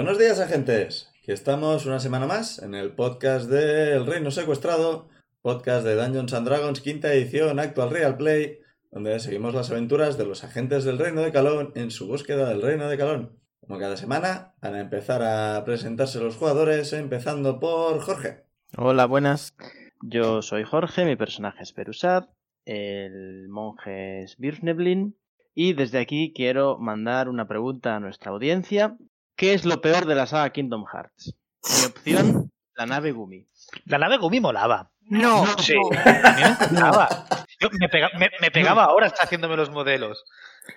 Buenos días, agentes. Que estamos una semana más en el podcast de El Reino Secuestrado, podcast de Dungeons and Dragons, quinta edición, actual Real Play, donde seguimos las aventuras de los agentes del Reino de Calón en su búsqueda del Reino de Calón. Como cada semana, van a empezar a presentarse los jugadores, empezando por Jorge. Hola, buenas. Yo soy Jorge, mi personaje es Perusad, el monje es Birfneblin, y desde aquí quiero mandar una pregunta a nuestra audiencia. ¿Qué es lo peor de la saga Kingdom Hearts? Mi opción, la nave Gumi. La nave Gumi molaba. No, Sí, a mí me encantaba. Yo me, pega- me- me pegaba ahora está haciéndome los modelos.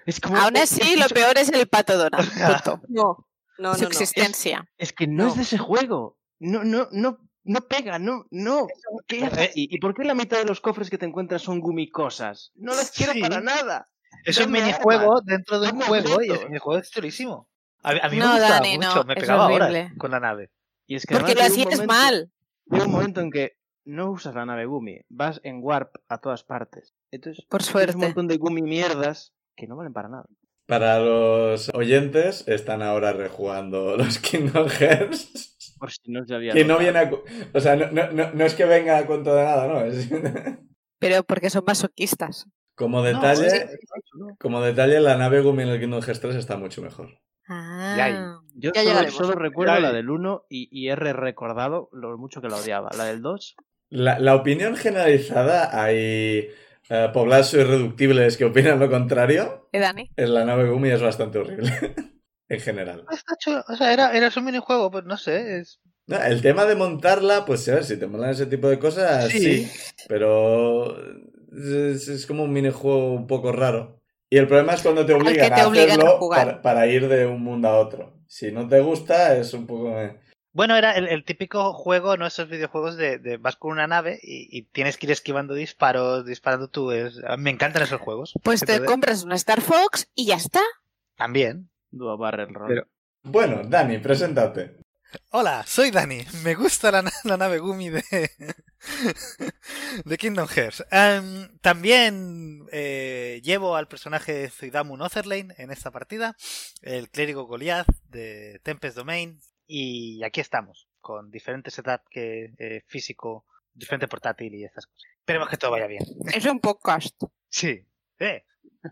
Es como, aún así lo peor es el pato Donald. No, no, Su no, no. existencia. Es que no, No. es de ese juego. No, no, no, no pega, no, no. ¿Qué Eh, aquí? ¿Y por qué la mitad de los cofres que te encuentras son gumicosas? No las quiero Sí. para nada. Es un minijuego dentro de un juego y el minijuego es chulísimo. A, a mí No, me gustaba Dani, mucho, no, me pegaba ahora con la nave. Y es que Porque lo hacías mal. Llega un momento en que no usas la nave Gumi, vas en Warp a todas partes. Entonces, Por suerte. un montón de Gumi mierdas que no valen para nada. Para los oyentes, están ahora rejugando los Kingdom Hearts. Por si no se había Que no viene a... O sea, no, no- no- no es que venga a cuento de nada, ¿no? Es... Pero porque son masoquistas. Como detalle, sí, sí, no. como detalle, la nave Gumi en el Kingdom Hearts 3 está mucho mejor. Ah. Yo Ya solo, solo recuerdo Ya- la del 1 y, y he re- recordado lo mucho que la odiaba. La del 2, La, la opinión generalizada, hay eh, poblados irreductibles que opinan lo contrario. ¿Eh, Dani? En la nave Gumi es bastante horrible. en general. Está chulo, O sea, era, era un minijuego, pues no sé. Es... No, el tema de montarla, pues a ver, si te molan ese tipo de cosas, sí. Sí. pero es, es como un minijuego un poco raro. Y el problema es cuando te obligan te a obligan a hacerlo jugar. para, para ir de un mundo a otro. Si no te gusta, es un poco... Bueno, era el, el típico juego, no esos videojuegos de, de vas con una nave y, y tienes que ir esquivando disparos, disparando tú. Es, me encantan esos juegos. Pues te Entonces, compras una Star Fox y ya está. También. Dua Barrel Roll. Pero- Bueno, Dani, preséntate. Hola, soy Dani. Me gusta la, na- la nave Gumi de, de Kingdom Hearts. Em, también eh, llevo al personaje Zuidamu Notherlane en esta partida, el clérigo Goliath de Tempest Domain. Y aquí estamos, con diferente setup que eh, físico, diferente portátil y estas cosas. Esperemos que todo vaya bien. Es un podcast. Sí. Eh,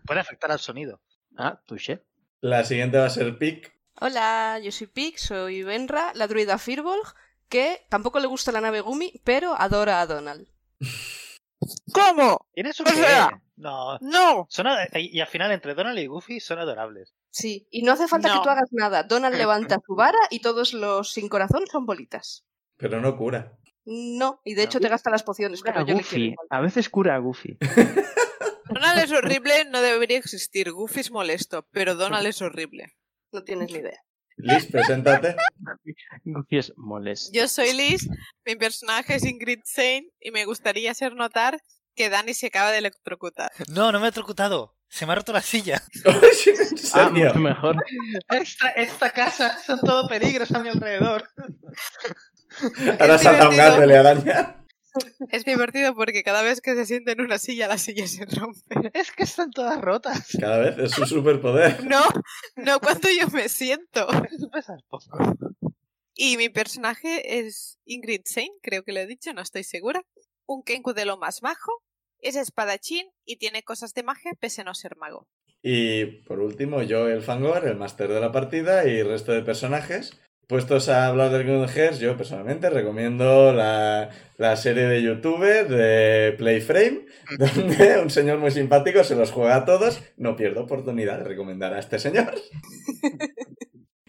puede afectar al sonido. Ah, touché. La siguiente va a ser Pic. Hola, yo soy Pig, soy Benra, la druida Firbolg, que tampoco le gusta la nave Gumi, pero adora a Donald. ¿Cómo? ¿Tienes un O qué? sea- No. No. Son y al final entre Donald y Goofy son adorables. Sí, y no hace falta No. que tú hagas nada. Donald levanta su vara y todos los sin corazón son bolitas. Pero no cura. No, y de hecho te gasta las pociones, Cura pero a yo Goofy. A veces cura a Goofy. Donald es horrible, no debería existir. Goofy es molesto, pero Donald es horrible. No tienes ni idea. Liz, preséntate. Es molesto. Yo soy Liz, mi personaje es Ingrid Sain y me gustaría hacer notar que Dani se acaba de electrocutar. No, no me he trocutado. Se me ha roto la silla. ¿En Ah, serio? mucho mejor. Esta, esta casa son todo peligros a mi alrededor. Ahora salta un gato y le araña. Es divertido porque cada vez que se siente en una silla, la silla se rompe. Es que están todas rotas. Cada vez es su superpoder. No, no cuando yo me siento. Poco. Y mi personaje es Ingrid Sain, creo que lo he dicho, no estoy segura. Un Kenku de lo más bajo, es espadachín y tiene cosas de magia pese a no ser mago. Y por último, yo, el Fangor, el máster de la partida y el resto de personajes puestos a hablar del Grinders, yo personalmente recomiendo la, la serie de youtubers de Playframe, mm. donde un señor muy simpático se los juega a todos. No pierdo oportunidad de recomendar a este señor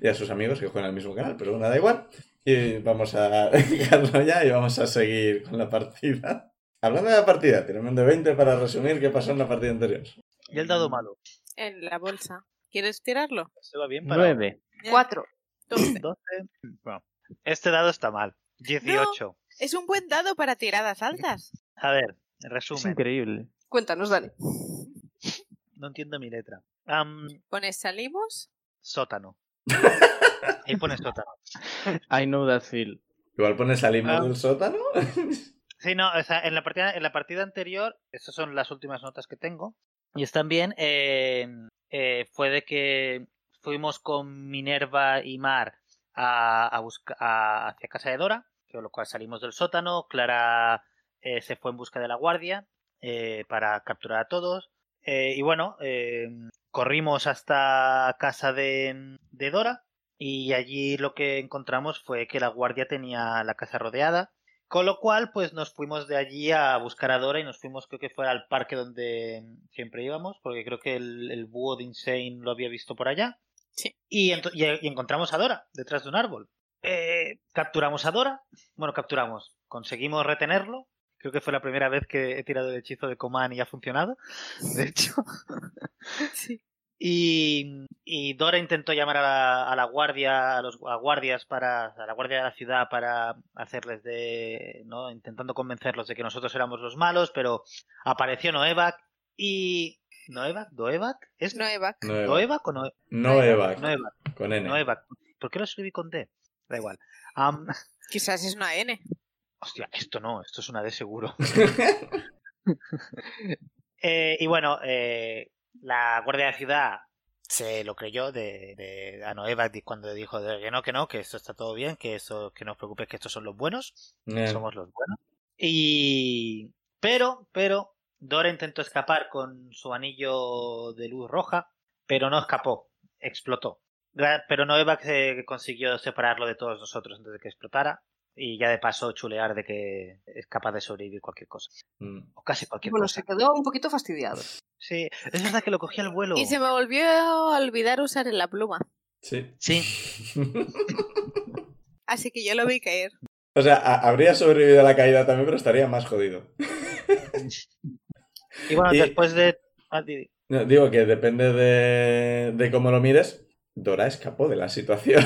y a sus amigos que juegan al mismo canal, pero bueno, da igual. Y vamos a dejarlo ya y vamos a seguir con la partida. Hablando de la partida, tirame un de 20 para resumir qué pasó en la partida anterior. Y el dado malo. En la bolsa. ¿Quieres tirarlo? Se va bien para... 9. 4. 12. 12. Bueno, este dado está mal. 18. Es un buen dado para tiradas altas. A ver, en Es resumen. increíble. Cuéntanos, Dani. No entiendo mi letra. Am, Pones salimos. sótano. Ahí pone sótano. I know that feel. Igual pones salimos Ah. del sótano. Sí, no, o sea, en la partida, en la partida anterior, estas son las últimas notas que tengo. Y están bien. eh, eh, fue de que fuimos con Minerva y Mar a, a busca- a- hacia casa de Dora, con lo cual salimos del sótano. Clara eh, se fue en busca de la guardia eh, para capturar a todos. Eh, y bueno, eh, corrimos hasta casa de, de Dora. Y allí lo que encontramos fue que la guardia tenía la casa rodeada. Con lo cual, pues nos fuimos de allí a buscar a Dora y nos fuimos, creo que fue al parque donde siempre íbamos, porque creo que el, el búho de Insane lo había visto por allá. Sí. Y, ento- y- y encontramos a Dora detrás de un árbol. Eh, capturamos a Dora. Bueno, capturamos. Conseguimos retenerlo. Creo que fue la primera vez que he tirado el hechizo de Coman y ha funcionado. De hecho. Sí. Y, y Dora intentó llamar a la, a la guardia, a los a guardias para, a la guardia de la ciudad para hacerles de, ¿no? Intentando convencerlos de que nosotros éramos los malos, pero apareció Noevac y Noevac, Doevac, ¿es Noevac. No Eva. Doevac o Noe- No Eva. Noevac? Con N. Noevac. ¿Por qué lo escribí con D? Da igual. Quizás es una N. hostia, esto no, esto es una D seguro. Eh, y bueno, eh, la Guardia de la Ciudad se lo creyó de, de a Noevac cuando dijo de que no, que no, que esto está todo bien, que eso, que no os preocupéis, que estos son los buenos, somos los buenos. Y pero, pero Dora intentó escapar con su anillo de luz roja, pero no escapó, explotó. Pero Noevac eh, consiguió separarlo de todos nosotros antes de que explotara. Y ya de paso chulear de que es capaz de sobrevivir cualquier cosa. mm. O casi cualquier Bueno, cosa. se quedó un poquito fastidiado. Sí, es verdad que lo cogí al vuelo. Y se me volvió a olvidar usar la pluma. Sí. Sí, Así que yo lo vi caer. o sea, habría sobrevivido a la caída también, pero estaría más jodido. y bueno, Y- después de... ah, digo que depende de, de cómo lo mires. Dora escapó de la situación.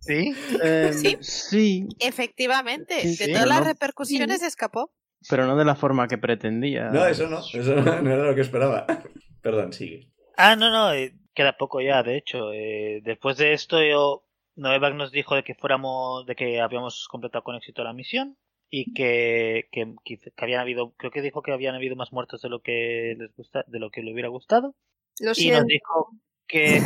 ¿Sí? Eh, Sí. sí, Efectivamente, Sí, de sí, todas las no. repercusiones escapó. pero no de la forma que pretendía. No, eso no. Eso no, no era lo que esperaba. Perdón, sigue. Ah, no, no, eh, queda poco ya, de hecho. eh, después de esto, yo, Noevac nos dijo de que fuéramos, de que habíamos completado con éxito la misión y que, que, habían habido, creo que dijo que habían habido más muertos de lo que les gusta, de lo que le hubiera gustado. Lo Y siento. nos dijo que...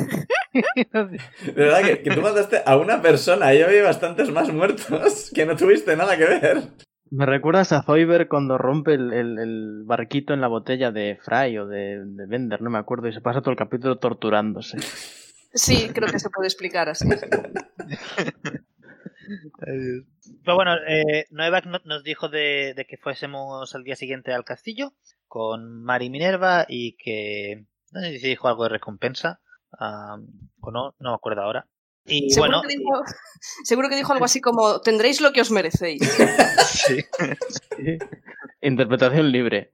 De verdad que, que tú mataste a una persona y había bastantes más muertos que no tuviste nada que ver. Me recuerdas a Zoiber cuando rompe el, el- el barquito en la botella de Fry o de, de Bender, no me acuerdo, y se pasa todo el capítulo torturándose. Sí, creo que se puede explicar así. Pero bueno, eh, Noevac nos dijo de, de que fuésemos al día siguiente al castillo con Mari y Minerva y que no sé si dijo algo de recompensa o no, no me acuerdo ahora. Y Seguro, bueno, que dijo, seguro que dijo algo así como tendréis lo que os merecéis. sí. Sí. Interpretación libre.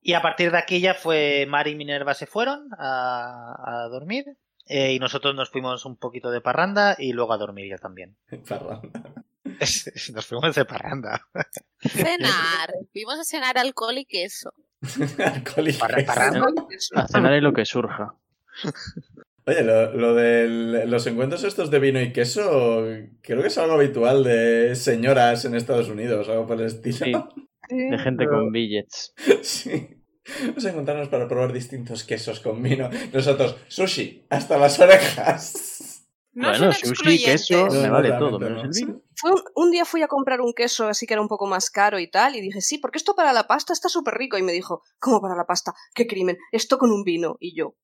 Y a partir de aquí ya fue Mari y Minerva se fueron a, a dormir eh, y nosotros nos fuimos un poquito de parranda y luego a dormir ya también. Perdón. nos fuimos de parranda. Cenar. Fuimos a cenar alcohol y queso. Alcohólicos. Parra- parranda. A cenar y lo que surja. Oye, lo, lo de los encuentros estos de vino y queso, creo que es algo habitual de señoras en Estados Unidos, algo por el estilo. De gente con billets. Sí. Vamos a encontrarnos para probar distintos quesos con vino. Nosotros, sushi, hasta las orejas. No bueno, sushi, queso, No, me vale todo, menos no. el vino. Fue un, un día fui a comprar un queso así que era un poco más caro y tal, y dije, sí, porque esto para la pasta está súper rico. Y me dijo, ¿cómo para la pasta? ¡Qué crimen! Esto con un vino. Y yo,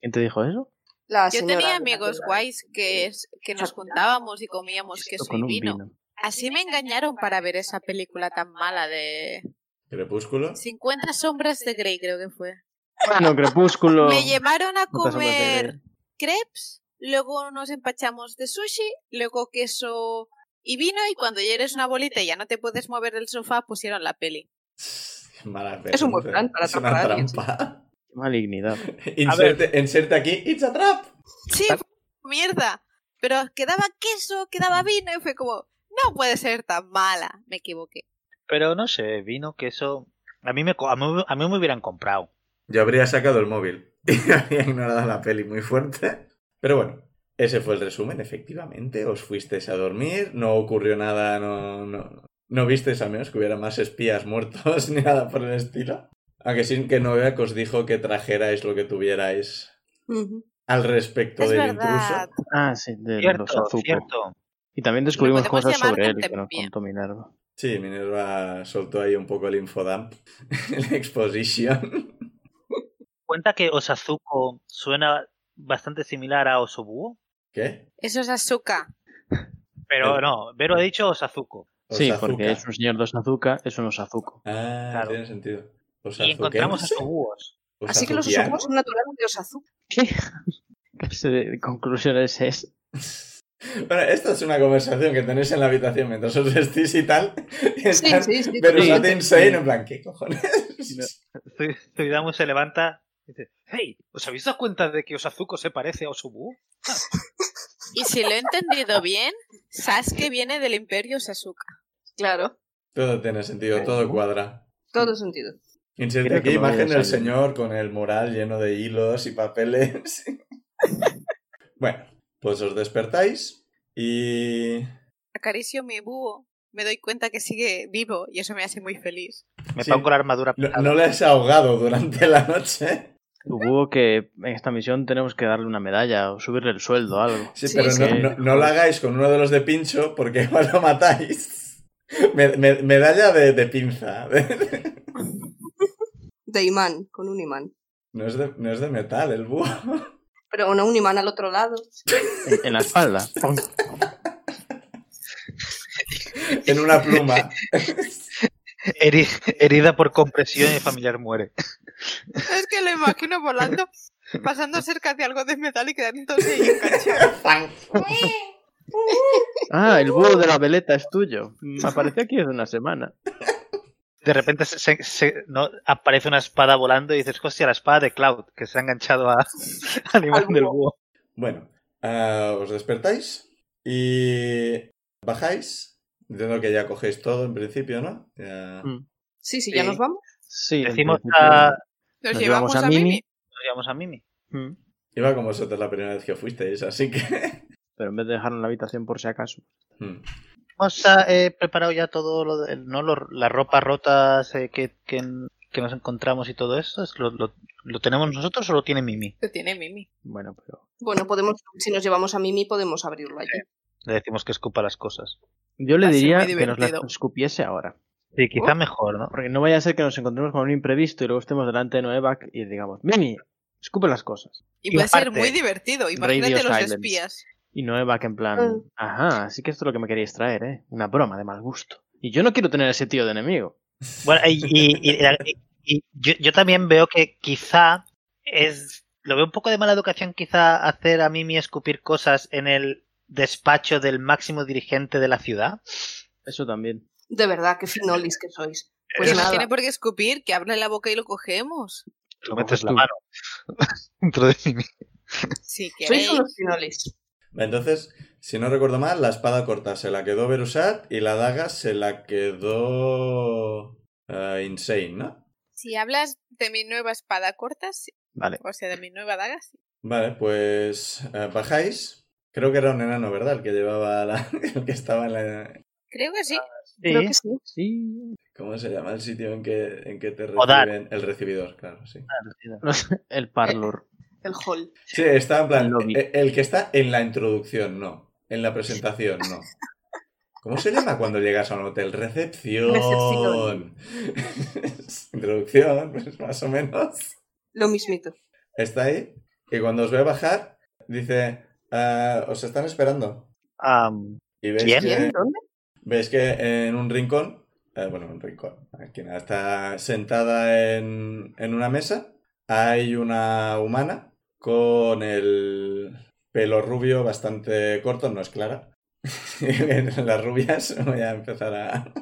¿Quién te dijo eso? la Yo tenía amigos guays que, que nos juntábamos y comíamos queso con y vino. Así me engañaron para ver esa película tan mala de Crepúsculo. 50 sombras de Grey, creo que fue. Bueno, Crepúsculo. Me llevaron a comer crepes, luego nos empachamos de sushi, luego queso y vino y cuando ya eres una bolita y ya no te puedes mover del sofá pusieron la peli. Mala Es un buen plan para es una atrapar a alguien, trampa. Malignidad. Inserte, inserte aquí, it's a trap. Sí, mierda. Pero quedaba queso, quedaba vino y fue como, no puede ser tan mala. Me equivoqué. Pero no sé, vino que eso. A mí me, co- a mí, a mí me hubieran comprado. Yo habría sacado el móvil y habría ignorado la peli muy fuerte. Pero bueno, ese fue el resumen, efectivamente. Os fuisteis a dormir, no ocurrió nada, no, no, no visteis al menos que hubiera más espías muertos ni nada por el estilo. Aunque sí que Novak os dijo que trajerais lo que tuvierais al respecto Es del verdad. intruso. Ah, sí, de los cierto. Y también descubrimos cosas sobre él que nos contó Minerva. Sí, Minerva soltó ahí un poco el infodump, la exposition. Cuenta que Osazuko suena bastante similar a Osobuo. ¿Qué? Eso es azúcar. Pero El- no, Vero ha dicho Osazuko. Sí, Osazuka. porque es un señor de Osazuka, es un Osazuko. Ah, Claro. tiene sentido. Y encontramos Osobuos. Así que los osokos son naturales de Osazu. ¿Qué clase de conclusión es? Bueno, esta es una conversación que tenéis en la habitación mientras os vestís y tal. Y Sí, sí, sí. pero Sí. Sati insane, en plan, ¿qué cojones? Zui- Zuidamu se levanta y dice: Hey, ¿os habéis dado cuenta de que Osazuko se parece a Osobuo? Y si lo he entendido bien, Sasuke viene del Imperio Sasuka. Claro, Todo tiene sentido, todo cuadra. todo sentido. Inserte aquí imagen del señor con el mural lleno de hilos y papeles. bueno, pues os despertáis y... Acaricio mi búho. Me doy cuenta que sigue vivo y eso me hace muy feliz. Me Sí. pongo la armadura No, no le has ahogado durante la noche. Hubo que en esta misión tenemos que darle una medalla o subirle el sueldo o algo. Sí, Sí, pero sí. No, no- no lo hagáis con uno de los de pincho porque igual lo matáis. Me- me- medalla de, de pinza. De imán, con un imán. No es de, no es de metal el búho. Pero no un imán al otro lado. En, en la espalda. En una pluma. Heri- herida por compresión y el familiar muere. Es que lo imagino volando, pasando cerca de algo de metal y quedándose ahí enganchado. Ah, el búho de la veleta es tuyo. Me apareció aquí hace una semana. De repente se, se- se- no, aparece una espada volando y dices, hostia, la espada de Cloud, que se ha enganchado a, al imán del búho. Bueno, ah, os despertáis y bajáis. Entiendo que ya cogéis todo en principio, ¿no? Ya- Mm. Sí, sí, ya Sí. nos vamos. Sí, Decimos a... Nos, Nos llevamos llevamos a a Mimi. Mimi. Nos llevamos a Mimi. Mm. Iba con vosotros la primera vez que fuisteis, así que... Pero en vez de dejarlo en la habitación por si acaso. Hmm. Hemos eh, preparado ya todo lo de, ¿no? Lo- las ropas rotas eh, que, que, que nos encontramos y todo eso. ¿Es ¿Lo, lo, lo tenemos nosotros o lo tiene Mimi? Lo tiene Mimi. Bueno, pero. Bueno, podemos, si nos llevamos a Mimi, podemos abrirlo allí. Le decimos que escupa las cosas. Yo le Va a diría que nos las escupiese ahora. Sí, quizá Oh. mejor, ¿no? Porque no vaya a ser que nos encontremos con un imprevisto y luego estemos delante de Noevac y digamos, Mimi, escupe las cosas. Y Y puede ser muy divertido. Imagínate Radio los silence. espías. Y Noevac en plan, Mm. ajá, así que esto es lo que me queríais traer, ¿eh? Una broma de mal gusto. Y yo no quiero tener ese tío de enemigo. Bueno, y, y- y- y- y yo, yo también veo que quizá es. Lo veo un poco de mala educación, quizá hacer a Mimi escupir cosas en el despacho del máximo dirigente de la ciudad. Eso también. De verdad, qué finolis que sois. Pues que no tiene por qué escupir, que abra la boca y lo cogemos. Lo metes la mano dentro de Mimi. Si Sois queréis. unos finolis. Entonces, si no recuerdo mal, la espada corta se la quedó Berusat y la daga se la quedó eh, Insane, ¿no? Si hablas de mi nueva espada corta, sí. Vale. o sea, de mi nueva daga, sí. Vale, pues eh, bajáis. Creo que era un enano, ¿verdad? El que llevaba la... el que estaba en la... Creo que sí. Creo que sí. Sí. ¿Cómo se llama el sitio en que, en que te Odar. reciben? El recibidor, claro, sí. El parlor. El hall. Sí, está en plan... El lobby. eh, El que está en la introducción, no. En la presentación, no. ¿Cómo se llama cuando llegas a un hotel? Recepción. Recepción. Introducción, pues más o menos. Lo mismito. Está ahí. Y cuando os ve bajar, dice, "Ah, os están esperando. Am, Y veis ¿Quién? que. ¿Dónde? veis que en un rincón, eh, bueno, un rincón, aquí nada, está sentada en, en una mesa, hay una humana con el pelo rubio bastante corto, no es clara. Las rubias voy a empezar a...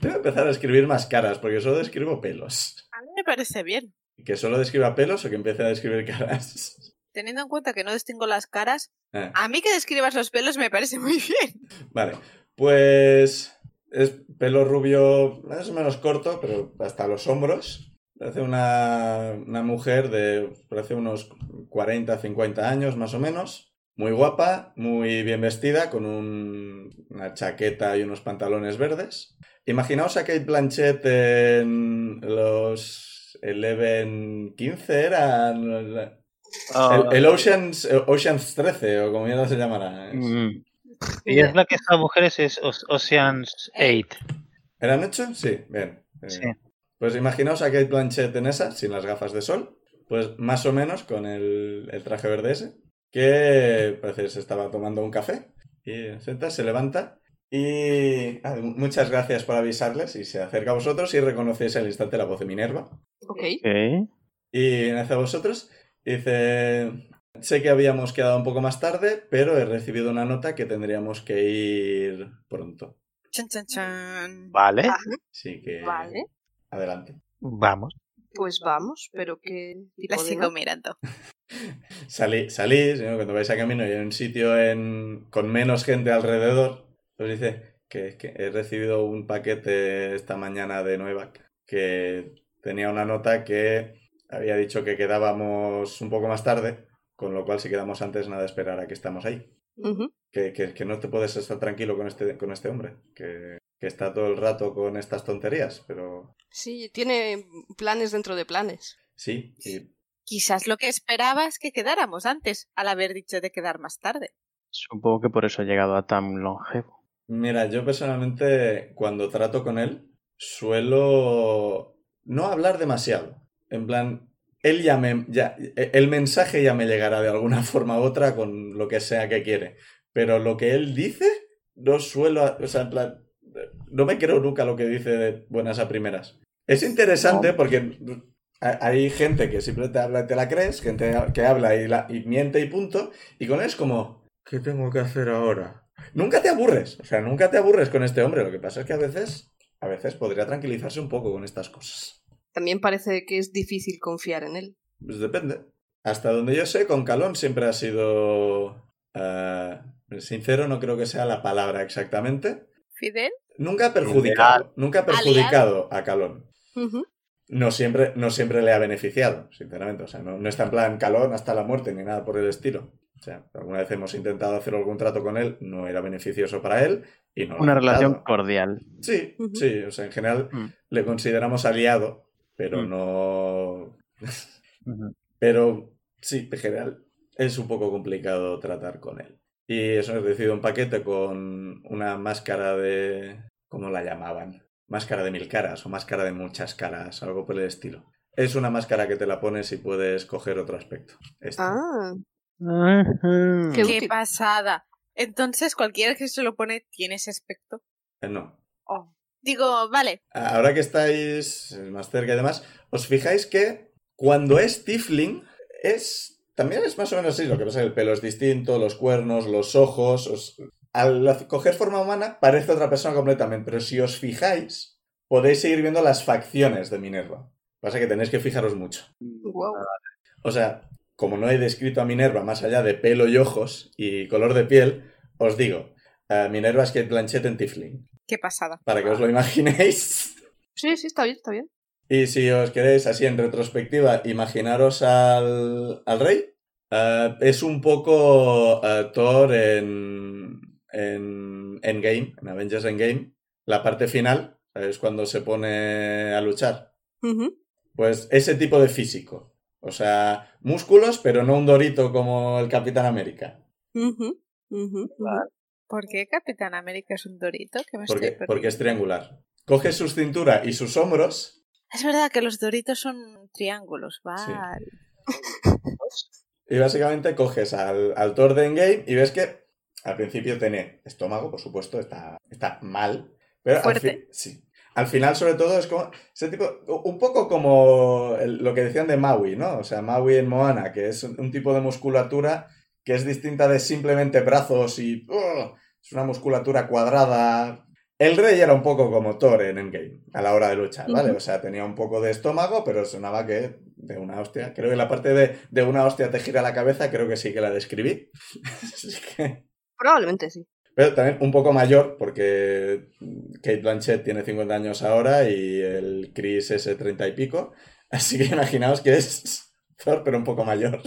Tengo que empezar a escribir más caras, porque solo escribo pelos. A mí me parece bien. ¿Que solo describa pelos o que empiece a describir caras? Teniendo en cuenta que no distingo las caras, Ah, a mí que describas los pelos me parece muy bien. vale, pues es pelo rubio más o menos corto, pero hasta los hombros. Parece una, una mujer de, parece unos 40, 50 años más o menos. Muy guapa, muy bien vestida, con un- una chaqueta y unos pantalones verdes. Imaginaos a Kate Blanchett en los 11, 15 eran... Ah, El, el Oceans, Oceans 13, o como mierda se llamará. Mm, Y es la que está mujeres es Oce- Ocean's 8. ¿Eran ocho? Sí, bien. Eh, Sí. Pues imaginaos a Kate Blanchett en esa, sin las gafas de sol, pues más o menos con el, el traje verde ese, que parece que se estaba tomando un café, y se sienta, se levanta, y ah, muchas gracias por avisarles, y se acerca a vosotros y reconocéis al instante la voz de Minerva. Ok. ok. Y hacia vosotros dice, sé que habíamos quedado un poco más tarde, pero he recibido una nota que tendríamos que ir pronto. Chan, chan, chan. Vale, Así que... vale. Adelante. vamos. Pues vamos, pero ¿qué tipo La sigo mirando. Salí, salís, ¿no? cuando vais a camino y hay un sitio en, con menos gente alrededor, os dice que, que he recibido un paquete esta mañana de Nuevac que tenía una nota que había dicho que quedábamos un poco más tarde, con lo cual si quedamos antes nada esperar a que estamos ahí. Que, que- que no te puedes estar tranquilo con este, con este hombre, que, que está todo el rato con estas tonterías, pero Sí, tiene planes dentro de planes. sí, y Quizás lo que esperaba es que quedáramos antes, al haber dicho de quedar más tarde. Supongo que por eso he llegado a tan longevo. Mira, yo personalmente cuando trato con él suelo no hablar demasiado. En plan, él ya me, ya, el mensaje ya me llegará de alguna forma u otra con lo que sea que quiere. Pero lo que él dice, no suelo, o sea, en plan, no me creo nunca lo que dice de buenas a primeras. Es interesante porque ha- hay gente que simplemente habla y te la crees, gente que habla y, la, y miente y punto, y con él es como, ¿qué tengo que hacer ahora? Nunca te aburres, o sea, nunca te aburres con este hombre. Lo que pasa es que a veces, a veces podría tranquilizarse un poco con estas cosas. También parece que es difícil confiar en él. Pues depende. Hasta donde yo sé, con Calón siempre ha sido... eh, sincero no creo que sea la palabra exactamente. ¿Fidel? Nunca ha perjudicado, nunca ha perjudicado a Calón. No siempre, no siempre le ha beneficiado, sinceramente. O sea, no, no está en plan Calón hasta la muerte ni nada por el estilo. O sea, alguna vez hemos intentado hacer algún trato con él, no era beneficioso para él y no Una relación cordial. Sí, sí, o sea, en general Mm. le consideramos aliado, pero Mm. no... Pero sí, en general es un poco complicado tratar con él. Y eso he recibido un paquete con una máscara de... ¿Cómo la llamaban? Máscara de mil caras o máscara de muchas caras, algo por el estilo. Es una máscara que te la pones y puedes coger otro aspecto. Esta. Ah. Qué ¡Qué pasada! Entonces, cualquiera que se lo pone tiene ese aspecto. Eh, no. Oh. Digo, vale, Ahora que estáis más cerca y demás, os fijáis que cuando es Tifling es... También es más o menos así, lo que pasa es que el pelo es distinto, los cuernos, los ojos... os- Al coger forma humana parece otra persona completamente, pero si os fijáis, podéis seguir viendo las facciones de Minerva. Pasa que tenéis que fijaros mucho. wow. O sea, como no he descrito a Minerva más allá de pelo y ojos y color de piel, os digo, eh, Minerva es Kate Blanchett en Tifling, qué pasada. para que os lo imaginéis. Sí, sí, está bien, está bien. Y si os queréis, así en retrospectiva, imaginaros al, al rey. eh, es un poco eh, Thor en, en Endgame, en Avengers Endgame. La parte final es cuando se pone a luchar. Pues ese tipo de físico. O sea, músculos, pero no un dorito como el Capitán América. Ujú. ¿Por qué Capitán América es un dorito? Me Porque, estoy porque es triangular. Coge su cintura y sus hombros. Es verdad que los doritos son triángulos, vale. Y básicamente coges al, al Thor de Endgame y ves que al principio tiene estómago, por supuesto, está, está mal. Pero al, Fuerte. sí. al final, sobre todo, es como ese tipo, un poco como el- lo que decían de Maui, ¿no? O sea, Maui en Moana, que es un, un tipo de musculatura que es distinta de simplemente brazos y ¡ugh! es una musculatura cuadrada. El rey era un poco como Thor en Endgame a la hora de luchar, ¿vale? O sea, tenía un poco de estómago, pero sonaba que de una hostia. Creo que la parte de, de una hostia te gira la cabeza, creo que sí que la describí. Así que... Probablemente sí. Pero también un poco mayor, porque Kate Blanchett tiene 50 años ahora y el Chris es de 30 y pico. Así que imaginaos que es Thor, pero un poco mayor.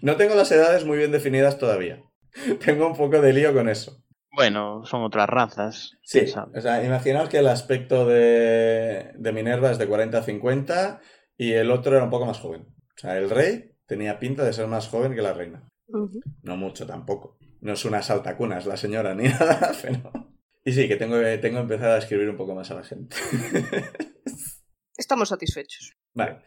No tengo las edades muy bien definidas todavía. Tengo un poco de lío con eso. Bueno, son otras razas. Sí, o sea, imaginaos que el aspecto de, de Minerva es de 40 a 50 y el otro era un poco más joven. O sea, el rey tenía pinta de ser más joven que la reina. No mucho tampoco. No es una saltacunas la señora ni nada, pero... Y sí, que tengo, tengo que empezar a escribir un poco más a la gente. Estamos satisfechos. Vale,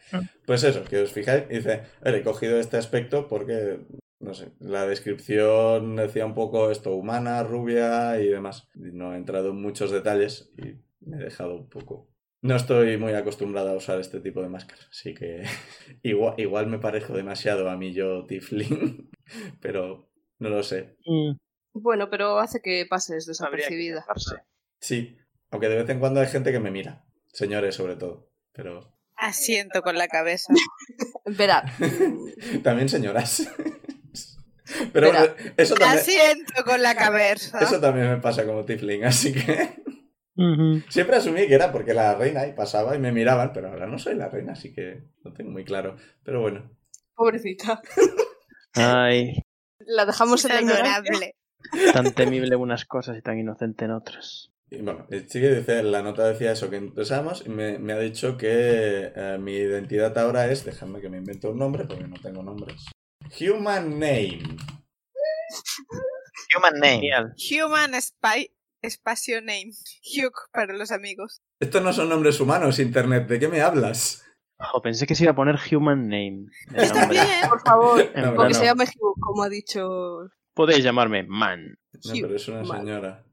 pues eso, que os fijáis, dice, a ver, he cogido este aspecto porque, no sé, la descripción decía un poco esto, humana, rubia y demás. No he entrado en muchos detalles y me he dejado un poco... No estoy muy acostumbrada a usar este tipo de máscaras, así que igual, igual me parezco demasiado a mí yo Tiflin, pero no lo sé. Mm, Bueno, pero hace que pases que desapercibida. fijarse. Sí, aunque de vez en cuando hay gente que me mira, señores sobre todo, pero Asiento con la cabeza. Verá, también señoras. Pero Espera. bueno, eso también, Asiento con la cabeza. eso también me pasa como Tifling, así que siempre asumí que era porque la reina y pasaba y me miraban, pero ahora no soy la reina, así que no tengo muy claro. Pero bueno, pobrecita. Ay, La dejamos en la ignorancia. adorable. tan temible en unas cosas y tan inocente en otras. y bueno, el chico dice, la nota decía eso, que empezamos y me, me ha dicho que eh, mi identidad ahora es, déjame que me invento un nombre porque no tengo nombres. Human Name. Human name. Human Spy Espacio Name. Hugh para los amigos. Estos no son nombres humanos, Internet, ¿de qué me hablas? Ojo, pensé que se iba a poner Human Name. nombre. Bien. Por favor, No, porque no. se llame Hugh, como ha dicho. Podéis llamarme Man. No, Hugh. pero es una señora.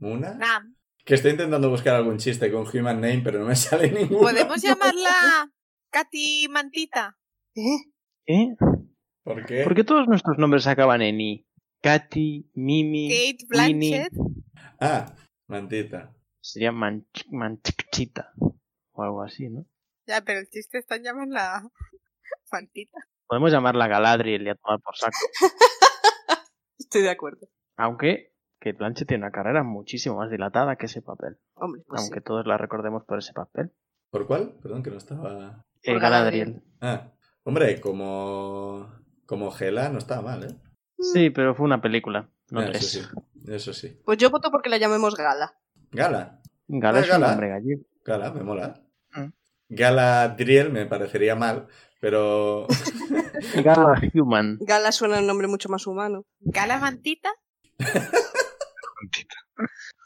¿Una? Nam. Que estoy intentando buscar algún chiste con Human Name, pero no me sale ninguno. ¿Podemos llamarla Katy Mantita? ¿Eh? ¿Eh? ¿Por qué? ¿Por qué todos nuestros nombres acaban en I? Katy, Mimi, Kate. Blanchett. Ah, mantita. Sería Manch- Manchita o algo así, ¿no? Ya, pero el chiste está en llamarla Mantita. Podemos llamarla Galadriel y a tomar por saco. Estoy de acuerdo. Aunque Kate Blanchett tiene una carrera muchísimo más dilatada que ese papel. Hombre, pues aunque sí. todos la recordemos por ese papel. ¿Por cuál? Perdón, que no estaba... Eh, Por Galadriel. Ah, hombre, como... Como Gela no estaba mal, ¿eh? Sí, pero fue una película, no Ah, tres. eso sí, eso sí. Pues yo voto porque la llamemos Gala. Gala. Gala Ah, es un Gala. nombre gallego. Gala, me mola. Mm. Galadriel me parecería mal, pero... Gala Human. Gala suena un nombre mucho más humano. ¿Gala Mantita?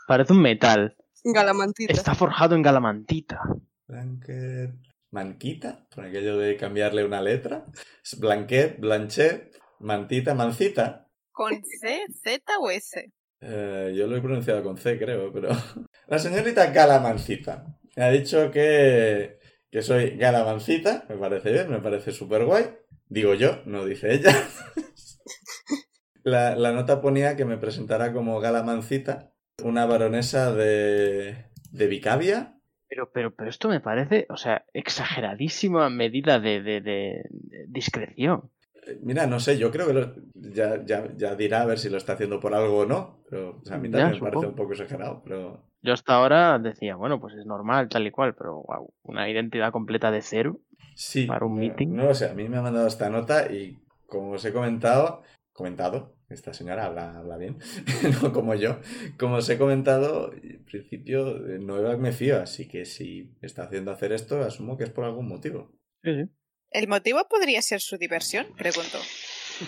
Parece un metal. Galamantita. Está forjado en galamantita. Blanquet... ¿Manquita? Por aquello de cambiarle una letra. Es Blanquet, Blanchet, Mantita, Mancita. ¿Con C, Z o S? Eh, yo lo he pronunciado con C, creo, pero... La señorita Galamancita me ha dicho que, que soy Galamancita, me parece bien, me parece súper guay. Digo yo, no dice ella. La, la nota ponía que me presentara como Galamancita, una baronesa de, de Vicavia. Pero, pero, pero esto me parece, o sea, exageradísima medida de, de, de- discreción. Eh, Mira, no sé, yo creo que lo- ya, ya, ya dirá a ver si lo está haciendo por algo o no, pero o sea, a mí Ya, también me parece un poco exagerado, pero... Yo hasta ahora decía, bueno, pues es normal, tal y cual, pero wow, una identidad completa de cero. Sí, Para un no- meeting. No lo sé, a mí me ha mandado esta nota y como os he comentado, comentado, esta señora habla, habla bien, no como yo, como os he comentado, en principio eh, no me fío, así que si está haciendo hacer esto, asumo que es por algún motivo. Sí, sí. ¿El motivo podría ser su diversión? Pregunto.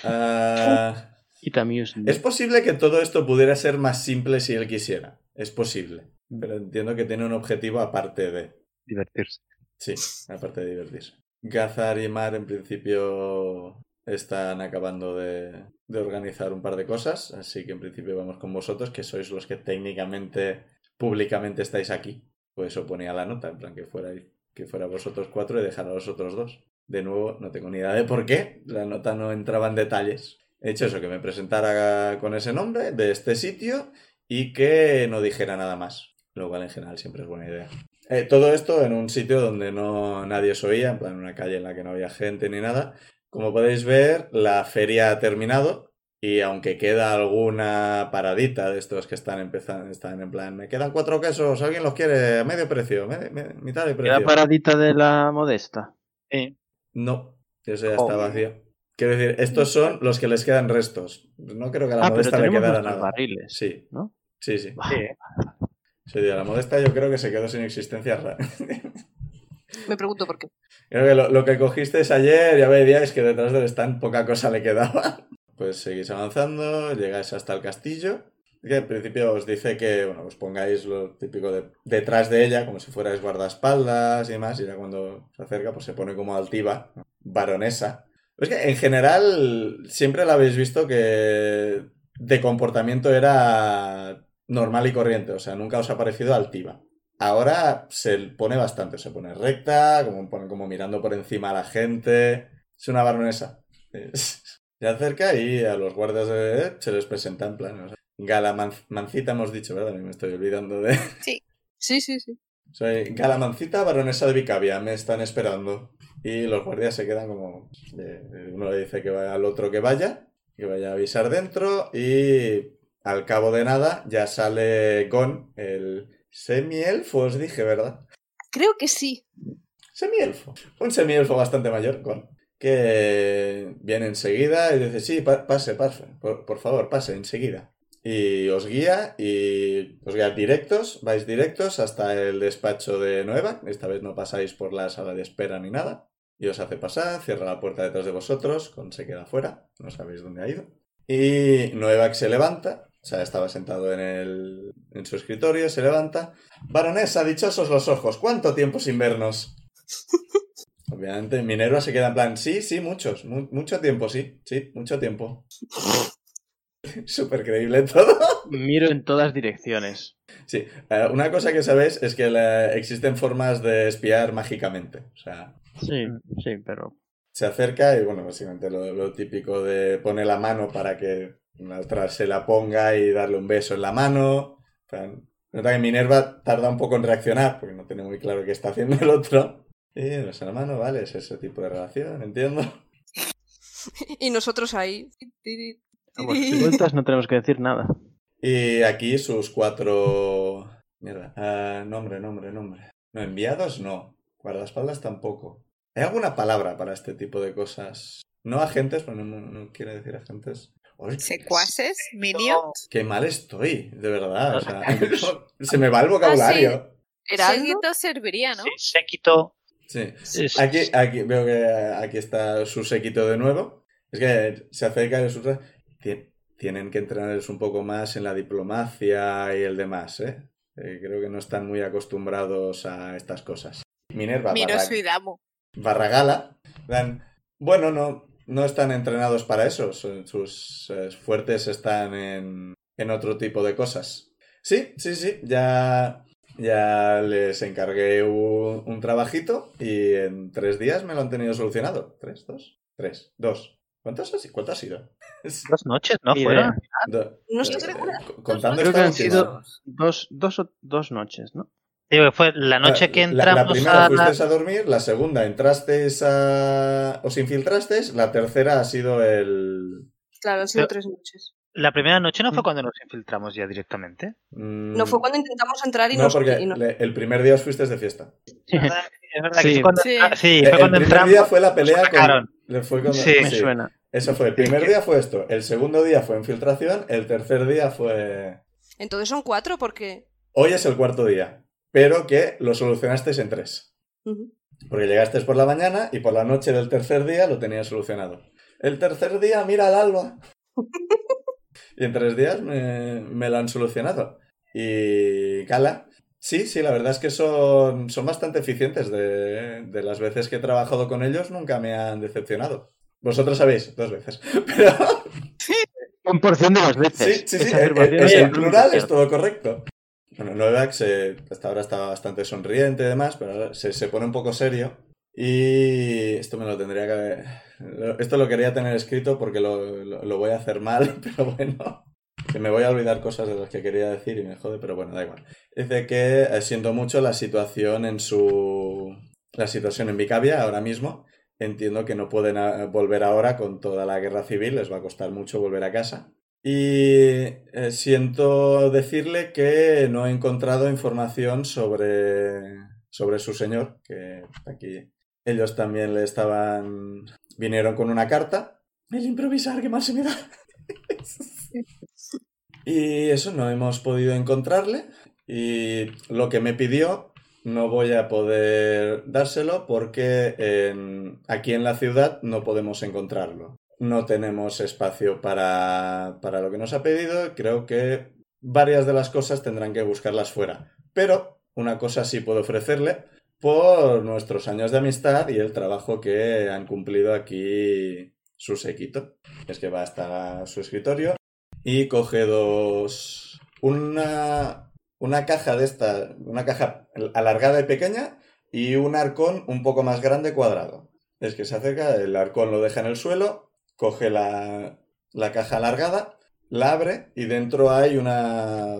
Y también es... es posible que todo esto pudiera ser más simple si él quisiera, es posible, pero entiendo que tiene un objetivo aparte de... Divertirse. Sí, aparte de divertirse. Gazar y Mar en principio están acabando de, de organizar un par de cosas, así que en principio vamos con vosotros, que sois los que técnicamente, públicamente estáis aquí. Pues eso ponía la nota, en plan que fuera, que fuera vosotros cuatro y dejar a los otros dos. De nuevo, no tengo ni idea de por qué, la nota no entraba en detalles. He hecho eso, que me presentara con ese nombre de este sitio y que no dijera nada más, lo cual en general siempre es buena idea. Eh, todo esto en un sitio donde no nadie os oía, en plan una calle en la que no había gente ni nada. Como podéis ver, la feria ha terminado y aunque queda alguna paradita de estos que están empezando, están en plan, me quedan cuatro quesos, alguien los quiere a medio precio, mitad de precio. ¿Queda paradita de la modesta? Sí. No, eso ya Oh. está vacío. Quiero decir, estos son los que les quedan restos. No creo que a la Ah, pero modesta le quedara nada. barriles. Sí, ¿no? sí, sí. Sí. Sí, la modesta yo creo que se quedó sin existencia. Me pregunto por qué. Creo que lo, que cogisteis ayer, ya veíais que detrás del stand poca cosa le quedaba. Pues seguís avanzando, llegáis hasta el castillo. Que en principio os dice que bueno, os pongáis lo típico de, detrás de ella, como si fuerais guardaespaldas y demás, y ya cuando se acerca, pues se pone como altiva, baronesa. Es que en general siempre la habéis visto que de comportamiento era normal y corriente, o sea, nunca os ha parecido altiva. Ahora se pone bastante, se pone recta, como, como mirando por encima a la gente. Es una baronesa. Se acerca y a los guardias de se les presenta en plan. o sea, Galamancita hemos dicho, ¿verdad? Me estoy olvidando de. Sí, sí, sí. Soy Galamancita, baronesa de Vicavia, me están esperando. Y los guardias se quedan como. Uno le dice que vaya al otro que vaya, que vaya a avisar dentro. Y al cabo de nada ya sale Gon, el semielfo, os dije, ¿verdad? Creo que sí. Semielfo. Un semielfo bastante mayor, Gon. Que viene enseguida y dice: Sí, pa- pase, pase, por, por favor, pase enseguida. Y os guía y os guía directos, vais directos hasta el despacho de Nueva. Esta vez no pasáis por la sala de espera ni nada. Y os hace pasar, cierra la puerta detrás de vosotros, con se queda fuera, no sabéis dónde ha ido. Y Nueva se levanta, o sea, estaba sentado en, el, en su escritorio, se levanta. Baronesa, dichosos los ojos, ¿cuánto tiempo sin vernos? Obviamente, Minerva se queda en plan, sí, sí, muchos, mu- mucho tiempo, sí, sí, mucho tiempo. Súper creíble todo. Miro en todas direcciones. Sí, eh, una cosa que sabéis es que la- existen formas de espiar mágicamente. O sea, Sí, sí, pero. se acerca y, bueno, básicamente lo, lo típico de pone la mano para que otra se la ponga y darle un beso en la mano. Nota que Minerva tarda un poco en reaccionar porque no tiene muy claro qué está haciendo el otro. Y beso en la mano, vale, es ese tipo de relación, entiendo. Y nosotros ahí. A vuestras vueltas no tenemos que decir nada. Y aquí sus cuatro... Mierda. ah, nombre, nombre, nombre. No, enviados no. Guardaespaldas tampoco. ¿Hay alguna palabra para este tipo de cosas? No agentes, pero no, no quiere decir agentes. Secuaces, minions. Qué mal estoy, de verdad. o sea, Ah, se me va el vocabulario. ¿Heraldo? Seguito serviría, ¿no? Sí, séquito. Sí. Aquí, aquí veo que aquí está su séquito de nuevo. Es que se acerca y sus... Tienen que entrenarles un poco más en la diplomacia y el demás, ¿eh? Eh, Creo que no están muy acostumbrados a estas cosas. Minerva Miro. Barragala. dan, Bueno, no, no están entrenados para eso. Sus eh, fuertes están en, en otro tipo de cosas. Sí, sí, sí. Ya, ya les encargué un, un trabajito y en tres días me lo han tenido solucionado. ¿Tres? ¿Dos? Tres. Dos. ¿Cuántos ha, si- ¿Cuánto ha sido? Dos noches, ¿no? Do- No estoy eh, Contando Creo que han sido dos, dos, o- dos noches, ¿no? Digo que fue la noche que La- la, entramos primera a la... fuisteis a dormir, la segunda entrasteis a... os infiltrasteis, la tercera ha sido el... Claro, han sido Pero- tres noches. La primera noche no fue cuando nos infiltramos ya directamente. mm, No fue cuando intentamos entrar y No, nos. porque y le- el primer día os fuisteis de fiesta. Es verdad, es verdad que Sí. es cuando, Sí. ah, sí, El, fue el cuando primer entramos. día fue la pelea con... fue cuando- Sí. Me suena. Eso fue. El primer día fue esto. El segundo día fue infiltración. El tercer día fue... Entonces son cuatro porque. Hoy es el cuarto día. Pero que lo solucionasteis en tres. Porque llegasteis por la mañana y por la noche del tercer día lo tenías solucionado. El tercer día, mira al alba. y en tres días me, me lo han solucionado. Y Gala, sí, sí, la verdad es que son, son bastante eficientes. De, de las veces que he trabajado con ellos nunca me han decepcionado. Vosotros sabéis, dos veces. Pero Un porción de las sí, veces. sí, sí, en- es en plural es todo correcto. Bueno, Novax eh, hasta ahora estaba bastante sonriente y demás, pero se, se pone un poco serio. Y esto me lo tendría que... Esto lo quería tener escrito porque lo, lo- voy a hacer mal, pero bueno. Que me voy a olvidar cosas de las que quería decir y me jode, pero bueno, da igual. Dice que eh, siento mucho la situación en su... La situación en Vicavia ahora mismo. Entiendo que no pueden volver ahora con toda la guerra civil, les va a costar mucho volver a casa. Y eh, siento decirle que no he encontrado información sobre, sobre su señor, que aquí ellos también le estaban... vinieron con una carta. El improvisar, ¿qué más se me da? y eso, no hemos podido encontrarle. Y lo que me pidió no voy a poder dárselo porque en- aquí en la ciudad no podemos encontrarlo. No tenemos espacio para, para lo que nos ha pedido. Creo que varias de las cosas tendrán que buscarlas fuera. Pero una cosa sí puedo ofrecerle por nuestros años de amistad y el trabajo que han cumplido aquí su sequito. Es que va hasta su escritorio y coge dos... Una, una caja de esta, una caja alargada y pequeña y un arcón un poco más grande cuadrado. Es que se acerca, el arcón lo deja en el suelo, coge la, la caja alargada, la abre y dentro hay una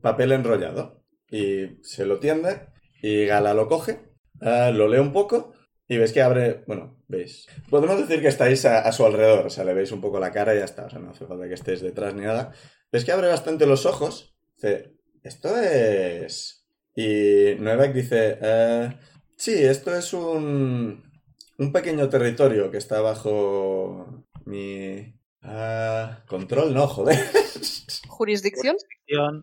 papel enrollado. Y se lo tiende y Gala lo coge, ah, lo lee un poco y ves que abre, bueno, veis. Podemos decir que estáis a, su alrededor, o sea, le veis un poco la cara y ya está, o sea, no hace falta que estéis detrás ni nada. Ves que abre bastante los ojos, dice, esto es... Y Novak dice, "Eh, sí, esto es un, un pequeño territorio que está bajo mi... ah, control, no, joder. ¿Jurisdicción?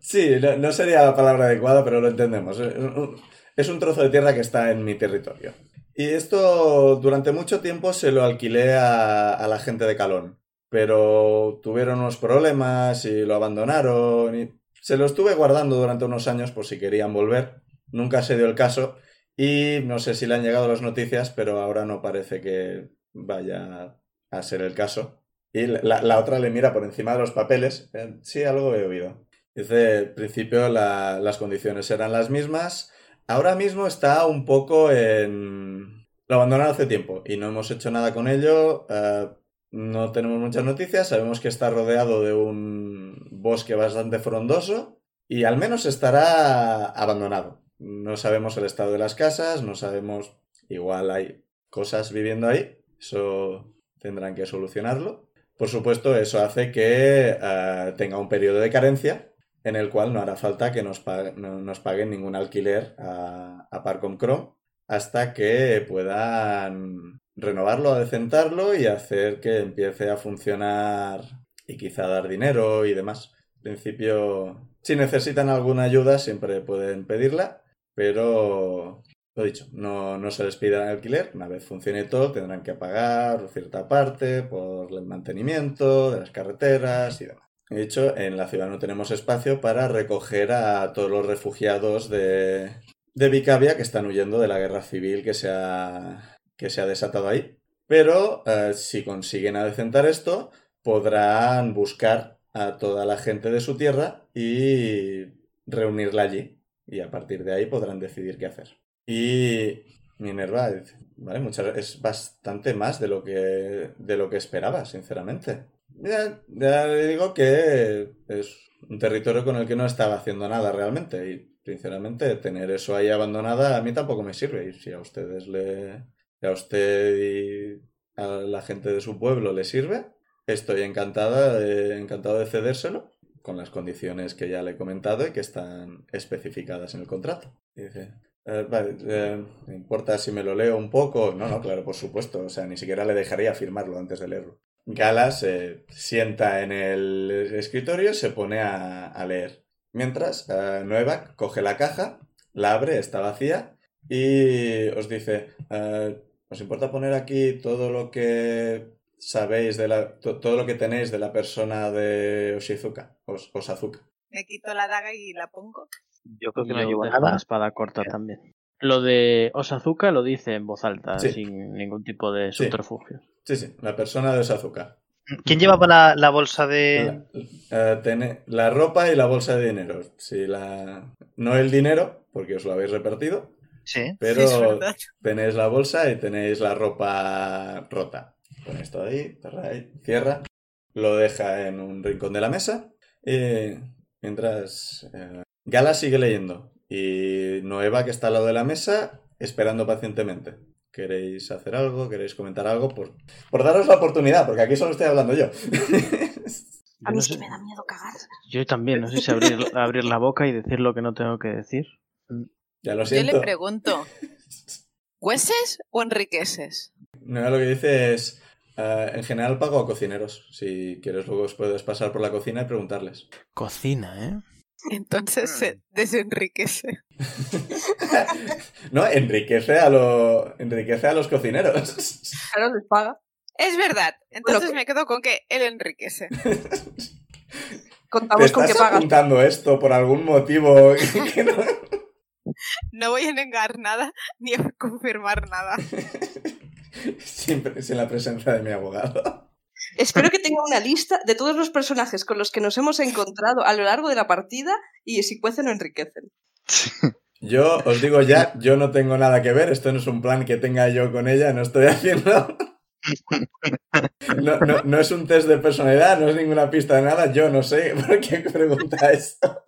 Sí, no, no sería la palabra adecuada, pero lo entendemos. Es un- Es un trozo de tierra que está en mi territorio. Y esto durante mucho tiempo se lo alquilé a, a la gente de Calón. Pero tuvieron unos problemas y lo abandonaron. Y se lo estuve guardando durante unos años por si querían volver. Nunca se dio el caso. Y no sé si le han llegado las noticias, pero ahora no parece que vaya a ser el caso. Y la, la otra le mira por encima de los papeles. Eh, Sí, algo he oído. Dice, al principio la- las condiciones eran las mismas. Ahora mismo está un poco en... Lo abandonaron hace tiempo y no hemos hecho nada con ello. eh, no tenemos muchas noticias. Sabemos que está rodeado de un bosque bastante frondoso y al menos estará abandonado. No sabemos el estado de las casas, no sabemos... Igual hay cosas viviendo ahí. Eso tendrán que solucionarlo. Por supuesto, eso hace que eh, tenga un periodo de carencia en el cual no hará falta que nos, pa- no nos paguen ningún alquiler a, a Parcom Chrome hasta que puedan renovarlo, adecentarlo y hacer que empiece a funcionar y quizá dar dinero y demás. En principio, si necesitan alguna ayuda, siempre pueden pedirla, pero lo dicho, no, no se les pida alquiler. Una vez funcione todo, tendrán que pagar cierta parte por el mantenimiento de las carreteras y demás. De hecho, en la ciudad no tenemos espacio para recoger a todos los refugiados de, de Vicavia que están huyendo de la guerra civil que se ha, que se ha desatado ahí. Pero eh, si consiguen adecentar esto, podrán buscar a toda la gente de su tierra y reunirla allí. Y a partir de ahí podrán decidir qué hacer. Y Minerva, ¿vale? Es bastante más de lo que, de lo que esperaba, sinceramente. Ya, le digo que es un territorio con el que no estaba haciendo nada realmente. Y sinceramente, tener eso ahí abandonada a mí tampoco me sirve. Y si a ustedes le. a usted y a la gente de su pueblo le sirve, estoy encantada de- encantado de cedérselo con las condiciones que ya le he comentado y que están especificadas en el contrato. Dice, eh, vale, eh, ¿me importa si me lo leo un poco? No, no, claro, por supuesto. O sea, ni siquiera le dejaría firmarlo antes de leerlo. Gala se sienta en el escritorio y se pone a, a leer. Mientras, eh, Nueva coge la caja, la abre, está vacía y os dice, eh, ¿os importa poner aquí todo lo que sabéis de la, to- todo lo que tenéis de la persona de Oshizuka, Os- Osazuka? Me quito la daga y la pongo. Yo creo que no llevo nada. la espada corta también. Lo de Osazuka lo dice en voz alta, Sí. sin ningún tipo de Sí. subterfugio. Sí, sí, la persona de Osazuka. ¿Quién llevaba la, la bolsa de...? La, eh, la ropa y la bolsa de dinero. Sí, la... No el dinero, porque os lo habéis repartido, Sí. pero Es verdad. tenéis la bolsa y tenéis la ropa rota. Ponéis todo ahí, cerráis, cierra, lo deja en un rincón de la mesa Y mientras eh, Gala sigue leyendo y Noeva, que está al lado de la mesa, esperando pacientemente. ¿Queréis hacer algo? ¿Queréis comentar algo? Por, por daros la oportunidad, porque aquí solo estoy hablando yo. A Yo mí no es que sé- me da miedo cagar. Yo también, no sé si abrir, abrir la boca y decir lo que no tengo que decir. ya lo Yo siento. le pregunto, ¿hueses o enriqueces? Noeva lo que dice es, eh, en general pago a cocineros. Si quieres luego os puedes pasar por la cocina y preguntarles. Cocina, ¿eh? Entonces se desenriquece. no, enriquece a, lo, enriquece a los cocineros. Claro, les paga. Es verdad. Entonces que- me quedo con que él enriquece. ¿Te Contamos con que estás pagas. apuntando esto por algún motivo que no- No voy a negar nada ni a confirmar nada. Siempre sin la presencia de mi abogado. Espero que tenga una lista de todos los personajes con los que nos hemos encontrado a lo largo de la partida y si cuecen o enriquecen. Yo os digo ya, yo no tengo nada que ver, esto no es un plan que tenga yo con ella, no estoy haciendo... No, no, no es un test de personalidad, no es ninguna pista de nada, yo no sé por qué pregunta esto.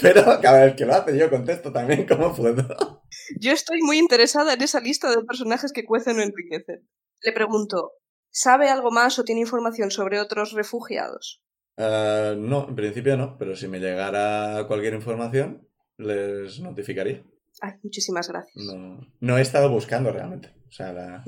Pero cada vez que lo hace yo contesto también como puedo. Yo estoy muy interesada en esa lista de personajes que cuecen o enriquecen. Le pregunto, ¿sabe algo más o tiene información sobre otros refugiados? Ah, no, en principio no, pero si me llegara cualquier información, les notificaría. Ay, muchísimas gracias. No, no he estado buscando realmente. O sea, la...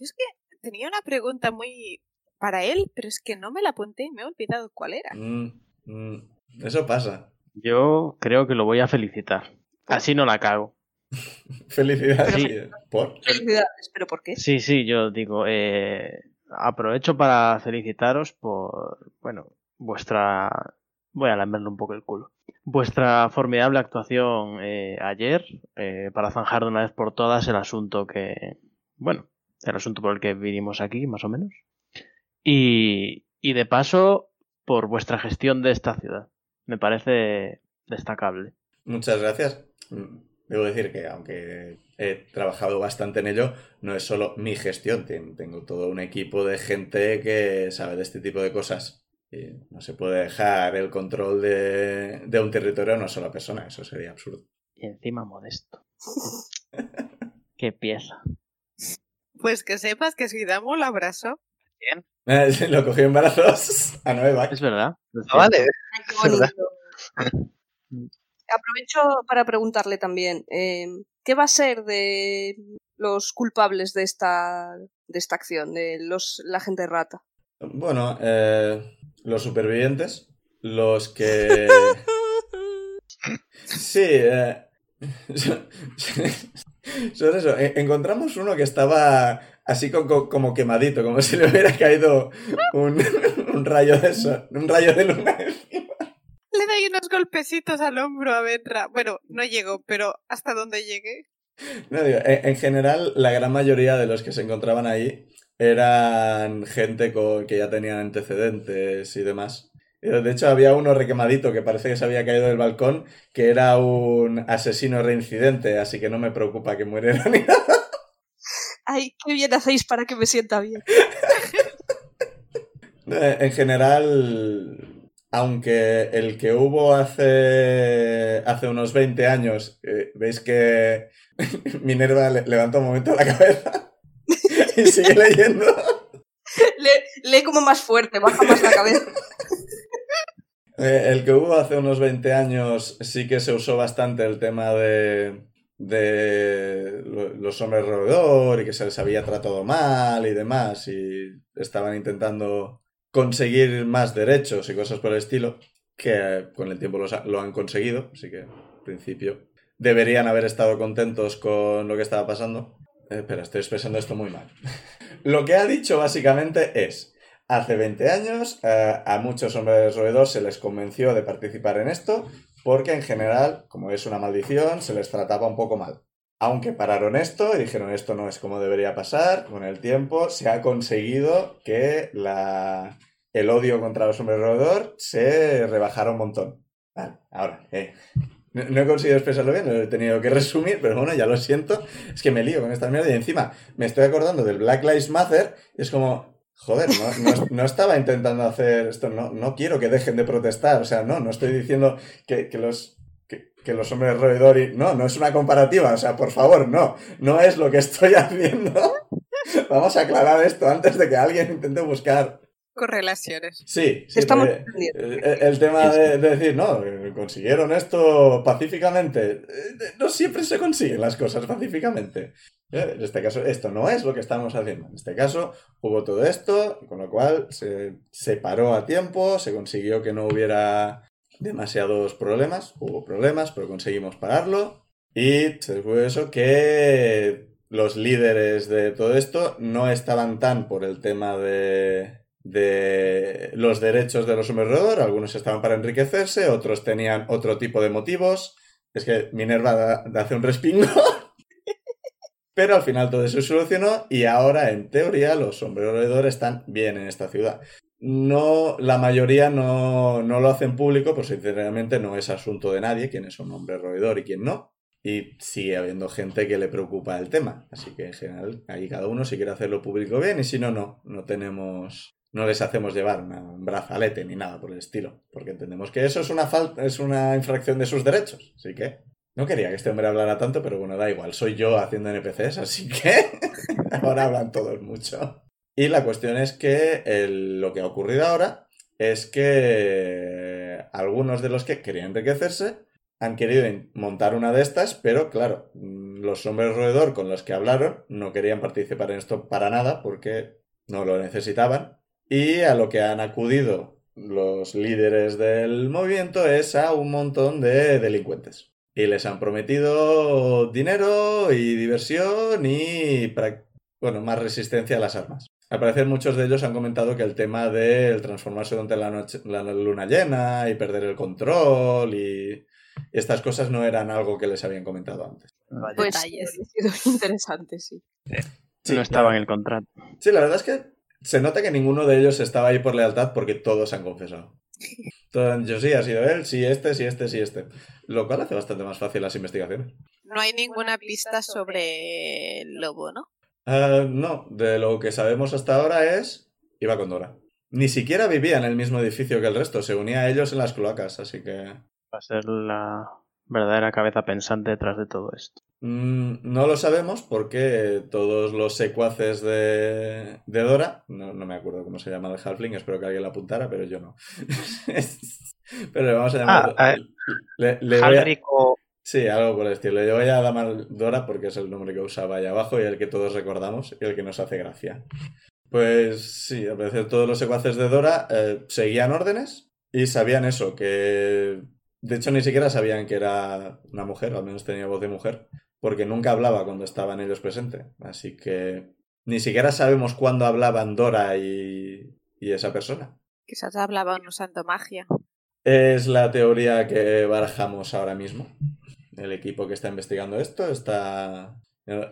Es que tenía una pregunta muy para él, pero es que no me la apunté y me he olvidado cuál era. Mm, mm, eso pasa. Yo creo que lo voy a felicitar. Así no la cago. Felicidades. Sí. ¿Por? Felicidades, pero ¿por qué? Sí, sí, yo digo, eh, aprovecho para felicitaros por, bueno, vuestra... Voy a lamerle un poco el culo. Vuestra formidable actuación eh, ayer eh, para zanjar de una vez por todas el asunto que, bueno, el asunto por el que vinimos aquí, más o menos. Y, y de paso, por vuestra gestión de esta ciudad. Me parece destacable. Muchas gracias. Debo decir que aunque he trabajado bastante en ello, no es solo mi gestión. Ten- Tengo todo un equipo de gente que sabe de este tipo de cosas. Y no se puede dejar el control de, de un territorio a una sola persona. Eso sería absurdo. Y encima modesto. Qué pieza. Pues que sepas que Suidamu la abrazó. Eh, sí, Lo cogí en brazos a Nueva. Es verdad. es Ah, vale. Ay, qué bonito. Aprovecho para preguntarle también, eh, ¿qué va a ser de los culpables de esta, de esta acción, de los, la gente rata? Bueno, eh, los supervivientes, los que... Sí, eh, son eso. E- Encontramos uno que estaba así co- co- como quemadito, como si le hubiera caído un, un rayo de eso, un rayo de luna. Doy unos golpecitos al hombro a Benra. Bueno, no llegó, pero hasta donde llegué. No, digo, en, en general, la gran mayoría de los que se encontraban ahí eran gente con, que ya tenían antecedentes y demás. Eh, De hecho, había uno requemadito que parece que se había caído del balcón, que era un asesino reincidente, así que no me preocupa que muriera ni nada. Ay, qué bien hacéis para que me sienta bien. En general, aunque el que hubo hace, hace unos 20 años, eh, veis que Minerva le- levanta un momento la cabeza y sigue leyendo. Le- lee como más fuerte, baja más la cabeza. Eh, el que hubo hace unos 20 años sí que se usó bastante el tema de, de lo- los hombres roedor y que se les había tratado mal y demás y estaban intentando conseguir más derechos y cosas por el estilo que con el tiempo los lo han conseguido, así que en principio deberían haber estado contentos con lo que estaba pasando. Eh, espera, estoy expresando esto muy mal. lo que ha dicho básicamente es Hace 20 años eh, a muchos hombres roedor se les convenció de participar en esto porque en general, como es una maldición, se les trataba un poco mal. Aunque pararon esto y dijeron esto no es como debería pasar, con el tiempo se ha conseguido que la, el odio contra los hombres roedor se rebajara un montón. Vale, ahora, eh, no, he conseguido expresarlo bien, lo he tenido que resumir, pero bueno, ya lo siento. Es que me lío con esta mierda y encima me estoy acordando del Black Lives Matter es como, joder, no, no- no estaba intentando hacer esto, no, no quiero que dejen de protestar, o sea, no, no estoy diciendo que, que los... Que, que los hombres roedor y... No, no es una comparativa, o sea, por favor, no, no es lo que estoy haciendo. Vamos a aclarar esto antes de que alguien intente buscar Correlaciones. Sí, sí, Estamos porque entendiendo. el, el tema de, de decir, no, eh, consiguieron esto pacíficamente. Eh, No siempre se consiguen las cosas pacíficamente. Eh, En este caso, esto no es lo que estamos haciendo. En este caso, hubo todo esto, con lo cual se, se paró a tiempo, se consiguió que no hubiera demasiados problemas. Hubo problemas, pero conseguimos pararlo. Y descubrió eso que los líderes de todo esto no estaban tan por el tema de, de los derechos de los roedor. Algunos estaban para enriquecerse, otros tenían otro tipo de motivos. Es que Minerva hace un respingo. Pero al final todo eso solucionó y ahora, en teoría, los hombres roedor están bien en esta ciudad. No, la mayoría no, no lo hacen público, pues sinceramente no es asunto de nadie quién es un hombre roedor y quién no. Y sigue habiendo gente que le preocupa el tema. Así que en general, ahí cada uno si quiere hacerlo público bien y si no, no. No tenemos. No les hacemos llevar una- un brazalete ni nada por el estilo. Porque entendemos que eso es una falta, es una infracción de sus derechos. Así que. No quería que este hombre hablara tanto, pero bueno, da igual. Soy yo haciendo NPCs, así que. ahora hablan todos mucho. Y la cuestión es que lo que ha ocurrido ahora es que algunos de los que querían enriquecerse han querido montar una de estas, pero claro, mm, los hombres roedor con los que hablaron no querían participar en esto para nada porque no lo necesitaban. Y a lo que han acudido los líderes del movimiento es a un montón de delincuentes. Y les han prometido dinero y diversión y, bueno, más resistencia a las armas. Al parecer muchos de ellos han comentado que el tema del transformarse durante la, noche, la luna llena y perder el control y estas cosas no eran algo que les habían comentado antes. Vaya, Pues Detalles. ha sido interesante, sí. Sí, no estaba en el contrato. Sí, la verdad es que se nota que ninguno de ellos estaba ahí por lealtad porque todos han confesado. Han dicho, sí, ha sido él, sí, este, sí, este, sí, este. Lo cual hace bastante más fácil las investigaciones. No hay ninguna pista sobre el lobo, ¿no? Ah, no, de lo que sabemos hasta ahora es... Iba con Dora. Ni siquiera vivía en el mismo edificio que el resto, se unía a ellos en las cloacas, así que... Va a ser la verdadera cabeza pensante detrás de todo esto. Mm, no lo sabemos porque todos los secuaces de, de Dora, no, no me acuerdo cómo se llama el Halfling, espero que alguien la apuntara, pero yo no. pero le vamos a llamar. Ah, eh, le, le voy a- o Sí, algo por el estilo. Le voy a llamar Dora porque es el nombre que usaba ahí abajo y el que todos recordamos y el que nos hace gracia. Pues sí, al parecer todos los secuaces de Dora eh, seguían órdenes y sabían eso, que de hecho ni siquiera sabían que era una mujer, al menos tenía voz de mujer, porque nunca hablaba cuando estaban ellos presentes. Así que ni siquiera sabemos cuándo hablaban Dora y, y esa persona. Quizás hablaban usando magia. Es la teoría que barajamos ahora mismo. El equipo que está investigando esto está...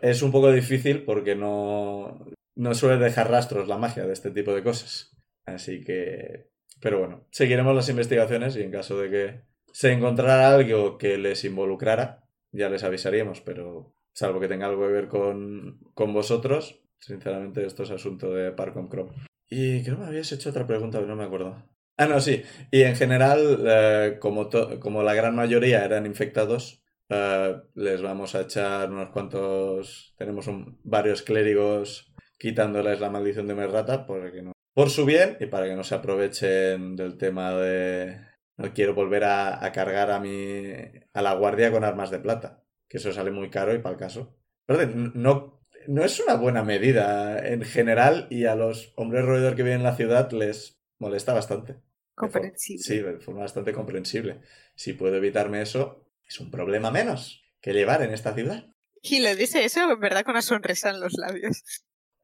Es un poco difícil porque no, no suele dejar rastros la magia de este tipo de cosas. Así que... Pero bueno, seguiremos las investigaciones y en caso de que se encontrara algo que les involucrara, ya les avisaríamos, pero salvo que tenga algo que ver con, con vosotros, sinceramente esto es asunto de Parcom Crop. Y creo que me habías hecho otra pregunta, pero no me acuerdo. Ah, no, sí. Y en general, eh, como, como la gran mayoría eran infectados, eh, les vamos a echar unos cuantos... Tenemos un- varios clérigos quitándoles la maldición de Merrata no, por su bien y para que no se aprovechen del tema de... No quiero volver a, a cargar a mi a la guardia con armas de plata, que eso sale muy caro y para el caso. Perdón, no, no es una buena medida en general y a los hombres roedor que viven en la ciudad les molesta bastante. De. Sí, de forma bastante comprensible. Si puedo evitarme eso, es un problema menos que llevar en esta ciudad. Y le dice eso, en verdad, con una sonrisa en los labios.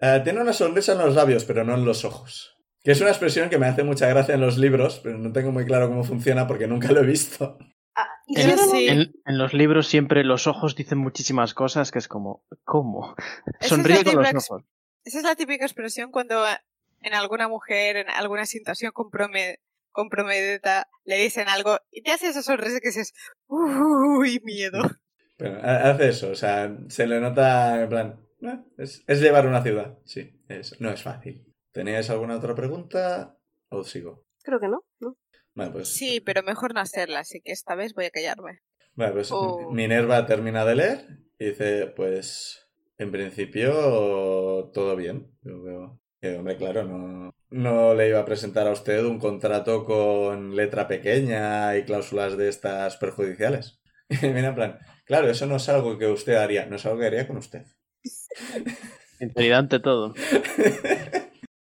Eh, tiene una sonrisa en los labios, pero no en los ojos. Que es una expresión que me hace mucha gracia en los libros, pero no tengo muy claro cómo funciona porque nunca lo he visto. Ah, En, Yo solo- sí. en- en los libros siempre los ojos dicen muchísimas cosas que es como, ¿cómo? Sonríe con los ojos. Esa es la típica expresión cuando en alguna mujer, en alguna situación comprome- comprometida, le dicen algo y te hace esa sonrisa que dices, uy, miedo. Pero ha- hace eso, o sea, se le nota en plan, "Eh, es, es llevar una ciudad, sí, es, no es fácil. ¿Teníais alguna otra pregunta o sigo? Creo que no, ¿no? Vale, pues, Sí, pero mejor no hacerla, así que esta vez voy a callarme. vale, pues Minerva termina de leer y dice, pues en principio todo bien. Yo veo que, hombre, claro, no, no le iba a presentar a usted un contrato con letra pequeña y cláusulas de estas perjudiciales. Y mira, en plan, claro, eso no es algo que usted haría, no es algo que haría con usted. Sinceridad ante todo.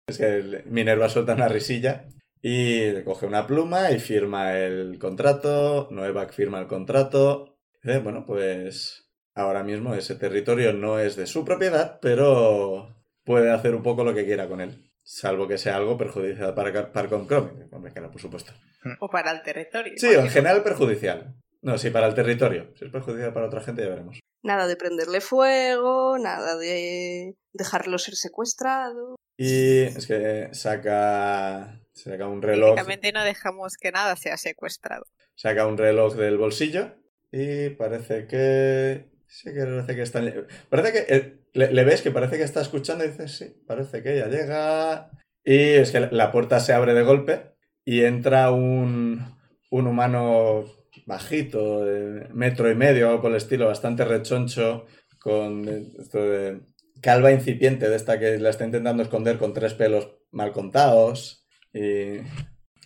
Es que Minerva suelta una risilla y le coge una pluma y firma el contrato. Noevac firma el contrato. Dice, bueno, pues ahora mismo ese territorio no es de su propiedad, pero puede hacer un poco lo que quiera con él. Salvo que sea algo perjudicial para, para. Hombre, claro, por supuesto. O para el territorio. Sí, en general perjudicial. No, sí, para el territorio. Si es perjudicial para otra gente, ya veremos. Nada de prenderle fuego, nada de dejarlo ser secuestrado. Y es que saca, saca un reloj. Técnicamente no dejamos que nada sea secuestrado. Saca un reloj del bolsillo y parece que... Sí que parece que está... Parece que... eh, Le, ves que parece que está escuchando y dices, sí, parece que ya llega. Y es que la puerta se abre de golpe y entra un, un humano bajito, metro y medio, algo por el estilo, bastante rechoncho, con eh, esto de calva incipiente de esta que la está intentando esconder con tres pelos mal contados. Y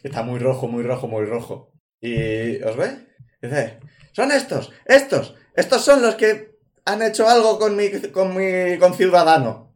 está muy rojo, muy rojo, muy rojo. ¿Y os ve? Dice, son estos, estos, estos son los que han hecho algo con mi, con mi conciudadano.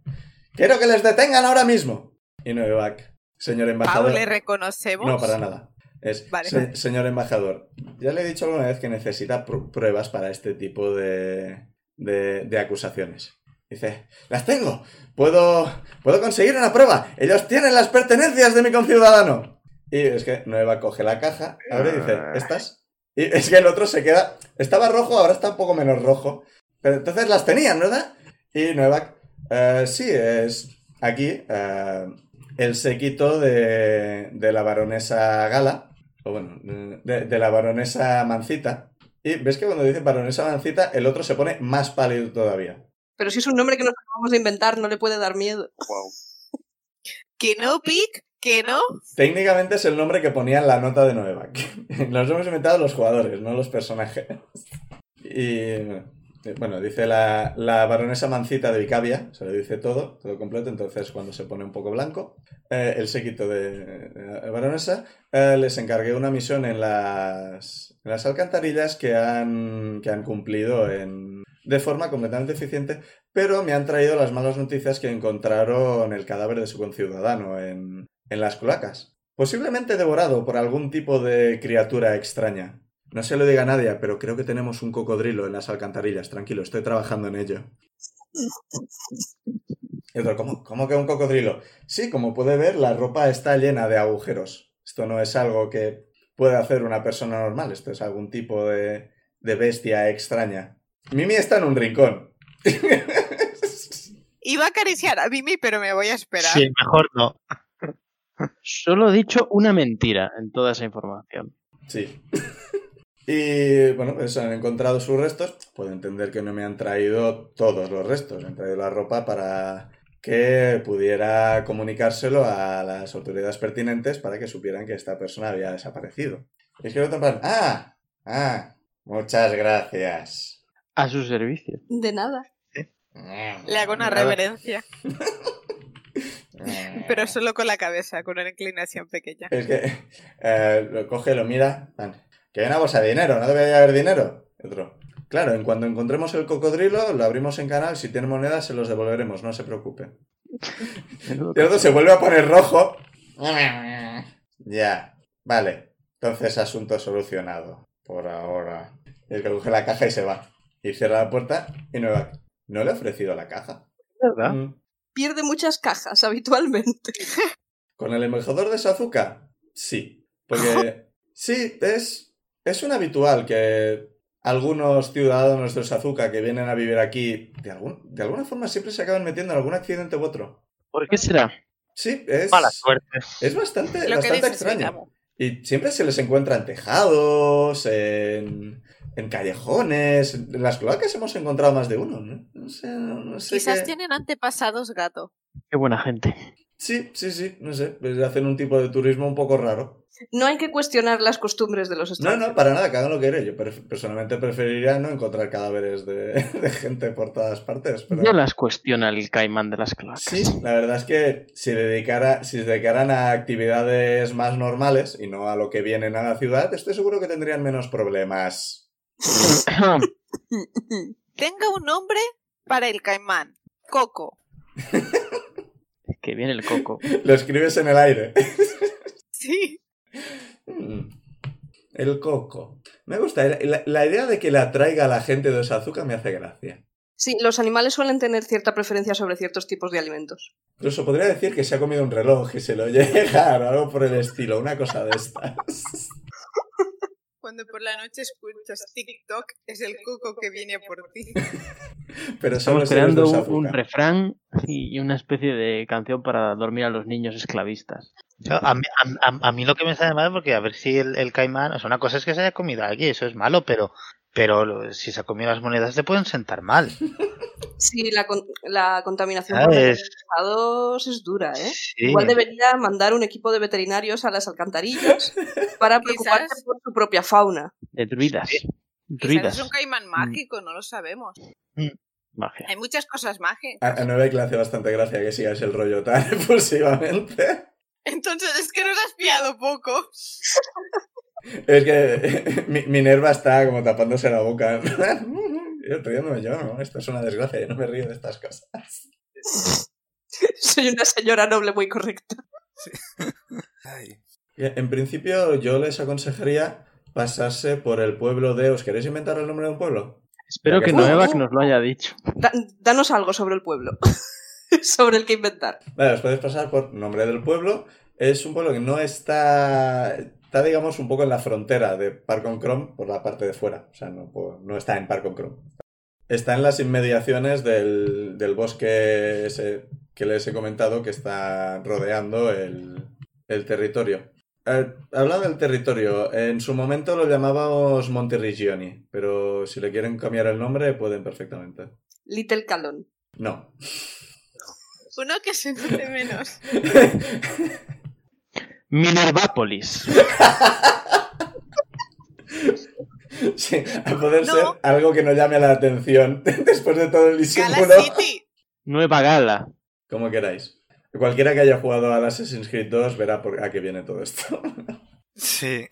Quiero que les detengan ahora mismo. Y Noevac, señor Pau, embajador. le reconocemos. No, para nada. Es, Vale. "Se- señor embajador, ya le he dicho alguna vez que necesita pr- pruebas para este tipo de, de, de acusaciones. Dice, las tengo. Puedo, puedo conseguir una prueba. Ellos tienen las pertenencias de mi conciudadano. Y es que Nueva coge la caja, abre y dice, ¿estas? Y es que el otro se queda... Estaba rojo, ahora está un poco menos rojo. Pero entonces las tenían, ¿verdad? Y Nueva, "Eh, sí, es aquí eh, el séquito de, de la baronesa Gala, o bueno, de, de la baronesa Mancita. Y ves que cuando dice baronesa Mancita, el otro se pone más pálido todavía. Pero si es un nombre que nos acabamos de inventar, no le puede dar miedo. Que no, Pic, que no. Técnicamente es el nombre que ponía en la nota de Noevac. Los hemos inventado los jugadores, no los personajes. Y bueno, dice la, la baronesa Mancita de Vicavia, se lo dice todo, todo completo, entonces cuando se pone un poco blanco, eh, el séquito de, de baronesa, eh, les encargué una misión en las, en las alcantarillas que han, que han cumplido en, de forma completamente eficiente, pero me han traído las malas noticias que encontraron el cadáver de su conciudadano en, en las cloacas. Posiblemente devorado por algún tipo de criatura extraña. No se lo diga a nadie, pero creo que tenemos un cocodrilo en las alcantarillas. Tranquilo, estoy trabajando en ello. Y otro, ¿cómo, ¿cómo que un cocodrilo? Sí, como puede ver, la ropa está llena de agujeros. Esto no es algo que puede hacer una persona normal. Esto es algún tipo de, de bestia extraña. Mimi está en un rincón. Iba a acariciar a Mimi, pero me voy a esperar. Sí, mejor no. Solo he dicho una mentira en toda esa información. Sí. Y bueno, pues han encontrado sus restos. Puedo entender que no me han traído todos los restos. Me han traído la ropa para que pudiera comunicárselo a las autoridades pertinentes para que supieran que esta persona había desaparecido. Y es que en plan, ah, ah, muchas gracias. A su servicio. De nada. Le hago una reverencia, pero solo con la cabeza, con una inclinación pequeña. Es que eh, lo coge, lo mira. Que hay una bolsa de dinero, ¿no debería haber dinero? Otro. Claro, en cuanto encontremos el cocodrilo, lo abrimos en canal. Si tiene monedas, se los devolveremos, no se preocupe. Otro se vuelve a poner rojo. Ya, vale. Entonces, asunto solucionado. Por ahora. El que coge la caja y se va. Y cierra la puerta y no va. No le he ofrecido la caja. ¿Verdad? Mm. Pierde muchas cajas habitualmente. ¿Con el embajador de Sazuka? Sí. Porque sí, es, es un habitual que algunos ciudadanos de Sazuka que vienen a vivir aquí, de, algún, de alguna forma siempre se acaban metiendo en algún accidente u otro. ¿Por qué será? Sí, es, Mala suerte. es bastante, bastante extraño. Y siempre se les encuentra en tejados, en, en callejones. En las cloacas hemos encontrado más de uno, ¿no? No sé, no, no sé Quizás qué- tienen antepasados gato. Qué buena gente. Sí, sí, sí, no sé. pues hacen un tipo de turismo un poco raro. No hay que cuestionar las costumbres de los No, extranjeros. no, para nada, que hagan lo que quieran. Yo personalmente preferiría no encontrar cadáveres de, de gente por todas partes. Pero... No las cuestiona el caimán de las cloacas. Sí, la verdad es que si, dedicara, si se dedicaran a actividades más normales y no a lo que vienen a la ciudad, estoy seguro que tendrían menos problemas. Tenga un nombre para el caimán. Coco. que viene el coco. Lo escribes en el aire. Sí. Mm. El coco. Me gusta. La, la idea de que le atraiga a la gente de Osazuka me hace gracia. Sí, los animales suelen tener cierta preferencia sobre ciertos tipos de alimentos. Incluso podría decir que se ha comido un reloj y se lo llega o algo por el estilo, una cosa de estas. Cuando por la noche escuchas TikTok, es el coco que viene por ti. Pero solo Estamos creando un, refrán y una especie de canción para dormir a los niños esclavistas. Yo, A mí, a, a- a mí lo que me sale mal porque a ver si el, el caimán, o sea, una cosa es que se haya comido a alguien, eso es malo, pero pero lo- si se ha comido las monedas te pueden sentar mal. Sí, la, con- la contaminación por ¿Sabes? metales pesados es dura, ¿eh? Sí. Igual debería mandar un equipo de veterinarios a las alcantarillas para preocuparse Quizás. por su propia fauna. De druidas. Es un caimán mágico, no lo sabemos. Magia. Hay muchas cosas mágicas. A, a Novek le hace bastante gracia que sigas el rollo tan efusivamente. Entonces es que nos has pillado poco. Es que mi- Minerva está como tapándose la boca. Yo riéndome yo, ¿no? Esto es una desgracia, yo no me río de estas cosas. Soy una señora noble muy correcta. Ay. En principio yo les aconsejaría pasarse por el pueblo de... ¿Os queréis inventar el nombre de un pueblo? Espero que Noevac nos lo haya dicho. Da- danos algo sobre el pueblo. sobre el que inventar. Vale, os podéis pasar por nombre del pueblo. Es un pueblo que no está... Está, digamos, un poco en la frontera de Park Chrome por la parte de fuera. O sea, no, no está en Park Chrome. Está en las inmediaciones del, del bosque ese que les he comentado que está rodeando el, el territorio. Eh, hablando del territorio, en su momento lo llamábamos Monterrigioni, pero si le quieren cambiar el nombre pueden perfectamente. Little Calón. No. Uno que se note menos. Minervápolis. Sí, a poder No. ser algo que no llame la atención después de todo el disimulo. Nueva Gala. Como queráis. Cualquiera que haya jugado al Assassin's Creed 2 verá por a qué viene todo esto. Sí.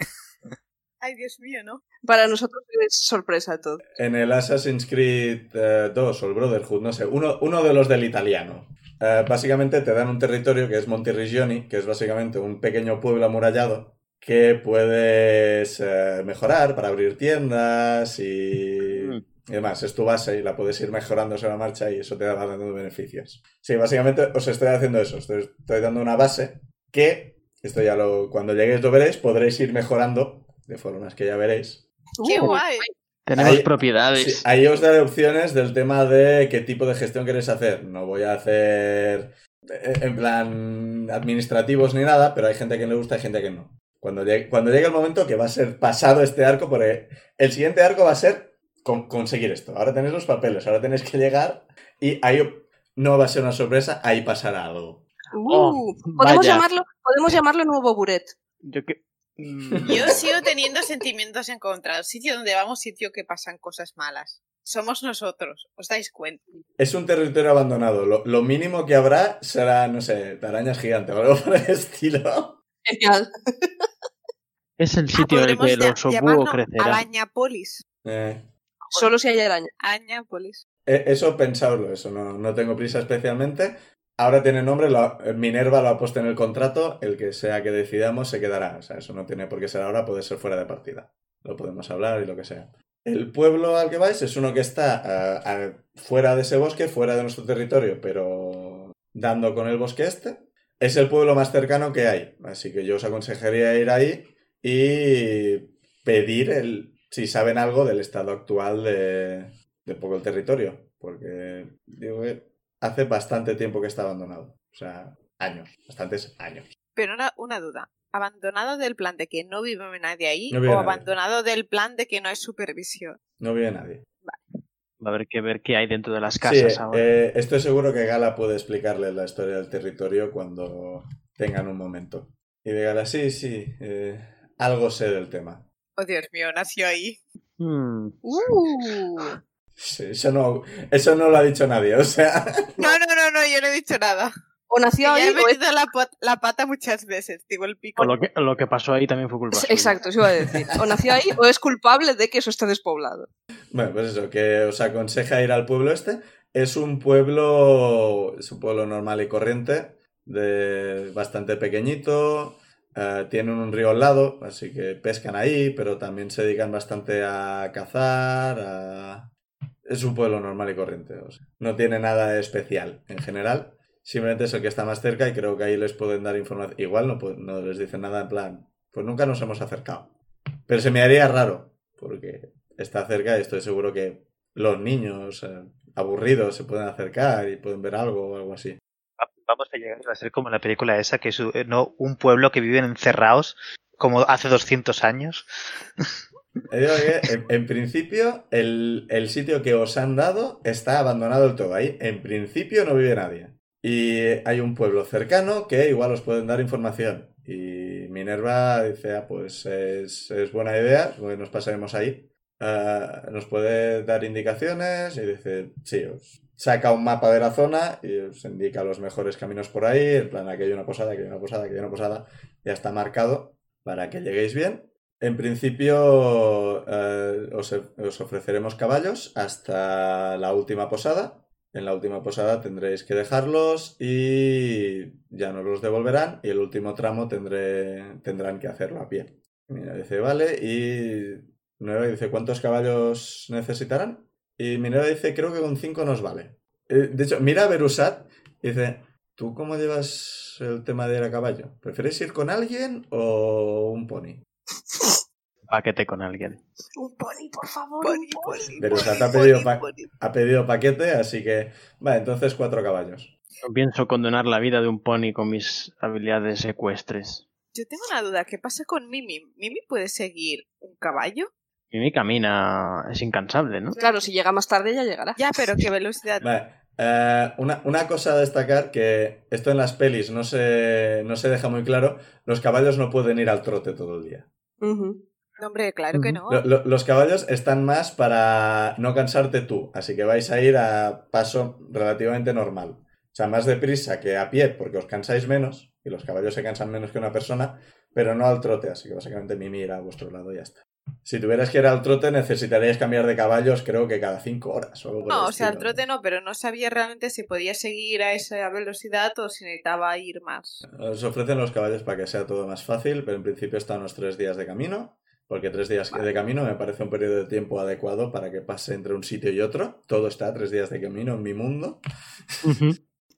Ay, Dios mío, ¿no? Para nosotros es sorpresa todo. En el Assassin's Creed eh, 2 o el Brotherhood, no sé, uno, uno de los del italiano. Eh, básicamente te dan un territorio que es Monterrigioni, que es básicamente un pequeño pueblo amurallado que puedes eh, mejorar para abrir tiendas y, Mm. y demás. Es tu base y la puedes ir mejorando sobre la marcha y eso te va dando beneficios. Sí, básicamente os estoy haciendo eso. Estoy, estoy dando una base que, esto ya lo, cuando lleguéis lo veréis, podréis ir mejorando de formas que ya veréis. ¡Qué Uh, guay! Tenemos Ahí- propiedades. Sí, ahí os daré opciones del tema de qué tipo de gestión queréis hacer. No voy a hacer eh, en plan administrativos ni nada, pero hay gente que le gusta y gente que no. Cuando llegue, cuando llegue el momento que va a ser pasado este arco, porque el siguiente arco va a ser con- conseguir esto. Ahora tenéis los papeles, ahora tenéis que llegar y ahí no va a ser una sorpresa, ahí pasará algo. Uh, Oh, podemos, vaya. llamarlo, podemos llamarlo nuevo buret. Yo que... Mm, Yo sigo teniendo sentimientos encontrados. Sitio donde vamos, sitio que pasan cosas malas. Somos nosotros, ¿os dais cuenta? Es un territorio abandonado. Lo, lo mínimo que habrá será, no sé, arañas gigantes o algo por el estilo. Genial. Es el Ah, sitio en el que el lla- oso búho llamarlo crecerá. Arañapolis. Eh, Solo si hay araña. Arañapolis. Eh, Eso pensadlo, eso no, no tengo prisa especialmente. Ahora tiene nombre, ha- Minerva lo ha puesto en el contrato, el que sea que decidamos se quedará. O sea, eso no tiene por qué ser ahora, puede ser fuera de partida. Lo podemos hablar y lo que sea. El pueblo al que vais es uno que está ah, fuera de ese bosque, fuera de nuestro territorio, pero dando con el bosque este. Es el pueblo más cercano que hay, así que yo os aconsejaría ir ahí y pedir el, si saben algo del estado actual de, de poco el territorio, porque digo que hace bastante tiempo que está abandonado, o sea, años, bastantes años. Pero una, una duda. ¿Abandonado del plan de que no vive nadie ahí? No vive ¿O nadie. abandonado del plan de que no hay supervisión? No vive nadie. Va a haber que ver qué hay dentro de las Sí, casas ahora. eh, estoy seguro que Gala puede explicarle la historia del territorio cuando tengan un momento. Y de Gala, sí, sí, eh, algo sé del tema. Oh, Dios mío, nació ahí. Hmm, Uh, Sí, eso, no, eso no lo ha dicho nadie, o sea... No, no, no, no, yo no he dicho nada. o nació Ya ahí he metido la, pata muchas veces, digo el pico. o lo, que, lo que pasó ahí también fue culpa. Exacto, eso iba a decir. O nació ahí o es culpable de que eso esté despoblado. Bueno, pues eso, que os aconseja ir al pueblo este. Es un pueblo, es un pueblo normal y corriente, de bastante pequeñito. eh, tienen un río al lado, así que pescan ahí, pero también se dedican bastante a cazar. a- Es un pueblo normal y corriente. no tiene nada especial en general. Simplemente es el que está más cerca y creo que ahí les pueden dar información. Igual no, les dicen nada en plan, pues nunca nos hemos acercado. Pero se me haría raro, porque está cerca y estoy seguro que los niños eh, aburridos se pueden acercar y pueden ver algo o algo así. Va- Vamos a llegar a ser como la película esa, que es eh, no un pueblo que viven encerrados como hace 200 años. En, principio, el, el sitio que os han dado está abandonado todo. Ahí, en principio, no vive nadie. Y hay un pueblo cercano que igual os pueden dar información. Y Minerva dice, ah, pues es, es buena idea, pues nos pasaremos ahí. Ah, nos puede dar indicaciones y dice, sí, os saca un mapa de la zona y os indica los mejores caminos por ahí, en plan, aquí hay una posada, aquí hay una posada, aquí hay una posada, ya está marcado para que lleguéis bien. En principio eh, os, os ofreceremos caballos hasta la última posada. En la última posada tendréis que dejarlos y ya nos los devolverán y el último tramo tendré, tendrán que hacerlo a pie. Mira, dice, vale, y Minerva dice, ¿cuántos caballos necesitarán? Y Minerva dice, creo que con cinco nos vale. Eh, de hecho, mira a Berusat y dice, ¿tú cómo llevas el tema de ir a caballo? ¿Prefieres ir con alguien o un pony? Paquete con alguien. Un pony, por favor. Pony, un pony. te ha pedido pony, pa- pony. Ha pedido paquete, así que... Vale, entonces cuatro caballos. No pienso condenar la vida de un pony con mis habilidades ecuestres. Yo tengo una duda, ¿qué pasa con Mimi? ¿Mimi puede seguir un caballo? Mimi camina, es incansable, ¿no? Claro, si llega más tarde ya llegará. Ya, pero ¿qué velocidad? Vale, eh, una, una cosa a destacar que esto en las pelis no se, no se deja muy claro. Los caballos no pueden ir al trote todo el día. No, hombre, claro que no. Lo- lo- los caballos están más para no cansarte tú, así que vais a ir a paso relativamente normal. O sea, más deprisa que a pie, porque os cansáis menos, y los caballos se cansan menos que una persona, pero no al trote, así que básicamente Mimi irá a vuestro lado y ya está. Si tuvieras que ir al trote, necesitaríais cambiar de caballos, creo que cada cinco horas o algo por el No, o sea, el estilo. trote no, pero no sabía realmente si podía seguir a esa velocidad o si necesitaba ir más. Os ofrecen los caballos para que sea todo más fácil, pero en principio están unos tres días de camino, porque tres días de camino me parece un periodo de tiempo adecuado para que pase entre un sitio y otro. Todo está a tres días de camino en mi mundo.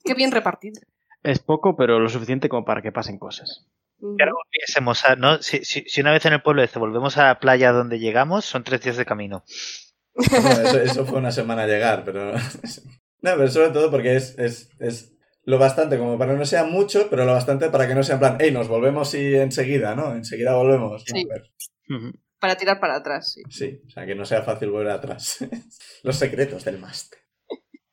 Qué bien repartido. Es poco, pero lo suficiente como para que pasen cosas. Ujú. Que ahora volviésemos a- ¿no? Si, si- si una vez en el pueblo este volvemos a la playa donde llegamos, son tres días de camino. Bueno, eso, eso fue una semana llegar, pero... No, pero sobre todo porque es, es, es lo bastante como para que no sea mucho, pero lo bastante para que no sea en plan, hey, nos volvemos y enseguida, ¿no? Enseguida volvemos. Sí. Para tirar para atrás, sí. Sí, o sea, que no sea fácil volver atrás. Los secretos del máster.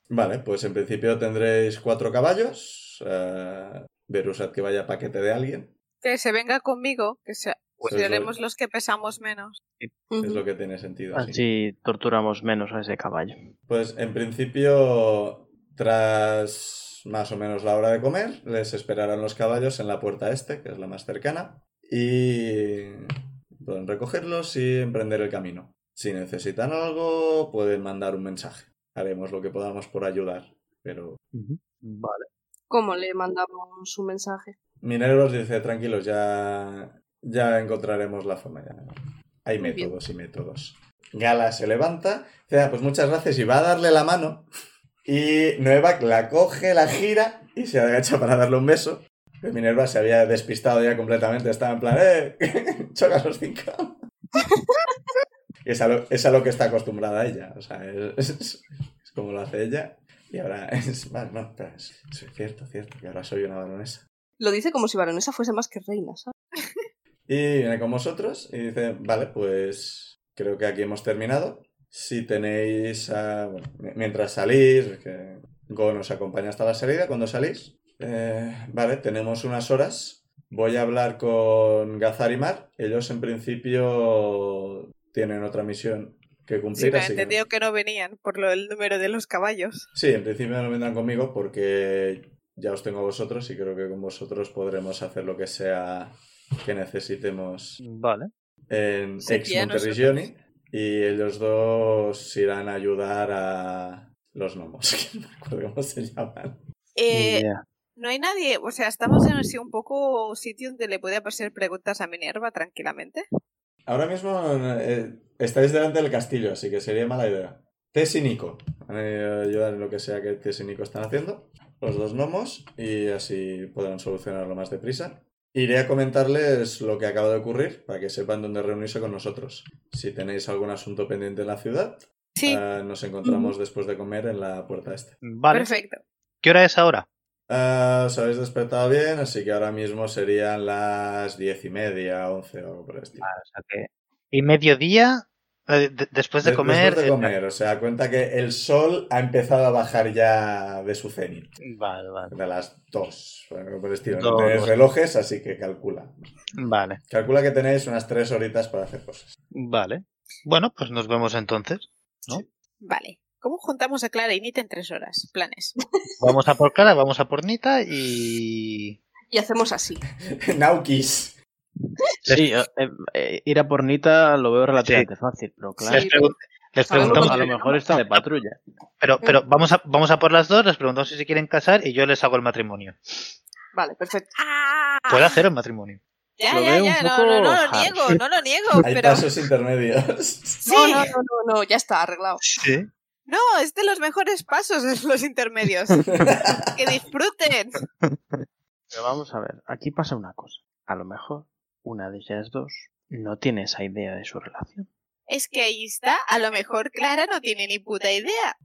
Vale, pues en principio tendréis cuatro caballos. Eh, Berusat que vaya paquete de alguien. Que se venga conmigo, que se... Pues seremos lo- los que pesamos menos. Es lo que tiene sentido. sí. Así torturamos menos a ese caballo. Pues en principio, tras más o menos la hora de comer, les esperarán los caballos en la puerta este, que es la más cercana, y pueden recogerlos y emprender el camino. Si necesitan algo, pueden mandar un mensaje. Haremos lo que podamos por ayudar, pero Vale. ¿Cómo le mandamos un mensaje? Minerva os dice, tranquilos, ya, ya encontraremos la forma. ya". Hay Muy bien. métodos y métodos. Gala se levanta, dice, "Ah, pues muchas gracias, y va a darle la mano. Y Nueva la coge, la gira y se agacha para darle un beso. Pero Minerva se había despistado ya completamente, estaba en plan, ¡eh! ¡Chocas los cinco! es a, lo, es a lo que está acostumbrada ella, o sea, es, es- es como lo hace ella. Y ahora es, bueno, no, espera, es, es cierto, cierto, que ahora soy una baronesa. Lo dice como si baronesa fuese más que reina, ¿sabes? Y viene con vosotros y dice, vale, pues creo que aquí hemos terminado. si tenéis, bueno, mi- mientras salís, que Go nos acompaña hasta la salida, cuando salís. Eh, vale, tenemos unas horas. Voy a hablar con Gazar y Mar. Ellos en principio tienen otra misión que Sí, cumplir, me he así que... entendido que no venían por lo del número de los caballos. Sí, en principio no vendrán conmigo porque ya os tengo a vosotros y creo que con vosotros podremos hacer lo que sea que necesitemos Vale. en Sí, Ex Monterrigioni y ellos dos irán a ayudar a los gnomos, que no me acuerdo cómo se llaman. Eh, no hay nadie, o sea, estamos en así un poco sitio donde le puede hacer preguntas a Minerva tranquilamente. Ahora mismo eh, estáis delante del castillo, así que sería mala idea. Tess y Nico. A ayudar en lo que sea que Tess y Nico están haciendo. Los dos gnomos. Y así podrán solucionarlo más deprisa. Iré a comentarles lo que acaba de ocurrir para que sepan dónde reunirse con nosotros. Si tenéis algún asunto pendiente en la ciudad, Sí, eh, nos encontramos después de comer en la puerta este. Vale. perfecto. ¿Qué hora es ahora? Ah, os habéis despertado bien, así que ahora mismo serían las diez y media, once o algo por el estilo. O sea que- Y mediodía, eh, de- después de comer. Después de eh, comer, o sea, cuenta que el sol ha empezado a bajar ya de su cenit. Vale, vale. De las dos, por el estilo. Dos, no tenéis relojes, así que calcula. Vale, Calcula que tenéis unas tres horitas para hacer cosas. vale. Bueno, pues nos vemos entonces. ¿no? Vale. ¿Cómo juntamos a Clara y Nita en tres horas? Planes. Vamos a por Clara, vamos a por Nita y. Y hacemos así. Naukis. Sí, eh, eh, ir a por Nita lo veo relativamente fácil, pero claro, Les, pregun- les Hagamos preguntamos. a lo mejor está de patrulla. Pero, pero vamos, a, vamos a por las dos, les preguntamos si se quieren casar y yo les hago el matrimonio. Vale, perfecto. ¡Ah! Puedo hacer el matrimonio. Ya, Lo ya, ya. No, poco no, no lo niego, no lo niego. Hay pero pasos intermedios. sí. No, no, no, no, no, ya está arreglado. Sí. No, es de los mejores pasos en los intermedios. que disfruten. Pero vamos a ver, aquí pasa una cosa. A lo mejor una de ellas dos no tiene esa idea de su relación. Es que ahí está. A lo mejor Clara no tiene ni puta idea.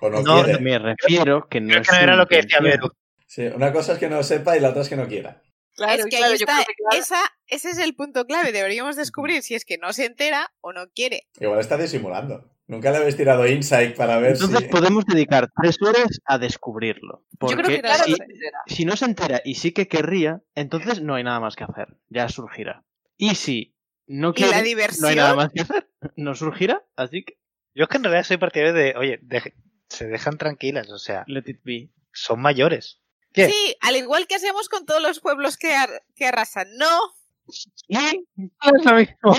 o no, No, quiere. Me refiero que no Creo es que no su era lo que decía. Sí, una cosa es que no sepa y la otra es que no quiera. Claro, es que claro, ahí yo está. creo que Clara- Esa, ese es el punto clave. Deberíamos descubrir si es que no se entera o no quiere. Igual está disimulando. Nunca le habéis tirado insight para ver Entonces si... podemos dedicar tres horas a descubrirlo. Yo Porque creo que Clara si, no se entera. si no se entera y sí que querría, entonces no hay nada más que hacer. Ya surgirá. Y si no ¿Y quiere, la no hay nada más que hacer. No surgirá, así que Yo es que en realidad soy partidario de, oye, deje- se dejan tranquilas, o sea, let it be. son mayores. ¿Qué? Sí, al igual que hacemos con todos los pueblos que, ar- que arrasan. No, Y Es lo mismo.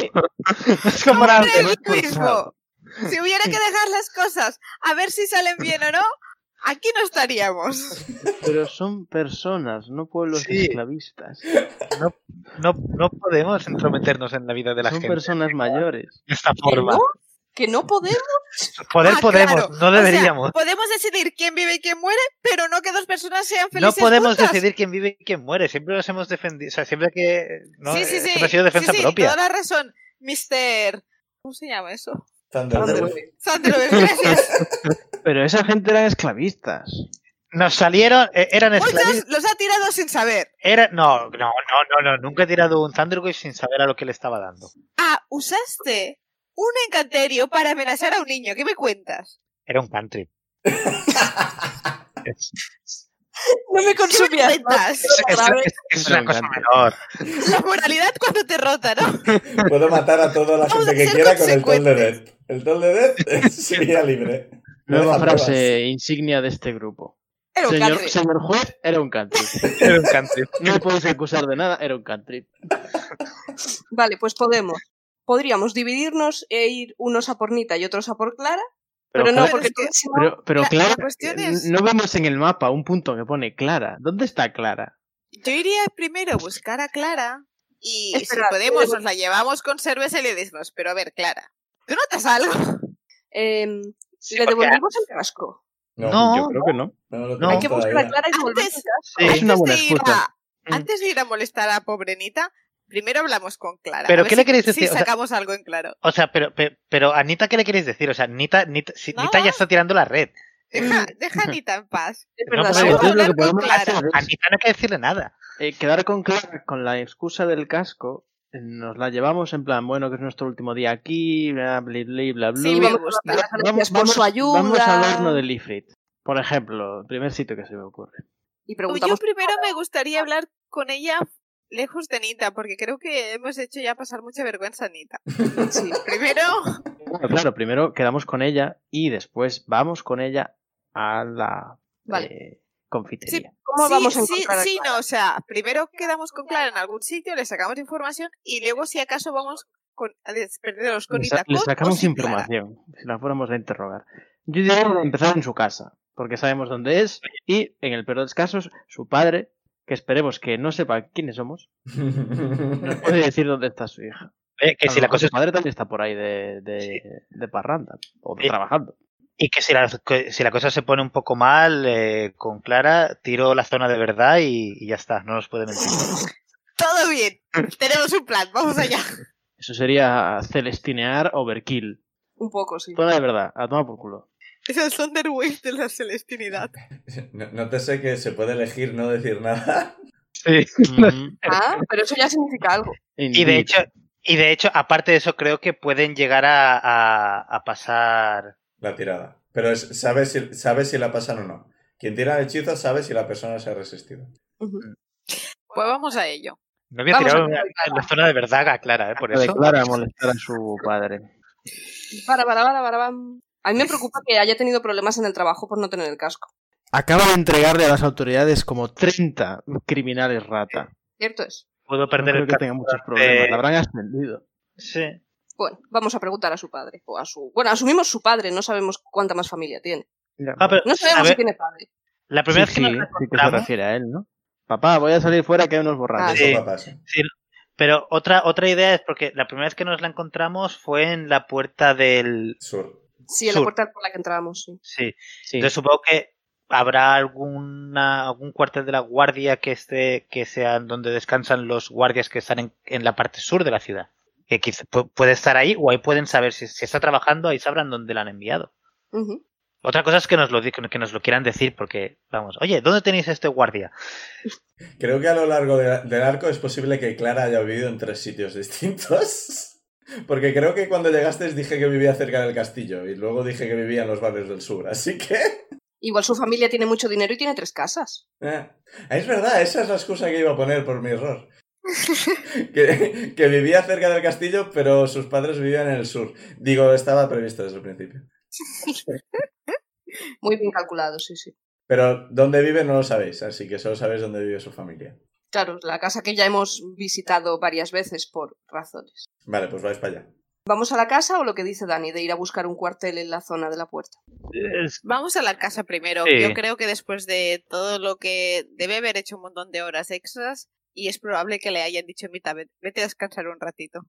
es comparable. no es lo mismo. Si hubiera que dejar las cosas a ver si salen bien o no, aquí no estaríamos. Pero son personas, no pueblos Sí. esclavistas. No, no, no podemos entrometernos en la vida de la Son gente personas mayores. de esta ¿Que forma. No? ¿Que no podemos? Poder Ah, podemos, claro. no O sea, deberíamos. podemos decidir quién vive y quién muere, pero no que dos personas sean no felices podemos juntas. decidir quién vive y quién muere. Siempre los hemos defendido. O sea, siempre que. ¿no? Sí, sí, Eh, sí. Siempre ha sido defensa Sí, sí, propia. Toda la razón, Mr. ¿Cómo se llama eso? Thunderbird. Thunderbird, gracias. Pero esa gente eran esclavistas. Nos salieron. eh, eran esclavistas. Muchos los ha tirado sin saber. Era, no, no, no, no, no. Nunca he tirado un Thunderwave sin saber a lo que le estaba dando. Ah, usaste un encanterio para amenazar a un niño. ¿Qué me cuentas? Era un country. No me ¿Qué me consumías. cuentas? es- una un cosa menor. La moralidad cuando te rota, ¿no? Puedo matar a toda la Vamos gente que quiera con el Toll de. Death. El Toll de Death sería libre. No Nueva pruebas. frase insignia de este grupo. Era un Señor, country. señor juez, era un country. Era un country. No me podéis acusar de nada, era un country. Vale, pues podemos. Podríamos dividirnos e ir unos a por Nita y otros a por Clara, pero, no, porque Pero, pero La- Clara, la cuestión es- no vemos en el mapa un punto que pone Clara. ¿Dónde está Clara? Yo iría primero a buscar a Clara y Espera, si podemos pero- nos la llevamos con cerveza y le decimos, pero a ver, Clara, ¿tú notas algo? em, Sí, le devolvimos el casco. No, No. Yo creo que no. no lo No. Hay que buscar a. Clara y devolver Antes- el casco. Sí. Es una buena de ir excusa. a- antes de ir a molestar a pobre Nita, primero hablamos con Clara. ¿Pero a ver qué si- le queréis Si decir? O sea- sacamos algo en claro. O sea, pero, pero, pero a Nita, ¿qué le queréis decir? O sea, Nita, Nita, si No. Nita ya está tirando la red. Deja, deja a Nita en paz. Es No, verdad, pero sí. Vamos a entonces lo hablar que con podemos Clara. hacer A es Nita no hay que decirle nada. eh, quedar con Clara con la excusa del casco nos la llevamos en plan, bueno, que es nuestro último día aquí, bla, bla, bla, bla, bla. Sí, me vamos gracias por su ayuda. vamos al horno de Ifrit, por ejemplo, el primer sitio que se me ocurre. Y Yo preguntamos primero me gustaría hablar con ella lejos de Nita, porque creo que hemos hecho ya pasar mucha vergüenza a Nita. Sí. Primero, Bueno, claro, primero quedamos con ella y después vamos con ella a la Vale. eh, confitería. ¿Cómo sí, vamos a sí, encontrar a sí, no, o sea, primero quedamos con Clara en algún sitio, le sacamos información y luego si acaso vamos con, a despertarnos con Nita. le sacamos sin Clara. información, si la fuéramos a interrogar. Yo diría empezar en su casa, porque sabemos dónde es y, en el peor de los casos, su padre, que esperemos que no sepa quiénes somos, nos puede decir dónde está su hija. Eh, que A si la cosa su es- padre también está por ahí de, de, de parranda o trabajando. y que si la, que si la cosa se pone un poco mal eh, con Clara, tiro la zona de verdad y, y ya está, no nos puede mentir. Todo bien, tenemos un plan, vamos allá. Eso sería celestinear overkill. Un poco, sí. Toda de verdad, a tomar por culo. Es el Thunderwave de la celestinidad. No, no te sé que se puede elegir no decir nada. Sí. Ah, pero eso ya significa algo. Y de hecho, y de hecho, aparte de eso, creo que pueden llegar a, a, a pasar. La tirada. Pero es, sabes, si, sabes si la pasan o no. Quien tira el hechizo sabe si la persona se ha resistido. Ujú. Pues vamos a ello. No voy a Vamos tirar a una- ver, Clara. en la zona de verdad a Clara, ¿eh? por eso. declara a molestar a su padre. Para, para, para, para. A mí me preocupa que haya tenido problemas en el trabajo por no tener el casco. Acaba de entregarle a las autoridades como 30 criminales rata. Cierto es. Puedo No perder creo el que tenga muchos problemas. La habrán ascendido. Sí. Bueno, vamos a preguntar a su padre. O a su. Bueno, asumimos su padre, no sabemos cuánta más familia tiene. Ah, pero, No sabemos ver, si tiene padre. la primera sí, vez que sí, nos sí que se refiere a él, ¿no? Papá, voy a salir fuera que hay unos borrachos. Ah, sí. pero otra, otra idea es porque la primera vez que nos la encontramos fue en la puerta del. Sur. Sí, en la puerta por la que entrábamos, sí. Sí. Sí. Entonces supongo que habrá alguna, algún cuartel de la guardia que esté, que sea donde descansan los guardias que están en, en la parte sur de la ciudad. Que quizá pu- puede estar ahí o ahí pueden saber si, si está trabajando, ahí sabrán dónde la han enviado. Otra cosa es que nos lo que nos lo quieran decir porque, vamos, oye, ¿dónde tenéis este guardia? Creo que a lo largo de- del arco es posible que Clara haya vivido en tres sitios distintos. Porque creo que cuando llegaste dije que vivía cerca del castillo y luego dije que vivía en los barrios del sur. Así que... Igual su familia tiene mucho dinero y tiene tres casas. eh, Es verdad, esa es la excusa que iba a poner por mi error. que, que vivía cerca del castillo, pero sus padres vivían en el sur. Digo, estaba previsto desde el principio. Muy bien calculado, sí, sí. Pero dónde vive no lo sabéis, así que solo sabéis dónde vive su familia. Claro, la casa que ya hemos visitado varias veces por razones. Vale, pues vais para allá. ¿Vamos a la casa o lo que dice Dani de ir a buscar un cuartel en la zona de la puerta? Es- Vamos a la casa primero. Sí. Yo creo que después de todo lo que debe haber hecho un montón de horas extras y es probable que le hayan dicho mitad, "Ve- vete a descansar un ratito.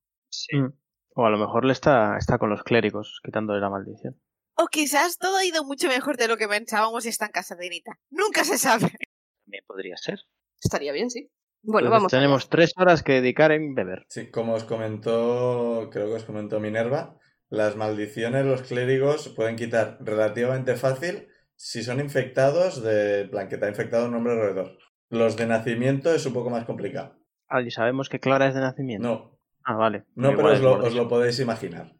Mm. O a lo mejor le está, está con los clérigos, quitándole la maldición. O quizás todo ha ido mucho mejor de lo que pensábamos y está en casa de Nita. Nunca se sabe. También podría ser. Estaría bien, sí. Bueno, Entonces, vamos. Tenemos tres horas que dedicar en beber. Sí, como os comentó, creo que os comentó Minerva, las maldiciones los clérigos pueden quitar relativamente fácil si son infectados de en plan que te ha infectado un hombre alrededor. Los de nacimiento es un poco más complicado. Ah, y sabemos que Clara es de nacimiento. No, Ah, vale. no, pero os es lo, os lo podéis imaginar.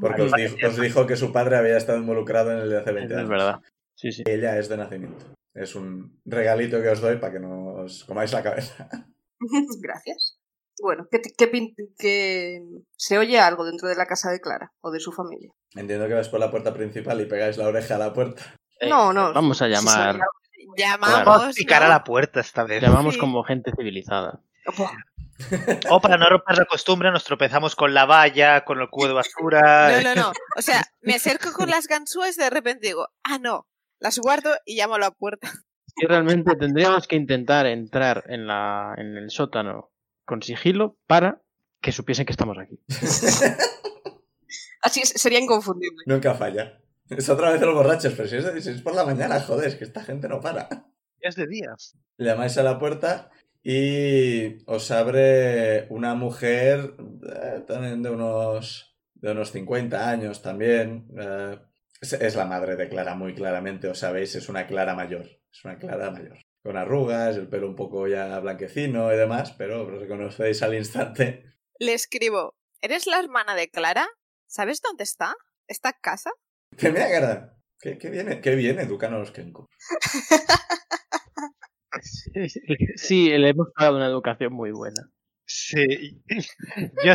Porque os Vale. dijo, os dijo que su padre había estado involucrado en el de hace 20 Es años. verdad. Sí, sí. Ella es de nacimiento. Es un regalito que os doy para que no os comáis la cabeza. Gracias. Bueno, ¿qué, qué pin- qué- ¿se oye algo dentro de la casa de Clara o de su familia? Entiendo que vais por la puerta principal y pegáis la oreja a la puerta. Eh, no, no. Vamos a llamar. Llamamos. Vamos a picar a la puerta esta vez. Llamamos Sí. como gente civilizada. O para no romper la costumbre, nos tropezamos con la valla, con el cubo de basura. No, no, no. O sea, me acerco con las ganzúas y de repente digo, ah, no. Las guardo y llamo a la puerta. Y realmente tendríamos que intentar entrar en, la, en el sótano con sigilo para que supiesen que estamos aquí. Así es, sería inconfundible. Nunca falla. Es otra vez los borrachos, pero si es, si es por la mañana, joder, es que esta gente no para. Es de día. Llamáis a la puerta y os abre una mujer eh, también de unos, de unos 50 años también. eh, es, es la madre de Clara, muy claramente, os sabéis, es una Clara mayor. Es una Clara mayor. Con arrugas, el pelo un poco ya blanquecino y demás, pero lo reconocéis al instante. Le escribo, ¿eres la hermana de Clara? ¿Sabes dónde está? ¿Está en casa? Que mira, cara. ¿Qué, qué viene? ¿Qué viene, Ducanos Kenko? Sí, sí, le hemos pagado una educación muy buena. Sí. Yo,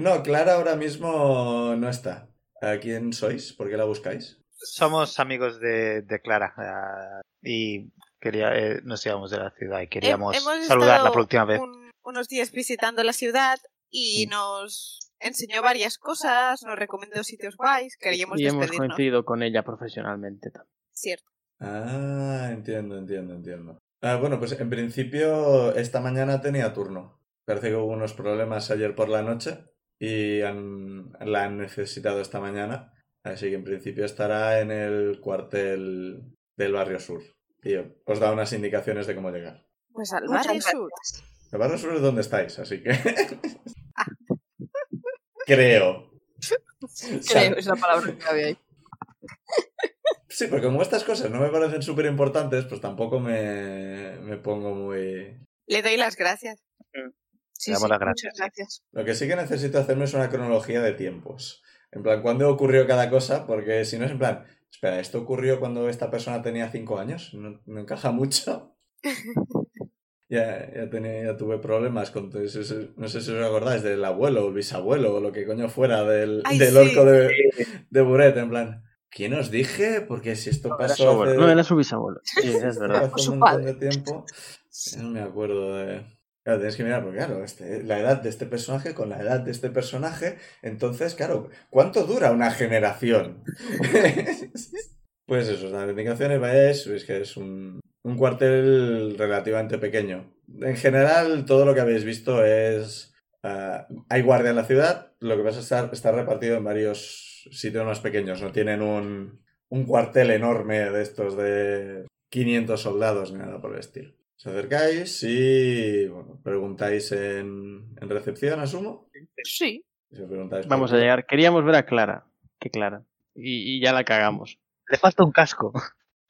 No, Clara ahora mismo no está. ¿A quién sois? ¿Por qué la buscáis? somos amigos de, de Clara ah, y quería, eh, nos íbamos de la ciudad y queríamos Hem- hemos saludarla por última vez. un- unos días visitando la ciudad y Mm. nos enseñó varias cosas, nos recomendó sitios guays, queríamos Y hemos coincidido con ella profesionalmente también. Cierto. Ah, entiendo, entiendo, entiendo. Ah, bueno, pues en principio esta mañana tenía turno. Parece que hubo unos problemas ayer por la noche y han- la han necesitado esta mañana. Así que en principio estará en el cuartel del barrio sur. Y os da unas indicaciones de cómo llegar. Pues al barrio sur. El barrio sur es donde estáis, así que... Creo. Creo, es la palabra que había ahí. Sí, porque como estas cosas no me parecen súper importantes, pues tampoco me, me pongo muy... Le doy las gracias. Sí, damos sí, las muchas gracias. Lo que sí que necesito hacerme es una cronología de tiempos. En plan, ¿cuándo ocurrió cada cosa? Porque si no es en plan, espera, ¿esto ocurrió cuando esta persona tenía cinco años? No, no encaja mucho. ya, ya, tenía, ya tuve problemas con... No sé, no sé si os acordáis del abuelo o el bisabuelo o lo que coño fuera del, Ay, del sí. orco de, de Buret. En plan, ¿quién os dije? Porque si esto Era pasó su abuelo. hace... No, era su bisabuelo. Sí, es verdad. hace un montón de tiempo. No me acuerdo de. Claro, tienes que mirar, porque claro, este- la edad de este personaje con la edad de este personaje. Entonces, claro, ¿cuánto dura una generación? pues eso, las indicaciones, vayáis, veis que es un, un cuartel relativamente pequeño. En general, todo lo que habéis visto es. ah, hay guardia en la ciudad, lo que pasa es está, está repartido en varios sitios más pequeños. No tienen un, un cuartel enorme de estos de 500 soldados ni nada por el estilo. Os acercáis y bueno, preguntáis en, en recepción, asumo. Sí. Si Vamos a llegar. Queríamos ver a Clara. ¿Qué Clara? Y, y ya la cagamos. Le falta un casco.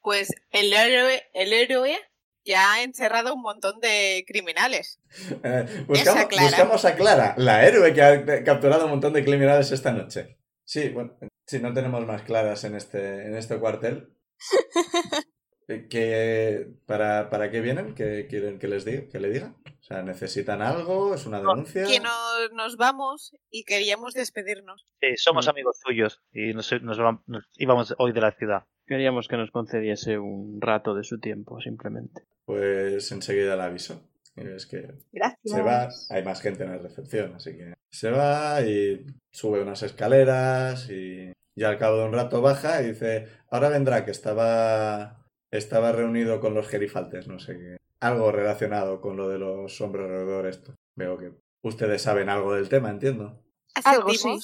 Pues el héroe, el héroe ya ha encerrado un montón de criminales. Eh, buscamos, Esa Clara. buscamos a Clara, la héroe que ha capturado un montón de criminales esta noche. Sí, bueno, sí, no tenemos más claras en este, en este cuartel. Eh, ¿Qué, para, ¿Para qué vienen? ¿Qué quieren que les diga? Que le diga? O sea, ¿necesitan algo? ¿Es una denuncia? Que nos, nos vamos y queríamos despedirnos. Sí, somos Mm. amigos suyos y nos, nos nos íbamos hoy de la ciudad. Queríamos que nos concediese un rato de su tiempo, simplemente. Pues enseguida la aviso. Y es que Gracias. se va, hay más gente en la recepción, así que se va y sube unas escaleras y ya al cabo de un rato baja y dice, ahora vendrá que estaba estaba reunido con los gerifaltes, no sé qué, algo relacionado con lo de los hombres alrededor esto. Veo que ustedes saben algo del tema, entiendo. Algo sí.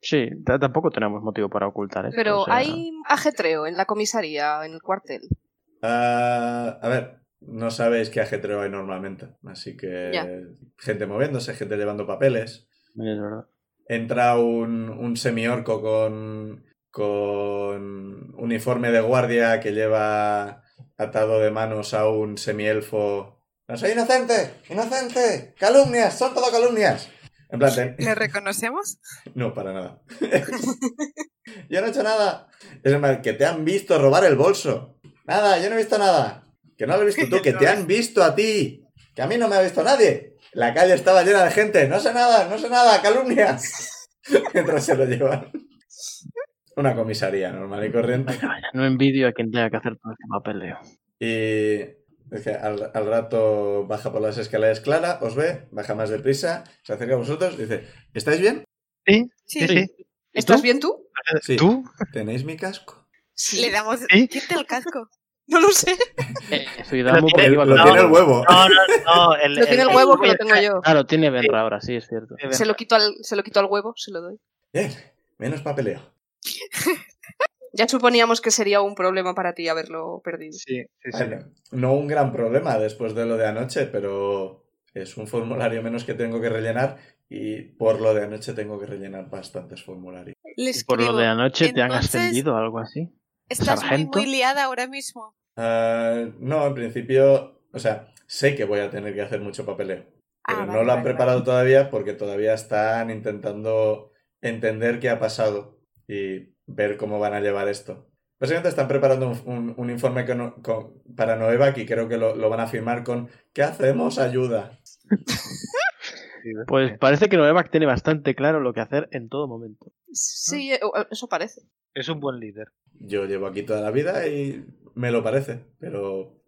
Sí, tampoco tenemos motivo para ocultar esto. Pero o sea, hay ajetreo en la comisaría, en el cuartel. Ah, a ver, no sabéis qué ajetreo hay normalmente, así que Ya. gente moviéndose, gente llevando papeles. Es verdad. entra un, un semiorco con, con uniforme de guardia que lleva atado de manos a un semielfo. ¡No soy inocente! ¡Inocente! ¡Calumnias! ¡Son todo calumnias! En plan, ¿Le reconocemos? no, para nada. yo no he hecho nada. Es en que te han visto robar el bolso. Nada, yo no he visto nada. Que no lo he visto tú, que te han visto a ti. Que a mí no me ha visto nadie. La calle estaba llena de gente. No sé nada, no sé nada, calumnias. Mientras se lo llevan. Una comisaría normal y corriente. Vaya, vaya, no envidio a quien tenga que hacer todo este papeleo. Y dice, al, al rato baja por las escaleras Clara, os ve, baja más deprisa, se acerca a vosotros, dice, ¿estáis bien? Sí, Sí. sí, sí. ¿Estás bien tú? Sí. ¿Tú? ¿Tenéis mi casco? Le damos... ¿Sí? Quita el casco. No lo sé. Eh, Zuidamu tiene- lo los tiene el huevo. No, no, no. El, Lo tiene el huevo que lo tengo yo. Ah, lo tiene Benra ahora, sí, es cierto. Se lo quito al, se lo quito al huevo, se lo doy. Bien, menos papeleo. Ya suponíamos que sería un problema para ti haberlo perdido. Sí, sí, sí. Bueno, no un gran problema después de lo de anoche, pero es un formulario menos que tengo que rellenar y por lo de anoche tengo que rellenar bastantes formularios. Y por lo de anoche te han "Entonces, ascendido o algo así. Estás muy, muy liada ahora mismo. Ah, no, en principio, o sea, sé que voy a tener que hacer mucho papeleo. Ah, Pero vale, no lo han vale, preparado todavía porque todavía están intentando entender qué ha pasado y ver cómo van a llevar esto. Básicamente están preparando un, un- un informe con- con- para Noevac y creo que lo, lo van a firmar con ¿qué hacemos? Ayuda. Pues parece que Noevac tiene bastante claro lo que hacer en todo momento. Sí, eh, eso parece. Es un buen líder. Yo llevo aquí toda la vida y me lo parece, pero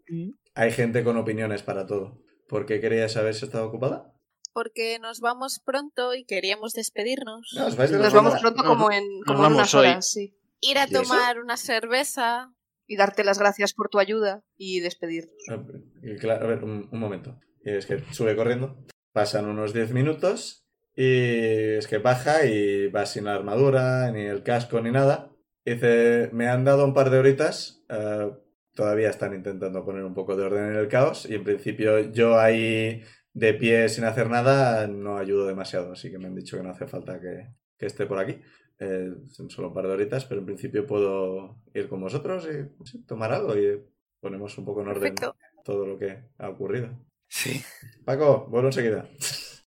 hay gente con opiniones para todo. ¿Por qué querías saber si estaba ocupada? Porque nos vamos pronto y queríamos despedirnos. No, Nos las vamos pronto Nos- como en, nos como en unas hoy. horas, sí. Ir a tomar una cerveza. Y darte las gracias por tu ayuda y despedirnos. Y claro, a ver, un, un momento. Y es que sube corriendo. Pasan unos 10 minutos y es que baja y va sin la armadura, ni el casco, ni nada. Y dice, me han dado un par de horitas. eh, todavía están intentando poner un poco de orden en el caos. Y en principio yo ahí de pie sin hacer nada no ayudo demasiado. Así que me han dicho que no hace falta que, que esté por aquí. Eh, son solo un par de horitas, pero en principio puedo ir con vosotros y sí, tomar algo y ponemos un poco en orden Perfecto. todo lo que ha ocurrido. Sí. Paco, vuelvo enseguida.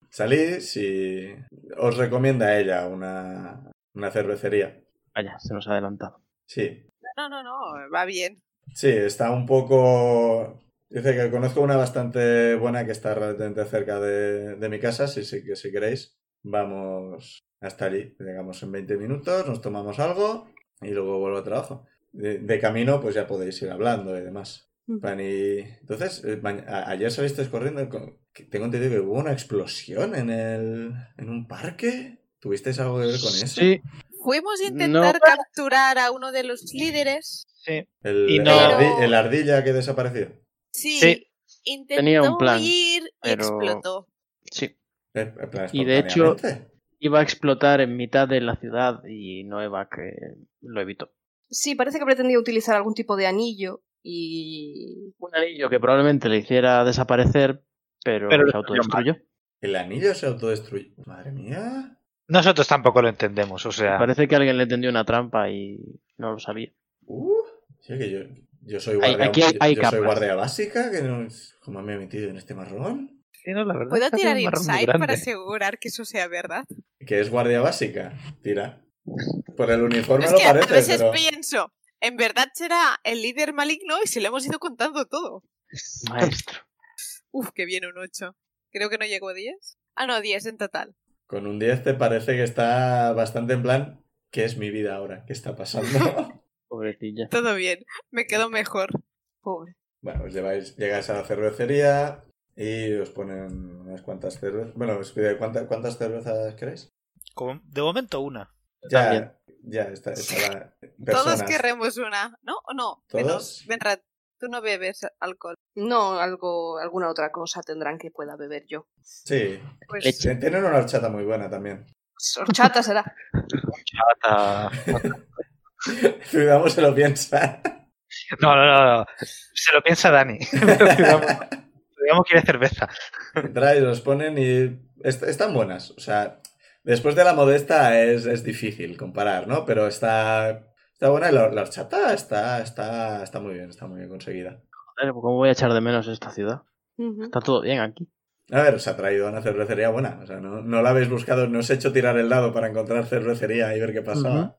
Salís y os recomienda ella una, una cervecería. Vaya, se nos ha adelantado. Sí, No, no, no, va bien. sí, está un poco... Dice que conozco una bastante buena que está relativamente cerca de, de mi casa, si, si, que si queréis. Vamos hasta allí. Llegamos en 20 minutos, nos tomamos algo y luego vuelvo a trabajo. De, de camino, pues ya podéis ir hablando y demás. Van y- Entonces, eh, ayer salisteis corriendo. con- Tengo entendido que hubo una explosión en el. en un parque. ¿Tuvisteis algo que ver con eso? Sí, Fuimos a intentar capturar a uno de los líderes. Sí. El, Y el no- ardi- el ardilla que desapareció. Sí. Sí. Intentó Tenía un plan, huir y pero- explotó. sí. Eh, plan, Y de hecho-. Iba a explotar en mitad de la ciudad y Noevac eh, lo evitó. Sí, parece que pretendía utilizar algún tipo de anillo y... Un anillo que probablemente le hiciera desaparecer, pero, Pero se autodestruyó. El anillo se autodestruyó. Madre mía. Nosotros tampoco lo entendemos, o sea. Parece que alguien le tendió una trampa y no lo sabía. Uh, sí, que yo, yo soy guardia, aquí hay- hay yo soy guardia básica. Que no, ¿Cómo me he metido en este marrón? Sí, no, la verdad ¿Puedo es tirar insight para asegurar que eso sea verdad? Que es guardia básica. Tira. Por el uniforme es lo que a parece, veces pero. pienso, en verdad será el líder maligno y se le hemos ido contando todo. Maestro. Uf, que viene un 8. Creo que no llegó a 10. Ah, no, 10 en total. Con un 10 te parece que está bastante en plan. ¿Qué es mi vida ahora? ¿Qué está pasando? Pobrecilla. Todo bien, me quedo mejor. Pobre. bueno, os lleváis, llegáis a la cervecería y os ponen unas cuantas cervezas. Bueno, os pide ¿cuántas, cuántas cervezas queréis? Como- De momento una. Ya, También. ya, está, está Todos personas. queremos una, ¿no? ¿O no? ¿Todos? Menos, Benra, tú no bebes alcohol. No, algo, alguna otra cosa tendrán que pueda beber yo. Sí, Pues Leche. tienen una horchata muy buena también. Horchata será. Chata. Cuidamos se lo piensa. No, no, no, no. Se lo piensa Dani. Cuidado, cuidado, quiere cerveza. Entráis, los ponen y est- están buenas. O sea, después de la modesta es, es difícil comparar, ¿no? Pero está, está buena y la, la horchata está, está, está muy bien, está muy bien conseguida. Joder, ¿Cómo voy a echar de menos esta ciudad? Está todo bien aquí. A ver, os ha traído una cervecería buena. O sea, no, no la habéis buscado, no os he hecho tirar el dado para encontrar cervecería y ver qué pasaba.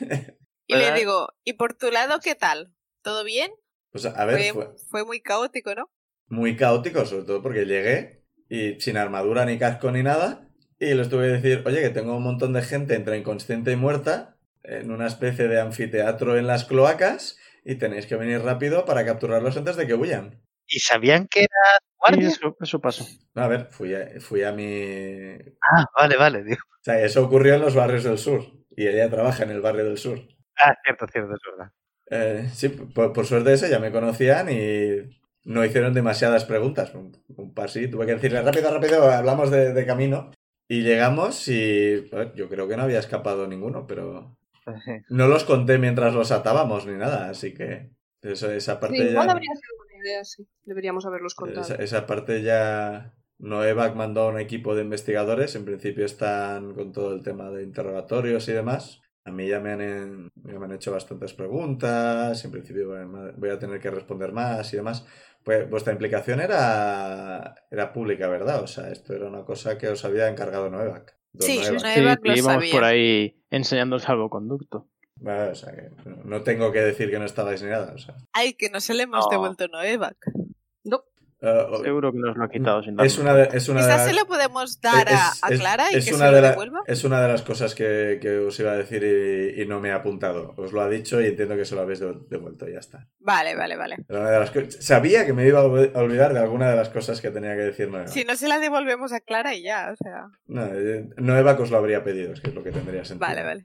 y le digo, ¿y por tu lado qué tal? ¿Todo bien? Pues a ver, Fue, fue fue muy caótico, ¿no? muy caótico, sobre todo porque llegué y sin armadura ni casco ni nada. Y les tuve que decir, oye, que tengo un montón de gente entre inconsciente y muerta en una especie de anfiteatro en las cloacas y tenéis que venir rápido para capturarlos antes de que huyan. ¿Y sabían que era Sí, guardia? eso, eso pasó. No, a ver, fui a, fui a mi... O Ah, vale, vale. Digo. sea, eso ocurrió en los barrios del sur y ella trabaja en el barrio del sur. Ah, cierto, cierto, es verdad. Eh, sí, por, por suerte eso ya me conocían y no hicieron demasiadas preguntas. Un, un par sí, tuve que decirle rápido, rápido, hablamos de, de camino. Y llegamos y yo creo que no había escapado ninguno, pero no los conté mientras los atábamos ni nada, así que eso, esa parte Sí, igual ya... habría sido buena idea, sí. Deberíamos haberlos contado. Esa, esa parte ya... Noevac mandó a un equipo de investigadores, en principio están con todo el tema de interrogatorios y demás. A mí ya me han, ya me han hecho bastantes preguntas, en principio voy a tener que responder más y demás. Pues vuestra implicación era, era pública, ¿verdad? O sea, esto era una cosa que os había encargado Noevac. Sí, Noevac. Noevac Sí, lo íbamos sabía. por ahí enseñando el salvoconducto. Vale, o sea, que no tengo que decir que no estabais ni nada. O sea, Ay, que no se le hemos No. devuelto Noevac. Eh, o- Seguro que nos lo ha quitado sin es una de, es una de Quizás las- se lo podemos dar a, es- a es- Clara y es que una se lo de la- devuelva. Es una de las cosas que, que os iba a decir y, y no me he apuntado. Os lo ha dicho y entiendo que se lo habéis de- devuelto y ya está. Vale, vale, vale. Era una de las co- Sabía que me iba a olvidar de alguna de las cosas que tenía que decir Noeva. Si no se la devolvemos a Clara y ya, o sea. No, eh, Noeva que os lo habría pedido, es que es lo que tendría sentido. Vale, vale.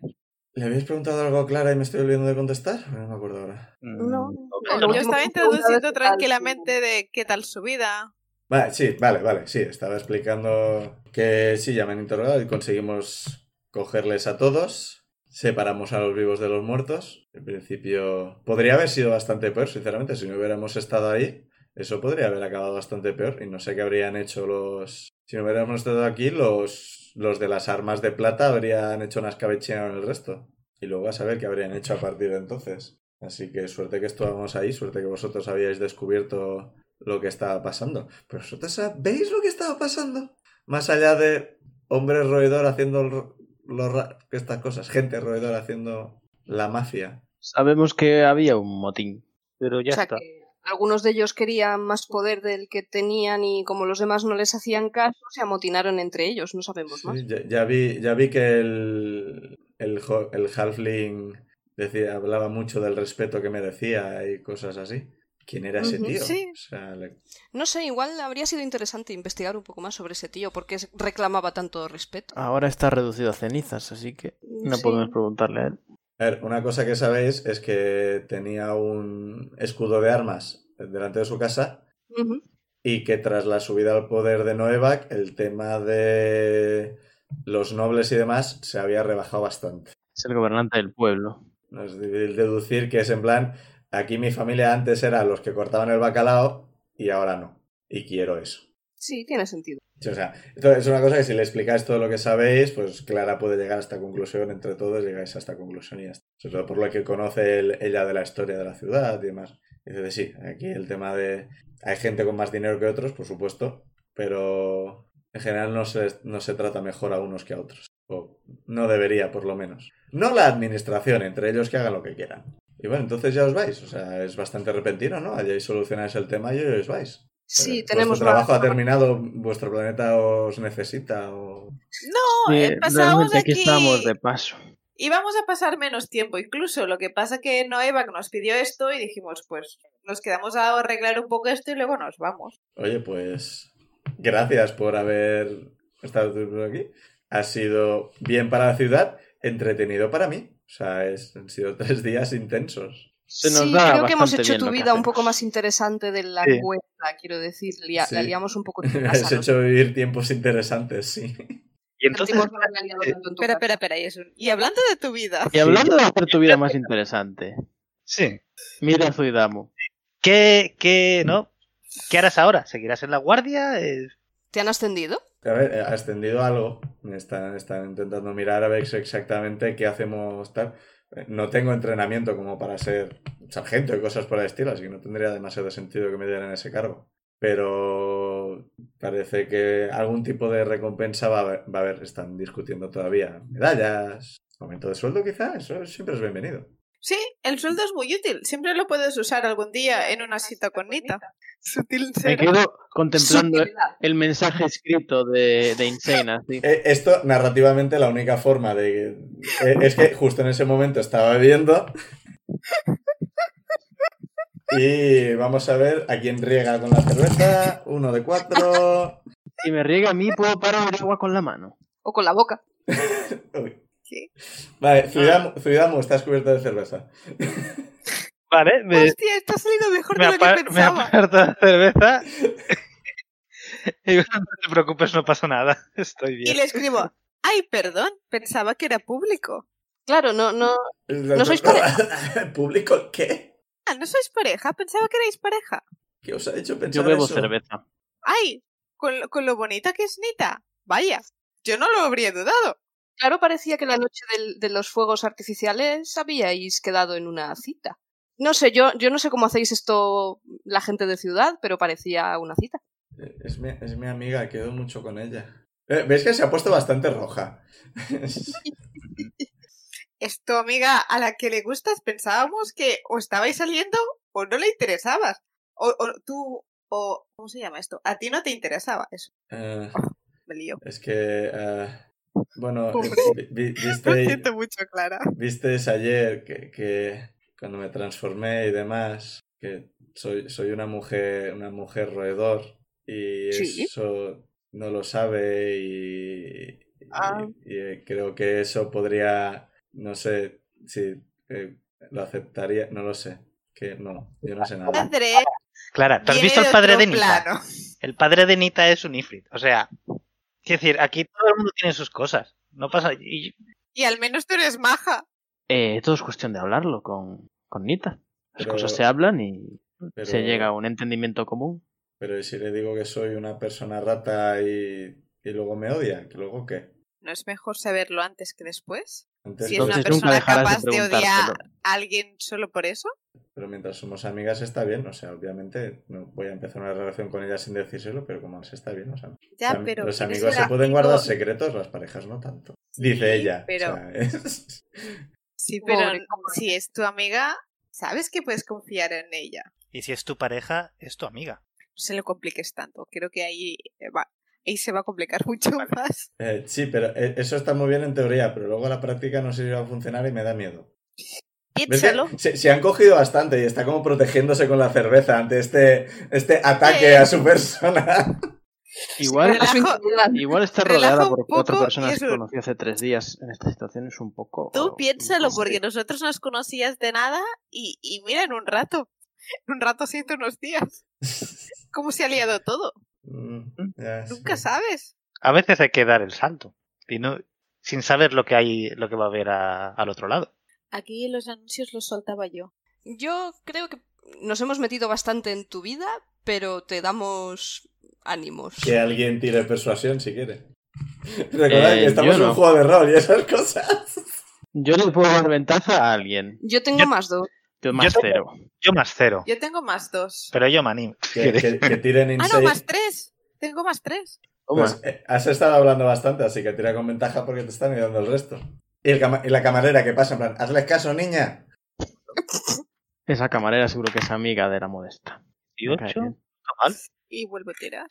¿Le habéis preguntado algo a Clara y me estoy olvidando de contestar? No me acuerdo ahora. No. Mm, Lo Yo estaba introduciendo tranquilamente de qué tal su vida. Vale, sí, vale, vale, sí, estaba explicando que sí, ya me han interrogado y conseguimos cogerles a todos, separamos a los vivos de los muertos. En principio podría haber sido bastante peor, sinceramente, si no hubiéramos estado ahí, eso podría haber acabado bastante peor y no sé qué habrían hecho los... Si no hubiéramos estado aquí, los, los de las armas de plata habrían hecho una escabechina en el resto. Y luego a saber qué habrían hecho a partir de entonces. Así que suerte que estábamos ahí, suerte que vosotros habíais descubierto lo que estaba pasando. Pero vosotros sabéis lo que estaba pasando. Más allá de hombres roedor haciendo lo- lo ra- estas cosas, gente roedor haciendo la mafia. Sabemos que había un motín. Pero ya o sea está. que algunos de ellos querían más poder del que tenían y como los demás no les hacían caso, se amotinaron entre ellos, no sabemos más. Sí, ya, ya vi, ya vi que el, el, halfling decía, hablaba mucho del respeto que merecía y cosas así. ¿Quién era ese tío? sí. O sea, le- No sé, igual habría sido interesante investigar un poco más sobre ese tío, porque reclamaba tanto respeto. Ahora está reducido a cenizas, así que no Sí. podemos preguntarle a él. A ver, una cosa que sabéis es que tenía un escudo de armas delante de su casa y que tras la subida al poder de Noevac, el tema de los nobles y demás se había rebajado bastante. Es el gobernante del pueblo. No es difícil deducir que es en plan, aquí mi familia antes era los que cortaban el bacalao y ahora no. Y quiero eso. Sí, tiene sentido. O sea, es una cosa que si le explicáis todo lo que sabéis, pues Clara puede llegar a esta conclusión, entre todos llegáis a esta conclusión y ya está. Sobre todo por lo que conoce el- ella de la historia de la ciudad y demás. Dice sí, aquí el tema de... Hay gente con más dinero que otros, por supuesto, pero en general no se, no se trata mejor a unos que a otros. O no debería, por lo menos. No la administración, entre ellos que hagan lo que quieran. Y bueno, entonces ya os vais. O sea, es bastante repentino, ¿no? Hayáis solucionáis el tema y os vais. Sí, tenemos Vuestro trabajo ha terminado, vuestro planeta os necesita o... No, Sí, eh, pasábamos realmente aquí aquí. estábamos de paso. Íbamos a pasar menos tiempo incluso. Lo que pasa que Noevac nos pidió esto y dijimos, pues nos quedamos a arreglar un poco esto y luego nos vamos. Oye, pues gracias por haber estado aquí. Ha sido bien para la ciudad, entretenido para mí. O sea, es- han sido tres días intensos. Se nos sí, da creo que hemos hecho tu vida un poco más interesante de la Sí. cuenta, quiero decir. Lia- Sí. La liamos un poco Has hecho vivir tiempos interesantes, sí. Y entonces, eh, Espera, espera, espera. Y hablando de tu vida, Y hablando de hacer tu vida más interesante, sí. mira a Zuidamu. ¿Qué, qué, no? ¿Qué harás ahora? ¿Seguirás en la guardia? Eh, ¿Te han ascendido? A ver, ha ascendido algo. Están, están intentando mirar a ver exactamente qué hacemos tal. No tengo entrenamiento como para ser sargento y cosas por el estilo, así que no tendría demasiado sentido que me dieran ese cargo. Pero parece que algún tipo de recompensa va a haber. Va a haber. Están discutiendo todavía. Medallas, aumento de sueldo quizá, eso siempre es bienvenido. Sí, el sueldo es muy útil. Siempre lo puedes usar algún día en una cita con Nita. Sutil Me quedo contemplando Sutilidad. el mensaje escrito de, de Insane, así. Eh, Esto, narrativamente, la única forma de... eh, Es que justo en ese momento estaba bebiendo. Y vamos a ver a quién riega con la cerveza. Uno de cuatro. Si me riega a mí, puedo parar el agua con la mano. O con la boca. Uy. ¿Qué? Vale, Zuidamu, Zuidamu, estás cubierto de cerveza. vale, me, Hostia, esto ha salido mejor me, de lo que apa- me pensaba. aparto la cerveza. y no te preocupes, no pasa nada. Estoy Y bien. le escribo, ay, perdón, pensaba que era público. Claro, no, no. ¿No sois ¿Público qué? Ah, ¿no sois pareja? Pensaba que erais pareja. ¿Qué os ha hecho Yo pensar bebo eso? cerveza. Ay, con, con lo bonita que es Nita. Vaya, yo no lo habría dudado. Claro, parecía que la noche del- de los fuegos artificiales habíais quedado en una cita. No sé, yo, yo no sé cómo hacéis esto la gente de ciudad, pero parecía una cita. Eh, Es mi, es mi amiga, quedo mucho con ella. Eh, ¿Veis que se ha puesto bastante roja? Es tu amiga a la que le gustas. Pensábamos que o estabais saliendo o no le interesabas. O, o tú, o... ¿Cómo se llama esto? A ti no te interesaba eso. Eh, Me lío. es que... eh, bueno, vi- vi- Lo visteis, siento mucho, Clara. visteis ayer que, que cuando me transformé y demás, que soy, soy una mujer, una mujer roedor y Sí. eso no lo sabe y, Ah. y, eh, creo que eso podría, no sé si eh, lo aceptaría, no lo sé, que no, yo no sé nada. Padre, Clara, ¿tú has visto el padre de Nita? plano. El padre de Nita es un Ifrit. O sea, quiero decir, aquí todo el mundo tiene sus cosas. No pasa. y- Y al menos tú eres maja. Eh, todo es cuestión de hablarlo con, con Nita. Las Pero- cosas se hablan y Pero- se llega a un entendimiento común. Pero ¿y si le digo que soy una persona rata y, y luego me odia? ¿Que luego qué? ¿No es mejor saberlo antes que después? Antes Si es una Entonces persona dejarás de capaz de, odiar a alguien solo por eso. Pero mientras somos amigas está bien, o sea, obviamente no voy a empezar una relación con ella sin decírselo, pero como se está bien, o sea, Ya, o sea, pero los amigos se pueden amigo- guardar secretos, las parejas no tanto. Dice Sí, ella. pero- o sea, es- Sí, pero Pobre, si es tu amiga, sabes que puedes confiar en ella. Y si es tu pareja, es tu amiga. No se lo compliques tanto. Creo que ahí, eh, va, ahí se va a complicar mucho más. eh, sí, pero eh, eso está muy bien en teoría, pero luego a la práctica no sé si va a funcionar y me da miedo. ¿Ves que Piénsalo. Se, se han cogido bastante y está como protegiéndose con la cerveza ante este, este ataque Eh. a su persona. Igual, Relajo- igual está rodeada un por cuatro personas y que conoció hace tres días. En esta situación es un poco. Tú piénsalo, un porque nosotros nos conocías de nada y, y mira, en un rato. En un rato siento unos días. ¿Cómo se ha liado todo? Mm, ya, Nunca sí. sabes. A veces hay que dar el salto. Y no, sin saber lo que hay, lo que va a haber a- al otro lado. Aquí los anuncios los soltaba yo. Yo creo que nos hemos metido bastante en tu vida, pero te damos ánimos. Que alguien tire persuasión si quiere. Recordad Eh, que estamos yo en un juego de rol y esas cosas. Yo le puedo dar ventaja a alguien. Yo tengo Yo- más dos. Yo más tengo- cero. Yo más cero. Yo tengo más dos. Pero yo me animo. Que, que- que tiren Ah, no, más tres. Tengo más tres. Pues eh, has estado hablando bastante, así que tira con ventaja porque te están ayudando el resto. Y, el cama- y la camarera que pasa en plan, hazles caso, niña. Esa camarera seguro que es amiga de la modesta. Me cae 18, bien. mal. Y vuelvo a tirar.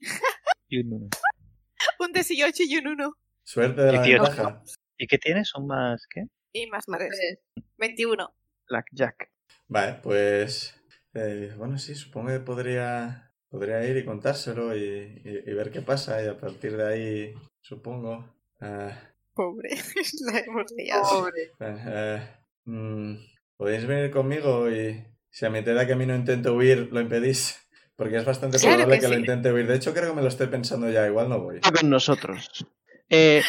Y un- Un 18 y un 1. Suerte de la 18. ventaja. ¿Y qué tienes? ¿Un más qué? Y más Más 3. tres. 21. Blackjack. Vale, pues. eh, bueno, sí, supongo que podría, podría ir y contárselo y, y- y ver qué pasa. Y a partir de ahí, supongo. ah, Pobre. La hemos liado. Pobre. eh, mm, Podéis venir conmigo y si a mitad de camino intento huir, lo impedís. Porque es bastante Claro probable que que, lo intente huir. De hecho, creo que me lo estoy pensando ya. Igual no voy. Está con nosotros. Eh,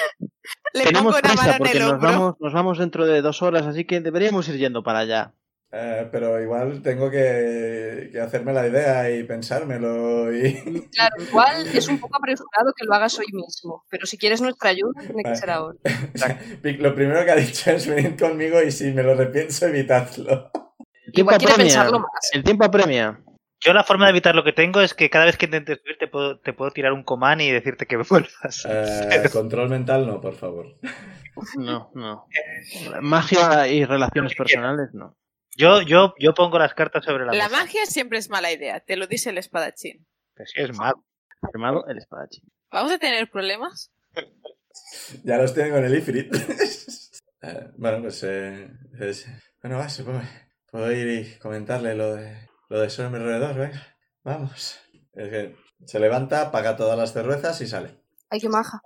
Le tenemos en porque nos vamos, nos vamos dentro de dos horas, así que deberíamos ir yendo para allá. Eh, pero igual tengo que, que hacerme la idea y pensármelo. Y... Claro, igual es un poco apresurado que lo hagas hoy mismo, pero si quieres nuestra ayuda, tiene que ser ahora. Lo primero que ha dicho es venir conmigo y si me lo repienso, evitadlo. El tiempo Igual apremia. pensarlo más. El tiempo apremia. Yo la forma de evitar lo que tengo es que cada vez que intentes subir te puedo, te puedo tirar un comán y decirte que vuelvas. Eh, control mental, no, por favor. No, no. Magia y relaciones personales, no. Yo, yo, yo pongo las cartas sobre la, La mesa. magia siempre es mala idea. Te lo dice el espadachín. Pues sí, es mago. Firmado el espadachín. ¿Vamos a tener problemas? Ya los tengo en el Ifrit. Eh, bueno, pues. eh, es- bueno, va, supongo. Puedo ir y comentarle lo de, lo de ser mi roedor, venga. Vamos. Es que se levanta, paga todas las cervezas y sale. Ay, qué maja.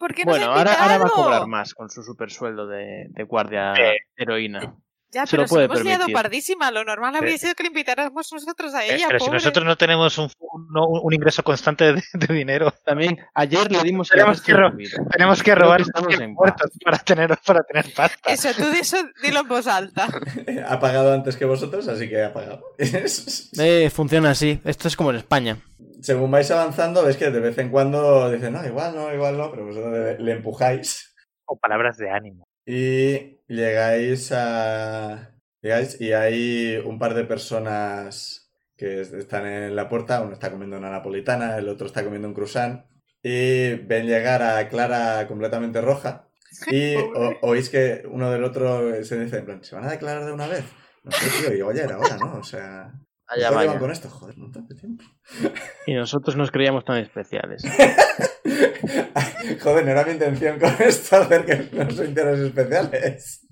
¿por qué Bueno, ahora, ahora va a cobrar más con su super sueldo de, de guardia heroína. Ya, Se pero lo puede si hemos liado pardísima. Lo normal habría Sí. sido que le invitáramos nosotros a Eh, ella, pero si nosotros no tenemos un, un, un ingreso constante de, de dinero, También, ayer le dimos Tenemos que tenemos que robar muertos para tener, para tener pasta. Eso, tú de eso dilo en voz alta. ha pagado antes que vosotros, así que ha pagado. Eh, funciona así. Esto es como en España. Según vais avanzando, ves que de vez en cuando dicen, no, igual no, igual no, pero vosotros le, le empujáis. O palabras de ánimo. Y llegáis a. Llegáis y hay un par de personas que es- están en la puerta. Uno está comiendo una napolitana, el otro está comiendo un croissant. Y ven llegar a Clara completamente roja. Y o- oís que uno del otro se dice: en plan, ¿se van a declarar de una vez? No sé, tío, y oye, era hora, ¿no? O sea. Allá ¿cuánto llevan vaya. con esto? Joder, de tiempo. Y nosotros nos creíamos tan especiales. Joder, no era mi intención con esto hacer que nos sintieras especiales.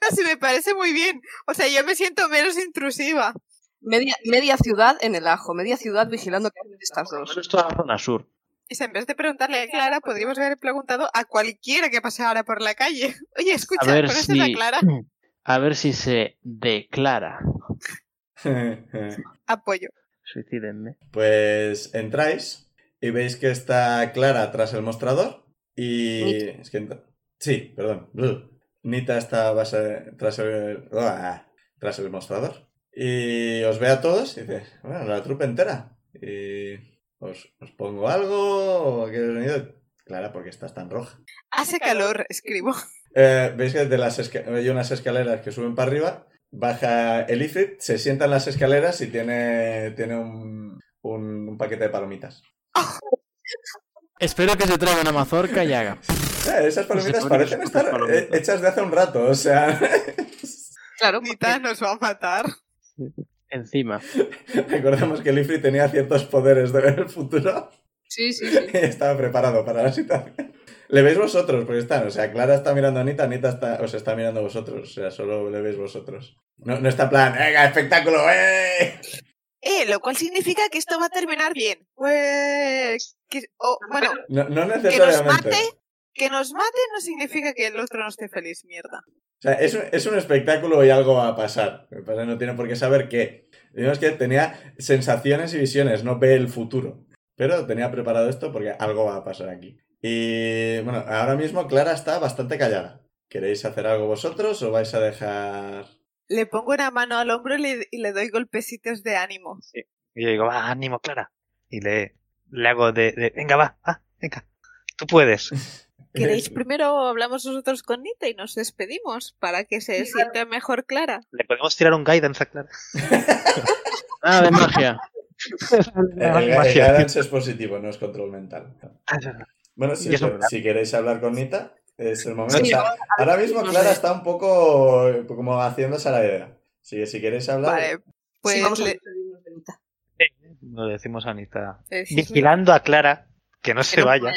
Así me parece muy bien. O sea, yo me siento menos intrusiva. Media, media ciudad en el ajo, media ciudad vigilando que hacen estas dos. Eso es toda la zona sur. Y si en vez de preguntarle a Clara, podríamos haber preguntado a cualquiera que pasara por la calle. Oye, escucha, A ver ¿conoces a si. Clara? A ver si se declara. Apoyo. Suicídenme. Pues entráis y veis que está Clara tras el mostrador y... Nita. Es que Sí, perdón. Bluh. Nita está base- tras, el... Uah, tras el mostrador. Y os ve a todos y dice, bueno, la trupe entera. Y... ¿Os, os pongo algo? ¿O qué habéis venido? Clara, porque estás tan roja. Hace calor, escribo. Eh, Veis que de las esca- hay unas escaleras que suben para arriba. Baja el Ifrit, se sienta en las escaleras y tiene, tiene un, un, un paquete de palomitas. Espero que se traiga una mazorca y haga. Eh, esas palomitas parecen estar palomitas. eh, hechas de hace un rato, o sea, Claro, Nita porque- nos va a matar. Encima. recordemos que el Ifrit tenía ciertos poderes del futuro sí, sí, sí. y estaba preparado para la situación. Le veis vosotros, porque están, o sea, Clara está mirando a Anita, Anita está, os está mirando a vosotros, o sea, solo le veis vosotros. No, no está en plan, venga, espectáculo, ¡eh! Eh, lo cual significa que esto va a terminar bien. Pues, que- bueno, No, no que nos mate, que nos mate no significa que el otro no esté feliz, mierda. O sea, es un, es un espectáculo y algo va a pasar. No tiene por qué saber qué. Digamos que tenía sensaciones y visiones, no ve el futuro. Pero tenía preparado esto porque algo va a pasar aquí. Y bueno, ahora mismo Clara está bastante callada. ¿Queréis hacer algo vosotros o vais a dejar...? Le pongo una mano al hombro y le, y le doy golpecitos de ánimo. Y yo digo, va, ánimo, Clara. Y le, le hago de, de, venga, va, va, venga. Tú puedes. ¿Queréis primero hablamos nosotros con Nita y nos despedimos para que se sienta mejor Clara? Le podemos tirar un guidance a Clara. Nada de magia. El, guidance es positivo, no es control mental. Bueno, si, si queréis hablar con Nita, es el momento. Sí, O sea, vamos ahora mismo Clara está un poco eh, como haciéndose a la idea. Así que si queréis hablar... Vale, pues sí, vamos a le- despedirnos de Anita. Lo decimos a Anita. decimos- Vigilando a Clara que no se no vaya.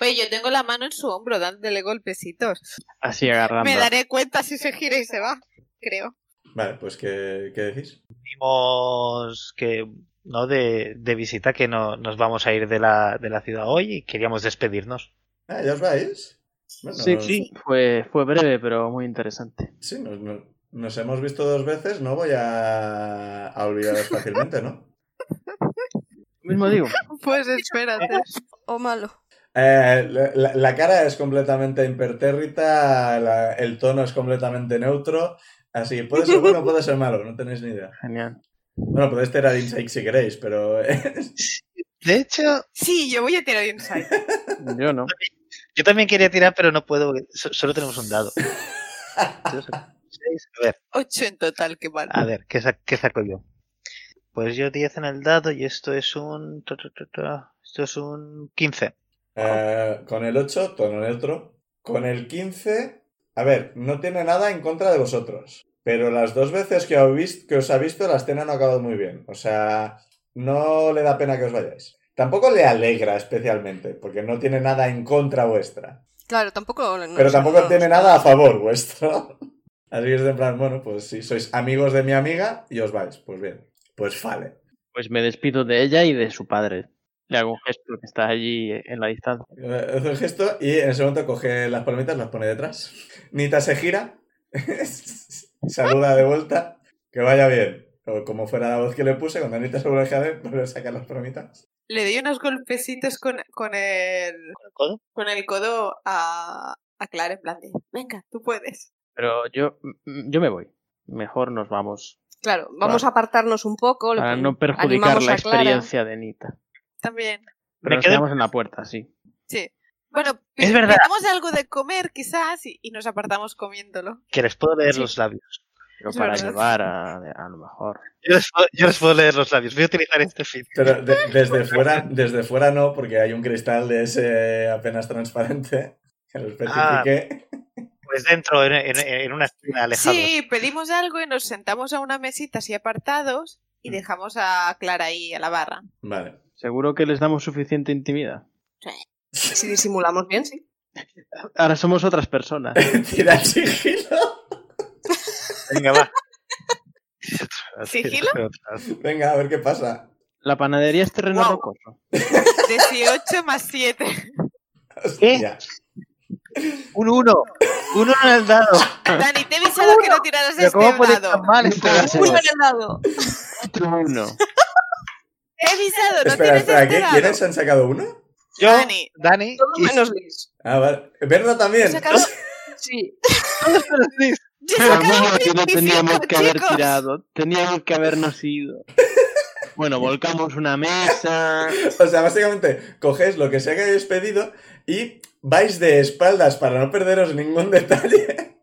Oye, yo tengo la mano en su hombro dándole golpecitos. Así agarrando. Me daré cuenta si se gira y se va, creo. Vale, pues ¿qué, qué decís? Vimos que, ¿no? De, de visita que no, nos vamos a ir de la, de la ciudad hoy y queríamos despedirnos. Ah, ¿ya os vais? Bueno, Sí, nos- sí. Fue, fue breve, pero muy interesante. Sí, nos, nos- nos hemos visto dos veces, no voy a, a olvidaros fácilmente, ¿no? Mismo digo. Pues espérate. O malo. Eh, la, cara es completamente impertérrita, la- el tono es completamente neutro, así que puede ser bueno o puede ser malo, no tenéis ni idea. Genial. Bueno, podéis tirar insight si queréis, pero... De hecho, Sí, yo voy a tirar insight. Yo no. Yo también quería tirar, pero no puedo. solo tenemos un dado. Seis. A ver, Ocho en total, qué mal. a ver, ¿qué, sa- qué saco yo? Pues yo 10 en el dado y esto es un. Esto es un 15. eh, con el 8, tono neutro. Con el 15, a ver, no tiene nada en contra de vosotros. Pero las dos veces que, os vis- que os ha visto, la escena no ha acabado muy bien. O sea, no le da pena que os vayáis. Tampoco le alegra especialmente, porque no tiene nada en contra vuestra. Claro, tampoco. no- Pero tampoco no- tiene nada a favor vuestro. Así que es de en plan, bueno, pues si sois amigos de mi amiga y os vais, pues bien. Pues vale. Pues me despido de ella y de su padre. Le hago un gesto que está allí en la distancia. Hace un gesto y en ese momento coge las palomitas, las pone detrás. Nita se gira, saluda de vuelta, que vaya bien. O como fuera la voz que le puse, cuando Nita se vuelve a girar, vuelve a sacar las palomitas. Le doy unos golpecitos con, con el ¿Con el codo? con el codo a, a Clara en plan de, venga, tú puedes. Pero yo, mm, yo me voy. Mejor nos vamos. Claro, vamos a apartarnos un poco. Para no perjudicar la experiencia de Nita. También. Pero Me nos quedo- quedamos en la puerta, sí. Sí. Bueno, Es verdad. algo de comer quizás y, y nos apartamos comiéndolo. Que les puedo leer Sí. los labios. Pero para verdad. llevar a, a lo mejor. Yo les, puedo, yo les puedo leer los labios. Voy a utilizar este fin. Pero de- desde, fuera, desde fuera no, porque hay un cristal de ese apenas transparente que lo especifique. Pues dentro, en, en- en una esquina alejada. Sí, pedimos algo y nos sentamos a una mesita así apartados y Mm. dejamos a Clara ahí a la barra. Vale. ¿Seguro que les damos suficiente intimidad? Si disimulamos bien, sí. Ahora somos otras personas. Tira el sigilo. Venga, va. ¿Sigilo? Venga, a ver qué pasa. La panadería es terreno Guau. rocoso. 18 más 7. Hostia. Un uno. Uno en el dado. Dani, te he avisado que no tiraras Pero este ¿cómo dado. mal Uno en el dado. Otro uno. Te he avisado, no espera, tienes espera, este ¿qué- dado. ¿quiénes han sacado uno? Yo, Dani. Dani, Todos y menos Liz. Ah, vale. ¿Berna también? He sacado- Sí. Yo he Vamos, que no 25, teníamos que haber chicos. tirado. Teníamos que habernos ido. Bueno, volcamos una mesa. O sea, básicamente, cogéis lo que sea que hayáis pedido y vais de espaldas para no perderos ningún detalle.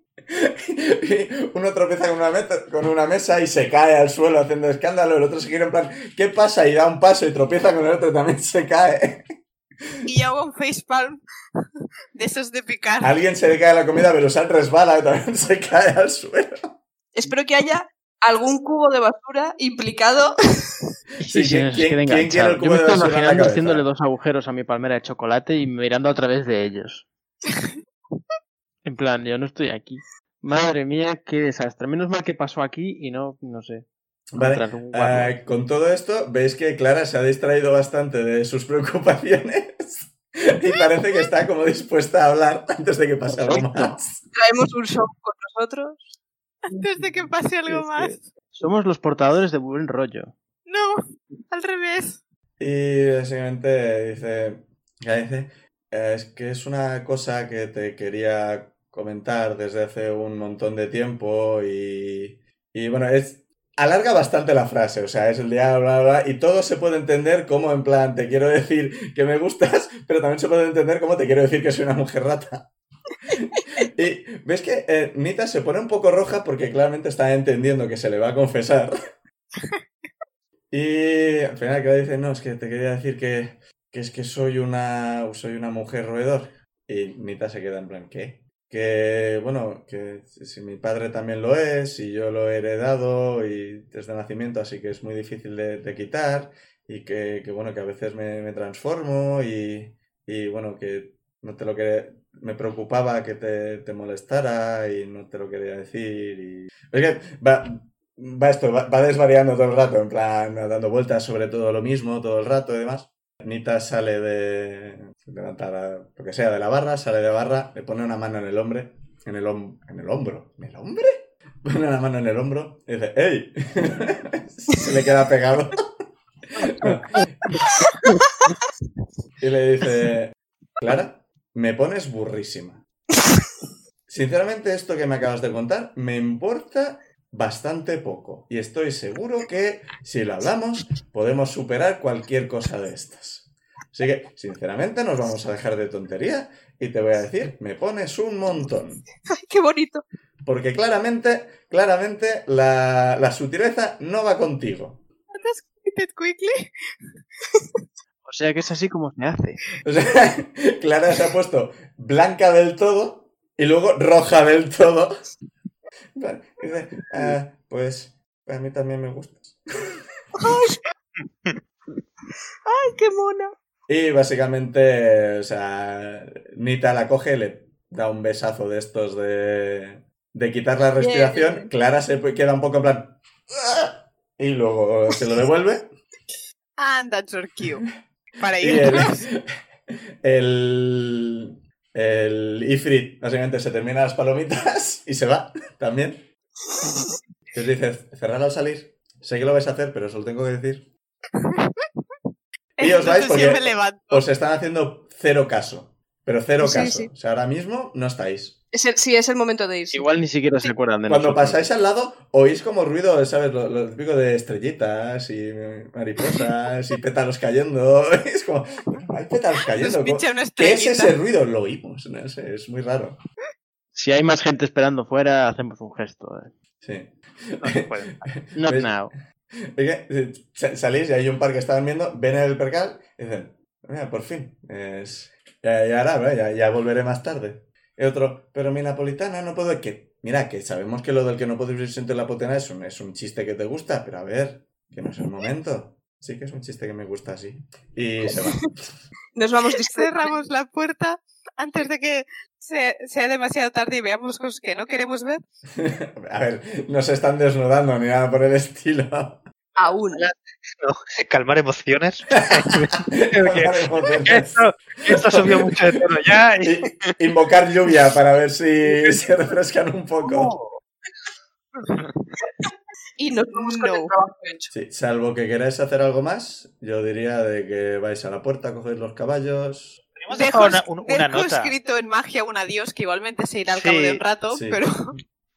Y uno tropieza con una, meta- con una mesa y se cae al suelo haciendo escándalo. El otro se quiere en plan, ¿qué pasa? Y da un paso y tropieza con el otro y también se cae. Y yo hago un facepalm de esos de picar. Alguien se le cae la comida, pero Sal resbala y también se cae al suelo. Espero que haya algún cubo de basura implicado. Sí, se ¿quién- nos quién- quiere el cubo Yo me de estoy imaginando haciéndole dos agujeros a mi palmera de chocolate y mirando a través de ellos. En plan, yo no estoy aquí. Madre mía, qué desastre. Menos mal que pasó aquí y no, no sé. Vale. Ah, con todo esto, veis que Clara se ha distraído bastante de sus preocupaciones y parece que está como dispuesta a hablar antes de que pase algo más. Traemos un show con nosotros. Antes de que pase algo más. Somos los portadores de buen rollo. No, al revés. Y básicamente dice, ya dice, "Eh, es que es una cosa que te quería comentar desde hace un montón de tiempo y, y bueno, es... Alarga bastante la frase, o sea, es el día, bla, bla, bla, y todo se puede entender como en plan, te quiero decir que me gustas, pero también se puede entender como te quiero decir que soy una mujer rata. y ves que eh, Nita se pone un poco roja porque claramente está entendiendo que se le va a confesar. Y al final que dice, no, es que te quería decir que, que es que soy una, soy una mujer roedor. Y Nita se queda en plan, ¿qué? Que, bueno, que si mi padre también lo es y yo lo he heredado y desde nacimiento, así que es muy difícil de, quitar y que, que, bueno, que a veces me, me transformo y, y, bueno, que no te lo quería, me preocupaba que te, te molestara y no te lo quería decir y... Es que va, va esto, va, va desvariando todo el rato, en plan, dando vueltas sobre todo lo mismo todo el rato y demás. Nita sale de levantar a- lo que sea de la barra, sale de barra, le pone una mano en el hombro, en el, hom- en el hombro, ¿en el hombre? Pone una mano en el hombro y dice, ¡Ey! Se le queda pegado. y le dice, Clara, me pones burrísima. Sinceramente, esto que me acabas de contar me importa bastante poco. Y estoy seguro que si lo hablamos, podemos superar cualquier cosa de estas. Así que, sinceramente, nos vamos a dejar de tontería y te voy a decir, me pones un montón. Ay, qué bonito. Porque claramente, claramente, la, la sutileza no va contigo. ¿Has quitted quickly? O sea que es así como se hace. O sea, Clara se ha puesto blanca del todo y luego roja del todo. "Ah, pues a mí también me gustas. Ay, qué mona. Y básicamente, o sea, Nita la coge, le da un besazo de estos de, de quitar la respiración. Bien. Clara se queda un poco en plan. "Ah", Y luego se lo devuelve. And that's your cue. Para Y el, irnos. el, el Ifrit básicamente se termina las palomitas y se va también. Os dice, cerrar al salir. Sé que lo vais a hacer, pero os lo tengo que decir. Y os vais Entonces porque. Os están haciendo cero caso. Pero cero Sí, caso. sí. O sea, ahora mismo no estáis. Es el- sí, es el momento de irse. Igual ni siquiera se acuerdan de Cuando nosotros. pasáis al lado, oís como ruido, ¿sabes? Lo, lo típico de estrellitas y mariposas y pétalos cayendo. Es como, hay pétalos cayendo. ¿Qué es ese ruido? Lo oímos, no sé, es muy raro. Si hay más gente esperando fuera, hacemos un gesto. eh. Sí. No se puede. Not ¿Ves? now. Es que, eh, sa- salís y hay un par que estaban viendo, ven el percal y dicen, mira, por fin, es... ya, ya hará, ya, ya volveré más tarde. Y otro, pero mi napolitana no puedo... Que, mira, que sabemos que lo del que no puedes vivir sin tu napolitana es un, es un chiste que te gusta, pero a ver, que no es el momento. Sí que es un chiste que me gusta así. Y se va. Nos vamos discretamente. Cerramos la puerta antes de que se- sea demasiado tarde y veamos cosas que no queremos ver. A ver, no se están desnudando ni nada por el estilo. Aún. No, calmar emociones. Esto, Esto- esto subió mucho de tono ya. y- Invocar lluvia para ver si se refrescan un poco. Y nos vamos con No. el trabajo hecho. Sí, salvo que queráis hacer algo más, yo diría de que vais a la puerta, cogéis los caballos. Dejo, dejar una, un- una dejo nota. escrito en magia un adiós que igualmente se irá al Sí, cabo de un rato, sí. pero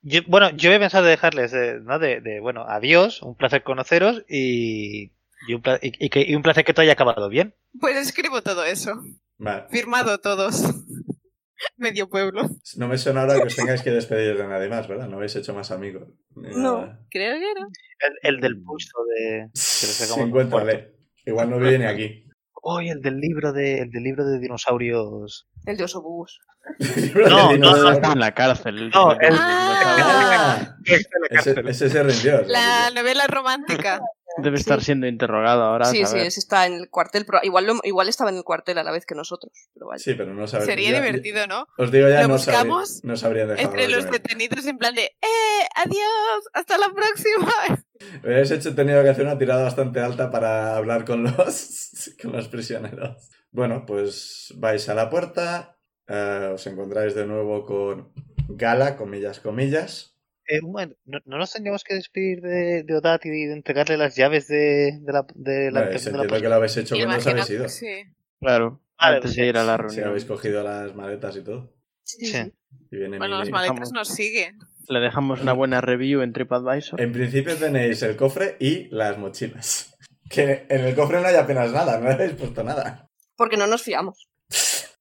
Yo- bueno, yo he pensado dejarles, eh, ¿no? De, de, bueno, adiós, un placer conoceros y, y, un, pla- y- y que- y un placer que todo haya acabado bien. pues escribo todo eso. Vale. Firmado todos. Medio pueblo. No me suena ahora que os tengáis que despedir de nadie más, ¿verdad? No habéis hecho más amigos. No. Creo que no. El, el del pulso de... un encuéntrale. Igual no vive ni Uy, el del libro de, el del libro de dinosaurios. El de Osobús. No, no. Está en la cárcel. No, el- Ah, ese, cárcel. ese se rindió. La novela romántica. Debe estar siendo interrogado ahora. Sí, sí, está en el cuartel. pero igual, lo- igual estaba en el cuartel a la vez que nosotros. Pero. Sí, pero no sabéis. Sería ya- divertido, ¿no? Os digo ya, Lo no, buscamos sabría- no sabrían dejarlo. Entre los de detenidos en plan de ¡Eh! ¡Adiós! ¡Hasta la próxima! Habéis hecho tenido que hacer una tirada bastante alta para hablar con los, con los prisioneros. Bueno, pues vais a la puerta, eh, os encontráis de nuevo con Gala, comillas, comillas. Eh, un momento, ¿no, no nos tendríamos que despedir de, de Odat y de entregarle las llaves de, de la, de la Vale, de la que lo habéis hecho cuando os habéis ido. sí. Claro, Vale, antes sí. de ir a la Si reunión. habéis cogido las maletas y todo. Sí, Sí. sí. Y viene Bueno, las maletas nos siguen. Le dejamos una buena review en TripAdvisor. En principio tenéis el cofre y las mochilas. Que en el cofre no hay apenas nada, no habéis puesto nada. Porque no nos fiamos.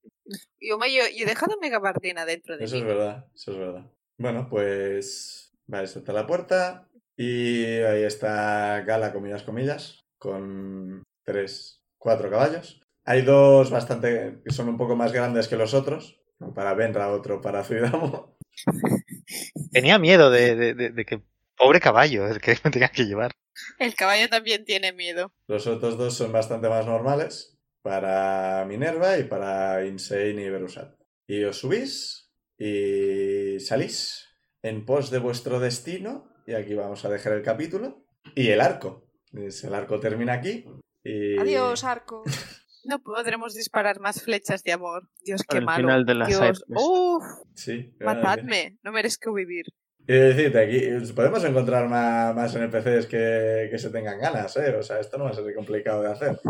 Yo, me, yo, yo he dejado mi gabardina dentro de Eso es mí. verdad, eso es verdad. Bueno, pues vais hasta la puerta y ahí está Gala, comillas, comillas, con tres, cuatro caballos. Hay dos bastante que son un poco más grandes que los otros, uno para Benra, otro para Zuidamo. Tenía miedo de, de- de- de que... Pobre caballo, el que me tenía que llevar. El caballo también tiene miedo. Los otros dos son bastante más normales para Minerva y para Insane y Berusat. Y os subís y salís en pos de vuestro destino. Y aquí vamos a dejar el capítulo. Y el arco. El arco termina aquí. Y... Adiós, arco. No podremos disparar más flechas de amor. Dios, qué Al malo. final de la Dios. Uf, Sí. matadme. No merezco vivir. Y decirte, aquí podemos encontrar más, más NPCs que, que se tengan ganas, ¿eh? O sea, esto no va a ser complicado de hacer.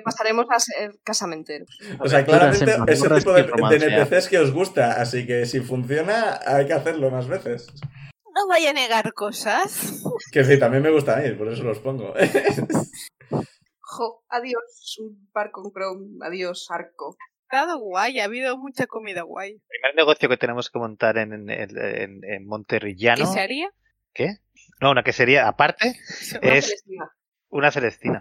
Pasaremos a ser casamenteros. O sea, claramente ese mazmorras tipo de, de NPCs que os gusta, así que si funciona, hay que hacerlo más veces. No vaya a negar cosas. Que sí, también me gusta a mí, por eso los pongo. Jo, adiós, un par con Chrome. Adiós, arco. Ha estado guay, ha habido mucha comida guay. El primer negocio que tenemos que montar en, en, en, en- en Monterrillano. ¿Qué se haría? ¿Qué? No, una que sería aparte, Una Es- Celestina. una Celestina.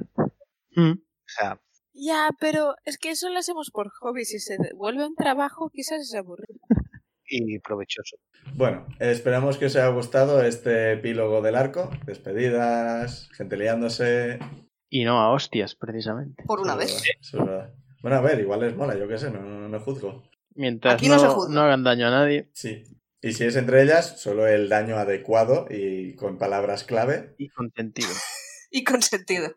Mm. O sea, Ya, pero es que eso lo hacemos por hobby. Si se vuelve un trabajo, quizás es aburrido. y provechoso. Bueno, esperamos que os haya gustado este epílogo del arco. Despedidas, gente liándose. Y no a hostias, precisamente. Por una vez. verdad, eso es verdad. Bueno, a ver, igual les mola, yo qué sé, no, no, no juzgo. Mientras Aquí no no, se juzga. no hagan daño a nadie Sí. Y si es entre ellas, solo el daño adecuado y con palabras clave. y con sentido. Y con sentido.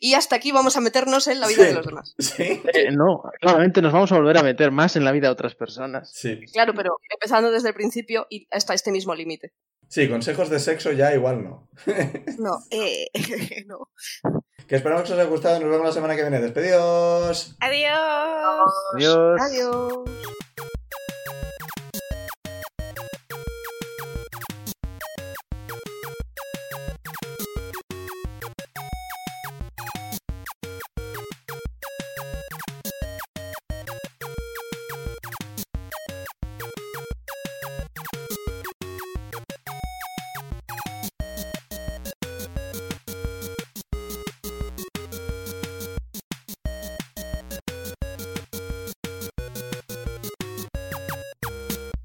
Y hasta aquí vamos a meternos en la vida Sí. de los demás. Sí. Eh, no, claramente nos vamos a volver a meter más en la vida de otras personas. Sí. Claro, pero empezando desde el principio y hasta este mismo límite. Sí, consejos de sexo ya igual no. No. Eh, no. Que esperamos que os haya gustado. Nos vemos la semana que viene. Despedidos. Adiós. Adiós. Adiós.